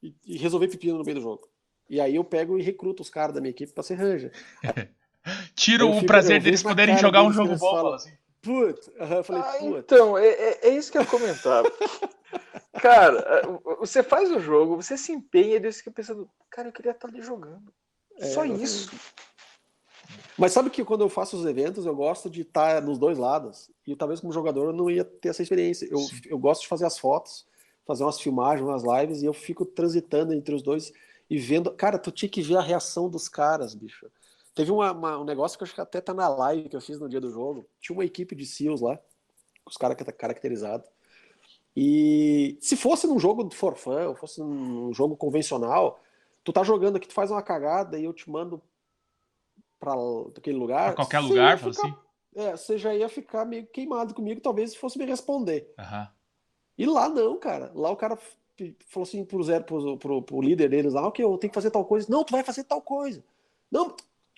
e, e, resolver pepino no meio do jogo. E aí eu pego e recruto os caras da minha equipe para ser Ranger. Tira o prazer deles poderem jogar um jogo bom. Assim. Putz, eu falei, ah, Então, é, é, é, isso que eu comentava. cara, é, você faz o jogo, você se empenha e você fica pensando, cara, eu queria estar ali jogando. É, Só isso. Mas sabe que quando eu faço os eventos, eu gosto de estar nos dois lados. E talvez como jogador eu não ia ter essa experiência. Eu, eu gosto de fazer as fotos, fazer umas filmagens, umas lives, e eu fico transitando entre os dois e vendo. Cara, tu tinha que ver a reação dos caras, bicho. Teve uma, uma, um negócio que eu acho que até tá na live que eu fiz no dia do jogo. Tinha uma equipe de SEALs lá, os caras caracterizados. E se fosse num jogo de forfã, ou fosse num jogo convencional, tu tá jogando aqui, tu faz uma cagada e eu te mando para aquele lugar. Pra qualquer lugar, ficar, assim? É, você já ia ficar meio queimado comigo, talvez fosse me responder. Uhum. E lá não, cara. Lá o cara falou assim pro, zero, pro, pro, pro líder deles lá, que eu tenho que fazer tal coisa. Não, tu vai fazer tal coisa. Não,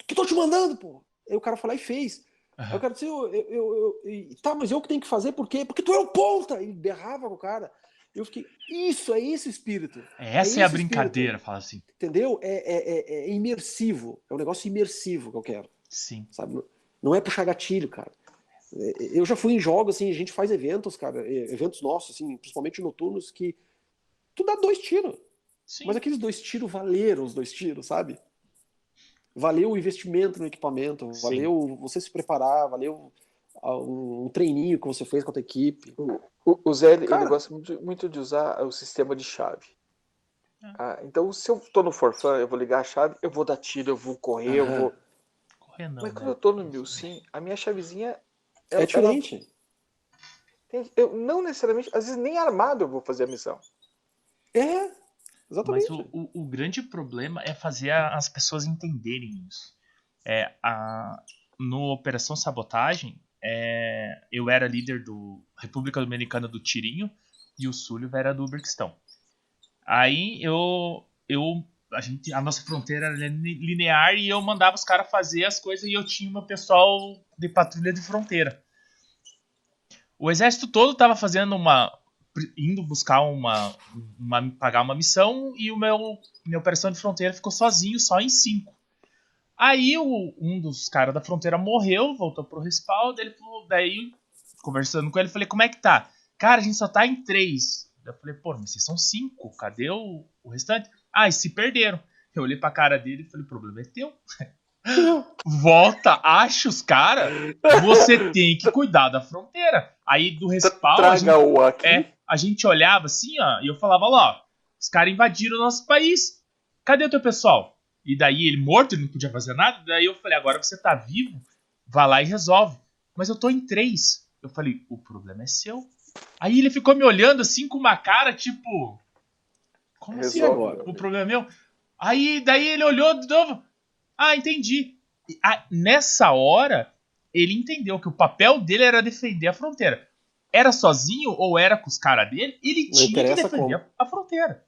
que tô te mandando, pô. Aí o cara foi lá e fez. Uhum. Aí o cara disse, eu, eu, eu, eu, tá, mas eu que tenho que fazer, por quê? Porque tu é o ponta! E berrava com o cara. Eu fiquei, isso, é esse o espírito. É, essa é, é a brincadeira, espírito. fala assim. Entendeu? É, é, é, é, imersivo. É um negócio imersivo que eu quero. Sim. Sabe? Não é puxar gatilho, cara. É, eu já fui em jogos, assim, a gente faz eventos, cara, eventos nossos, assim, principalmente noturnos, que tu dá dois tiros. Sim. Mas aqueles dois tiros valeram os dois tiros, sabe? valeu o investimento no equipamento, Sim. valeu você se preparar, valeu um, um treininho que você fez com a tua equipe. O, o Zé, Cara, ele gosta muito, muito, de usar o sistema de chave. É. Ah, então, se eu tô no forfã, eu vou ligar a chave, eu vou dar tiro, eu vou correr, eu vou. Correr não, Mas quando né? eu tô no mil sim, a minha chavezinha. é diferente. Ela... Eu, não necessariamente, às vezes nem armado eu vou fazer a missão. É, Exatamente. Mas o, o, o, grande problema é fazer as pessoas entenderem isso. É, a, no Operação Sabotagem, é, eu era líder do República Dominicana do Tirinho e o Súlio era do Uberquistão. Aí eu, eu a, gente, a nossa fronteira era linear e eu mandava os caras fazer as coisas e eu tinha meu pessoal de patrulha de fronteira. O exército todo estava fazendo uma, indo buscar uma, uma, pagar uma missão e o meu minha operação de fronteira ficou sozinho, só em cinco. Aí o, um dos caras da fronteira morreu, voltou pro respaldo, ele falou, daí conversando com ele, falei, como é que tá? Cara, a gente só tá em três. Eu falei, pô, mas vocês são cinco, cadê o, o restante? Ah, e se perderam. Eu olhei pra cara dele e falei, o problema é teu. Volta, acha os caras, você tem que cuidar da fronteira. Aí do respaldo. Traga gente, o aqui. É, a gente olhava assim, ó, e eu falava lá, ó, os caras invadiram o nosso país. Cadê o teu pessoal? E daí ele morto, ele não podia fazer nada. Daí eu falei, agora você tá vivo, vai lá e resolve. Mas eu tô em três. Eu falei, o problema é seu. Aí ele ficou me olhando assim com uma cara tipo. Como assim agora? O problema é meu? Aí daí ele olhou de novo. Ah, entendi. Ah, nessa hora, ele entendeu que o papel dele era defender a fronteira era sozinho ou era com os caras dele, ele tinha que defender como. a fronteira.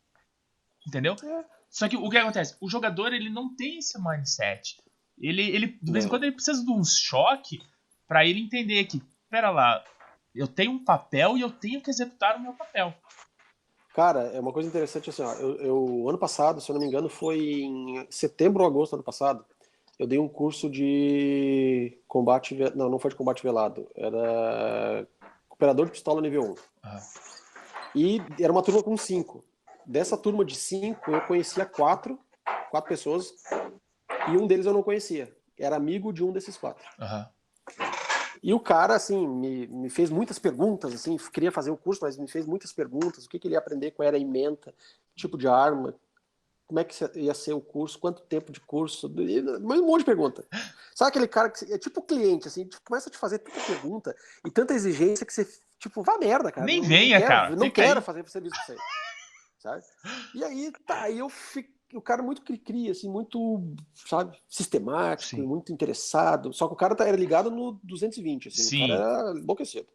Entendeu? É. Só que o que acontece? O jogador ele não tem esse mindset. Ele, ele de vez em quando ele precisa de um choque para ele entender que, pera lá, eu tenho um papel e eu tenho que executar o meu papel. Cara, é uma coisa interessante assim, ó, eu, eu, ano passado, se eu não me engano, foi em setembro ou agosto do ano passado, eu dei um curso de combate, não, não foi de combate velado, era operador de pistola nível 1. Uhum. E era uma turma com cinco. Dessa turma de cinco, eu conhecia quatro, quatro pessoas, e um deles eu não conhecia. Era amigo de um desses quatro. Uhum. E o cara, assim, me, me fez muitas perguntas, assim, queria fazer o curso, mas me fez muitas perguntas, o que, que ele ia aprender, qual era a ementa, tipo de arma, como é que ia ser o curso, quanto tempo de curso, um monte de pergunta. Sabe aquele cara que é tipo cliente, assim, tipo, começa a te fazer tanta pergunta e tanta exigência que você, tipo, vá merda, cara. Nem não, venha, não cara. Não quero aí. fazer serviço pra você. Sabe? E aí, tá, aí eu fico, o cara muito cri-cri, assim, muito, sabe, sistemático, Sim. muito interessado. Só que o cara tá, era ligado no 220, assim, Sim. o cara era enlouquecido.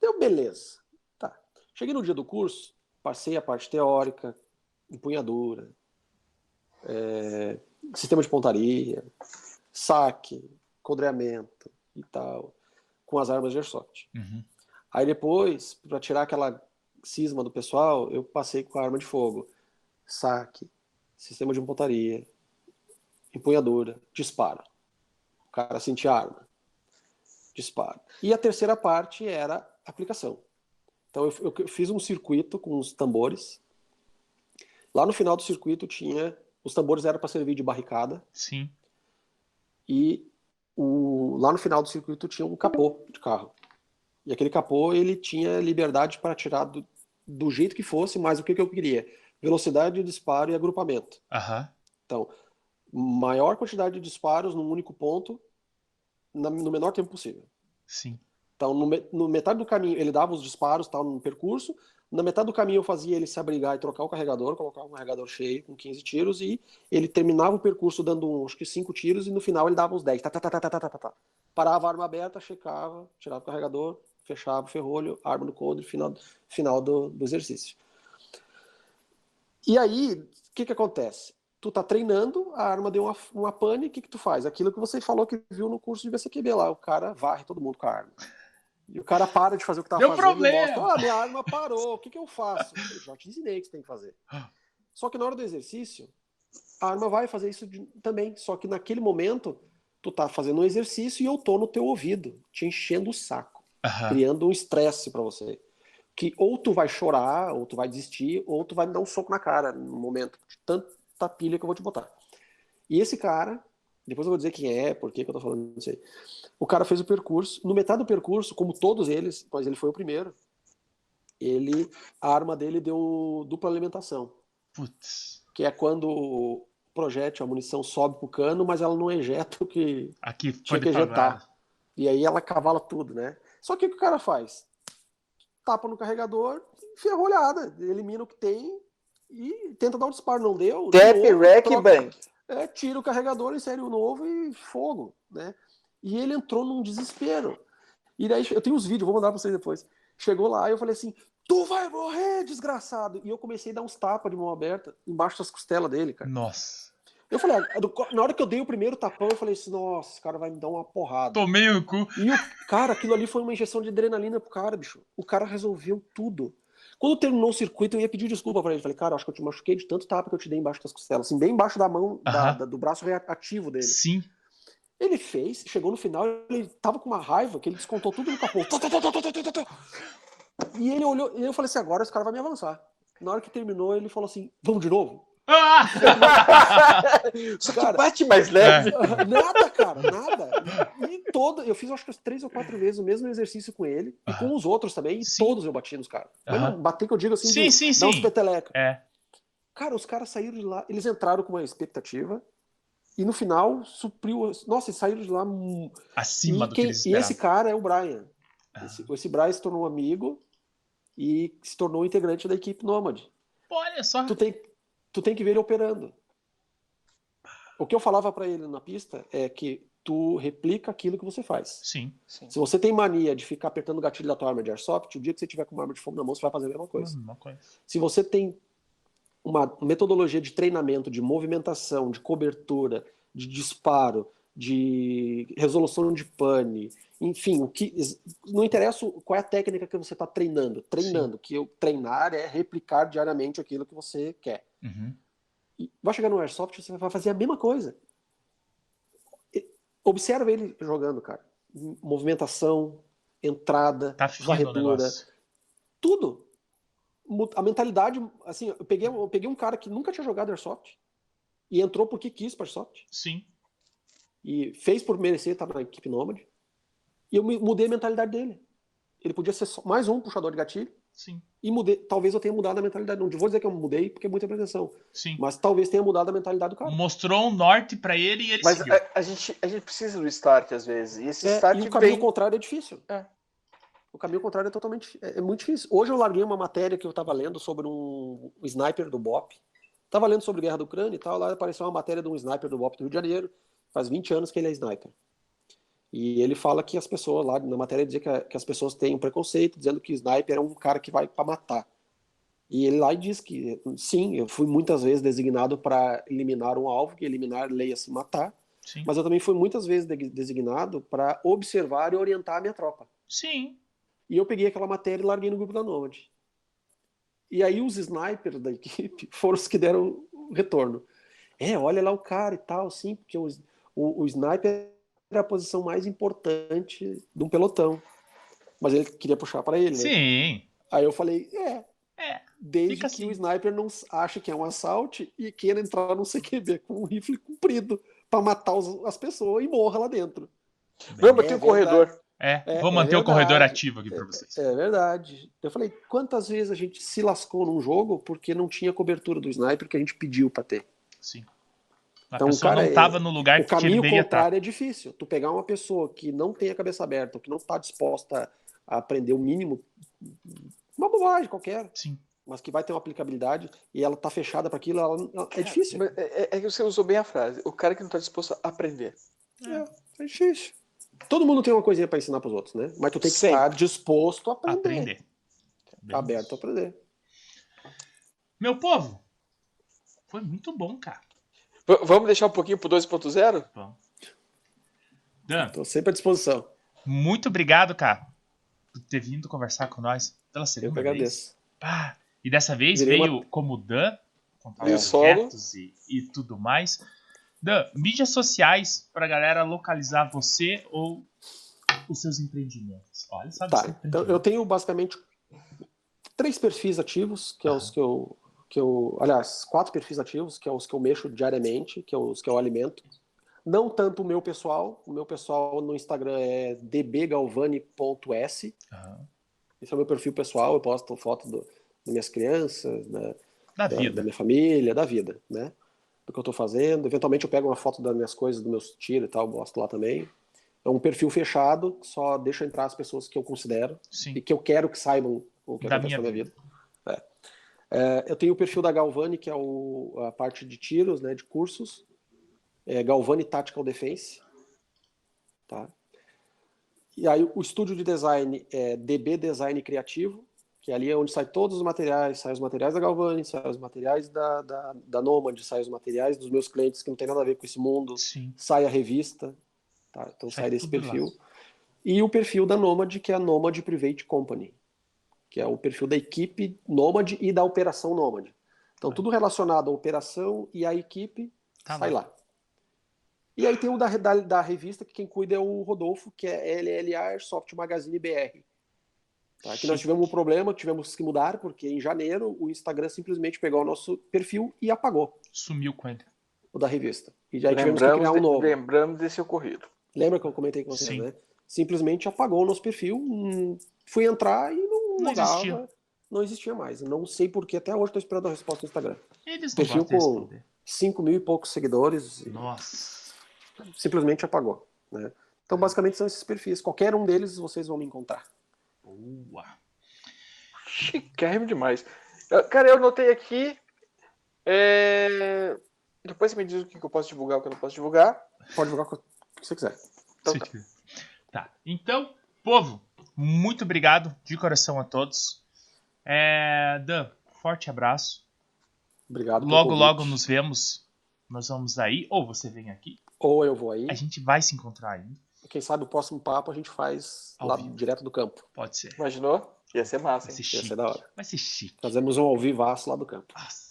Deu beleza. Tá. Cheguei no dia do curso, passei a parte teórica, empunhadura, é, sistema de pontaria, saque, codreamento e tal, com as armas de airsoft. Uhum. Aí depois, para tirar aquela cisma do pessoal, eu passei com a arma de fogo, saque, sistema de pontaria, empunhadura, dispara. O cara sentia a arma, dispara. E a terceira parte era aplicação. Então eu, eu fiz um circuito com os tambores. Lá no final do circuito tinha os tambores eram para servir de barricada. Sim. E o, lá no final do circuito tinha um capô de carro. E aquele capô ele tinha liberdade para tirar do, do jeito que fosse, mas o que, que eu queria? Velocidade de disparo e agrupamento. Uhum. Então, maior quantidade de disparos num único ponto na, no menor tempo possível. Sim. Então, no, no, metade do caminho, ele dava os disparos tal, no percurso, na metade do caminho eu fazia ele se abrigar e trocar o carregador, colocar um carregador cheio com 15 tiros e ele terminava o percurso dando acho que 5 tiros e no final ele dava uns 10. Tá, tá, tá, tá, tá, tá, tá, tá. Parava a arma aberta, checava, tirava o carregador, fechava o ferrolho, arma no coldre, final, final do, do exercício. E aí, o que que acontece? Tu tá treinando, a arma deu uma, uma pane, o que que tu faz? Aquilo que você falou que viu no curso de VCQB lá, o cara varre todo mundo com a arma. E o cara para de fazer o que tá Deu fazendo problema. e mostra, ah, minha arma parou, o que, que eu faço? Eu já te ensinei o que você tem que fazer. Só que na hora do exercício, a arma vai fazer isso de, também. Só que naquele momento, tu tá fazendo um exercício e eu tô no teu ouvido, te enchendo o saco, uhum. criando um estresse para você. Que ou tu vai chorar, ou tu vai desistir, ou tu vai me dar um soco na cara no momento de tanta pilha que eu vou te botar. E esse cara, depois eu vou dizer quem é, por que, que eu tô falando isso aí. O cara fez o percurso. No metade do percurso, como todos eles, mas ele foi o primeiro, ele a arma dele deu dupla alimentação. Putz. Que é quando o projétil, a munição sobe pro cano, mas ela não ejeta o que Aqui tinha que ejetar. Parar. E aí ela cavala tudo, né? Só que o que o cara faz? Tapa no carregador, ferrolhada, elimina o que tem e tenta dar um disparo. Não deu. Tap, rack, bang é, tira o carregador, insere o novo e fogo, né? E ele entrou num desespero. E daí, eu tenho os vídeos, vou mandar pra vocês depois. Chegou lá e eu falei assim, tu vai morrer, desgraçado! E eu comecei a dar uns tapas de mão aberta embaixo das costelas dele, cara. Nossa. Eu falei, ah, na hora que eu dei o primeiro tapão, eu falei assim, nossa, esse cara vai me dar uma porrada. Tomei o cu. E o cara, aquilo ali foi uma injeção de adrenalina pro cara, bicho. O cara resolveu tudo. Quando terminou o circuito, eu ia pedir desculpa para ele. Falei, cara, acho que eu te machuquei de tanto tapa que eu te dei embaixo das costelas, assim, bem embaixo da mão, da, da, do braço ativo dele. Sim. Ele fez, chegou no final, ele tava com uma raiva que ele descontou tudo no capô. E ele olhou, e eu falei assim: agora esse cara vai me avançar. Na hora que terminou, ele falou assim: vamos de novo? Só cara, que bate mais leve. É. Nada, cara, nada. E todo, eu fiz acho que três ou quatro vezes o mesmo exercício com ele e com os outros também, e sim. todos eu bati nos caras. Uhum. Bater que eu digo assim, sim, de, sim, sim. uns peteleca. É. Cara, os caras saíram de lá, eles entraram com uma expectativa e no final supriu. Nossa, eles saíram de lá acima e do quem, que eles E esse cara é o Brian. Ah. Esse, esse Brian se tornou um amigo e se tornou integrante da equipe Nômade. Olha só. Tu tem, tu tem que ver ele operando. O que eu falava para ele na pista é que tu replica aquilo que você faz. Sim, sim. Se você tem mania de ficar apertando o gatilho da tua arma de airsoft, o dia que você tiver com uma arma de fogo na mão, você vai fazer a mesma coisa. Mesma coisa. Se você tem uma metodologia de treinamento, de movimentação, de cobertura, de disparo, de resolução de pane, enfim, o que não interessa qual é a técnica que você está treinando. Treinando, Sim. que eu treinar é replicar diariamente aquilo que você quer. Uhum. E vai chegar no airsoft, você vai fazer a mesma coisa. Observa ele jogando, cara. Movimentação, entrada, tá varredura, tudo. A mentalidade, assim, eu peguei, eu peguei um cara que nunca tinha jogado airsoft e entrou porque quis para airsoft. Sim. E fez por merecer estar na equipe nômade. E eu mudei a mentalidade dele. Ele podia ser mais um puxador de gatilho. Sim. E mudei, talvez eu tenha mudado a mentalidade. Não vou dizer que eu mudei, porque é muita pretensão. Sim. Mas talvez tenha mudado a mentalidade do cara. Mostrou um norte para ele e ele Mas a, a, gente, a gente precisa do start às vezes. E esse é, start e o caminho vem... contrário é difícil. É. O caminho contrário é totalmente. É, é, muito difícil. Hoje eu larguei uma matéria que eu estava lendo sobre um, um sniper do BOP. Tava lendo sobre guerra da Ucrânia e tal, lá apareceu uma matéria de um sniper do BOP do Rio de Janeiro, faz 20 anos que ele é sniper. E ele fala que as pessoas lá na matéria dizia que, que as pessoas têm um preconceito, dizendo que sniper é um cara que vai para matar. E ele lá diz que sim, eu fui muitas vezes designado para eliminar um alvo, que eliminar leia-se matar, Sim. mas eu também fui muitas vezes de- designado para observar e orientar a minha tropa. Sim. E eu peguei aquela matéria e larguei no grupo da Nomad. E aí os snipers da equipe foram os que deram o retorno. É, olha lá o cara e tal, sim, porque o, o, o sniper é a posição mais importante de um pelotão. Mas ele queria puxar para ele, né? Sim. Aí eu falei, é. É, Desde que assim. o sniper não ache que é um assalto e queira entrar no CQB com um rifle comprido para matar os- as pessoas e morra lá dentro. Vamos É bater o corredor. É, É, vou é manter o corredor ativo aqui pra vocês. É verdade. Eu falei, quantas vezes a gente se lascou num jogo porque não tinha cobertura do sniper que a gente pediu para ter? Sim. A Então, pessoa cara, não é- tava no lugar O que caminho deveria estar. contrário é difícil. Tu pegar uma pessoa que não tem a cabeça aberta, que não está disposta a aprender o mínimo, uma bobagem qualquer, Sim. mas que vai ter uma aplicabilidade e ela tá fechada para aquilo, ela- ela- é difícil. Mas É, é- é que você usou bem a frase. O cara que não tá disposto a aprender. É, é difícil. Todo mundo tem uma coisinha para ensinar para os outros, né? Mas tu tem que Sempre. estar disposto a aprender, Aprender. Bem aberto a aprender. Meu povo, foi muito bom, cara. Vamos deixar um pouquinho pro 2.0? Bom. Dan, Tô sempre à disposição. muito obrigado, cara, por ter vindo conversar com nós pela Eu que segunda vez. agradeço. Pá, e dessa vez Virei veio uma- como Dan, contar Veio os solo. projetos e, e tudo mais. Dan, mídias sociais pra galera localizar você ou os seus empreendimentos. Olha, sabe? Tá, então eu tenho basicamente três perfis ativos, que é os que eu, que eu. Aliás, quatro perfis ativos, que é os que eu mexo diariamente, que é os que eu alimento. Não tanto o meu pessoal, o meu pessoal no Instagram é dbgalvani.s. Esse é o meu perfil pessoal, eu posto foto do- das minhas crianças, da, Da da, da vida. minha família, da vida, né? Do que eu tô fazendo. Eventualmente eu pego uma foto das minhas coisas, dos meus tiros e tal, posto lá também. É um perfil fechado, só deixa entrar as pessoas que eu considero Sim. e que eu quero que saibam o que Da acontece minha na minha vida. É. Eu tenho o perfil da Galvani, que é o- a parte de tiros, né, de cursos. É Galvani Tactical Defense. Tá? E aí o estúdio de design é DB Design Criativo, que ali é onde sai todos os materiais, sai os materiais da Galvani, sai os materiais da, da, da Nomad, sai os materiais dos meus clientes que não tem nada a ver com esse mundo, Sim. sai a revista, tá? então Sai sai desse tudo lá. perfil. E o perfil da Nomad, que é a Nomad Private Company, que é o perfil da equipe Nomad e da operação Nomad. Então, Tá. tudo relacionado à operação e à equipe Tá sai lá. E aí tem o da, da, da revista, que quem cuida é o Rodolfo, que é LLA Airsoft Magazine BR. Tá? Que nós tivemos um problema, tivemos que mudar, porque em janeiro o Instagram simplesmente pegou o nosso perfil e apagou Sumiu com ele. o da revista. E aí tivemos que criar um de- novo. lembramos desse ocorrido. Lembra que eu comentei com vocês, Sim. né? Simplesmente apagou o nosso perfil, hum, fui entrar e logava, existia. não existia mais. Não sei porque até hoje estou esperando a resposta do Instagram. Eles não Perfil com- responder. 5 mil e poucos seguidores, e Nossa. simplesmente apagou. Né? Então, basicamente, são esses perfis. Qualquer um deles vocês vão me encontrar. Boa. Chiquérrimo demais. Cara, eu notei aqui. é, Depois você me diz o que eu posso divulgar o que eu não posso divulgar. Pode com o que você quiser. Então Se tá. Tá. Então, povo, muito obrigado de coração a todos. É, Dan, forte abraço. Obrigado. Logo, convite. logo nos vemos. Nós vamos aí, ou você vem aqui. Ou eu vou aí. A gente vai se encontrar ainda. Quem sabe o próximo papo a gente faz Ao lá vivo. direto do campo. Pode ser. Imaginou? Ia ser massa, Vai hein? ser Ia ser da hora. Vai ser chique. Fazemos um ao vivaço lá do campo. Nossa.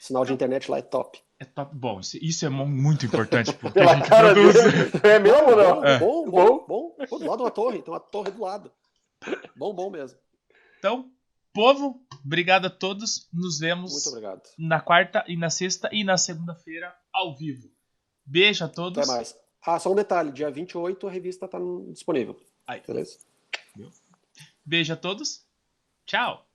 Sinal de internet lá é top. É top. Bom, isso, isso é mu- muito importante porque Pela a gente cara produz. dele. É mesmo ou não? É. Bom, bom, bom. Pô, do lado uma torre, tem uma torre do lado. Bom, bom mesmo. Então, povo, obrigado a todos. Nos vemos Muito obrigado. na quarta e na sexta e na segunda-feira ao vivo. Beijo a todos. Até mais. Ah, só um detalhe: dia 28 a revista tá disponível. Aí. Beleza? Beijo a todos. Tchau.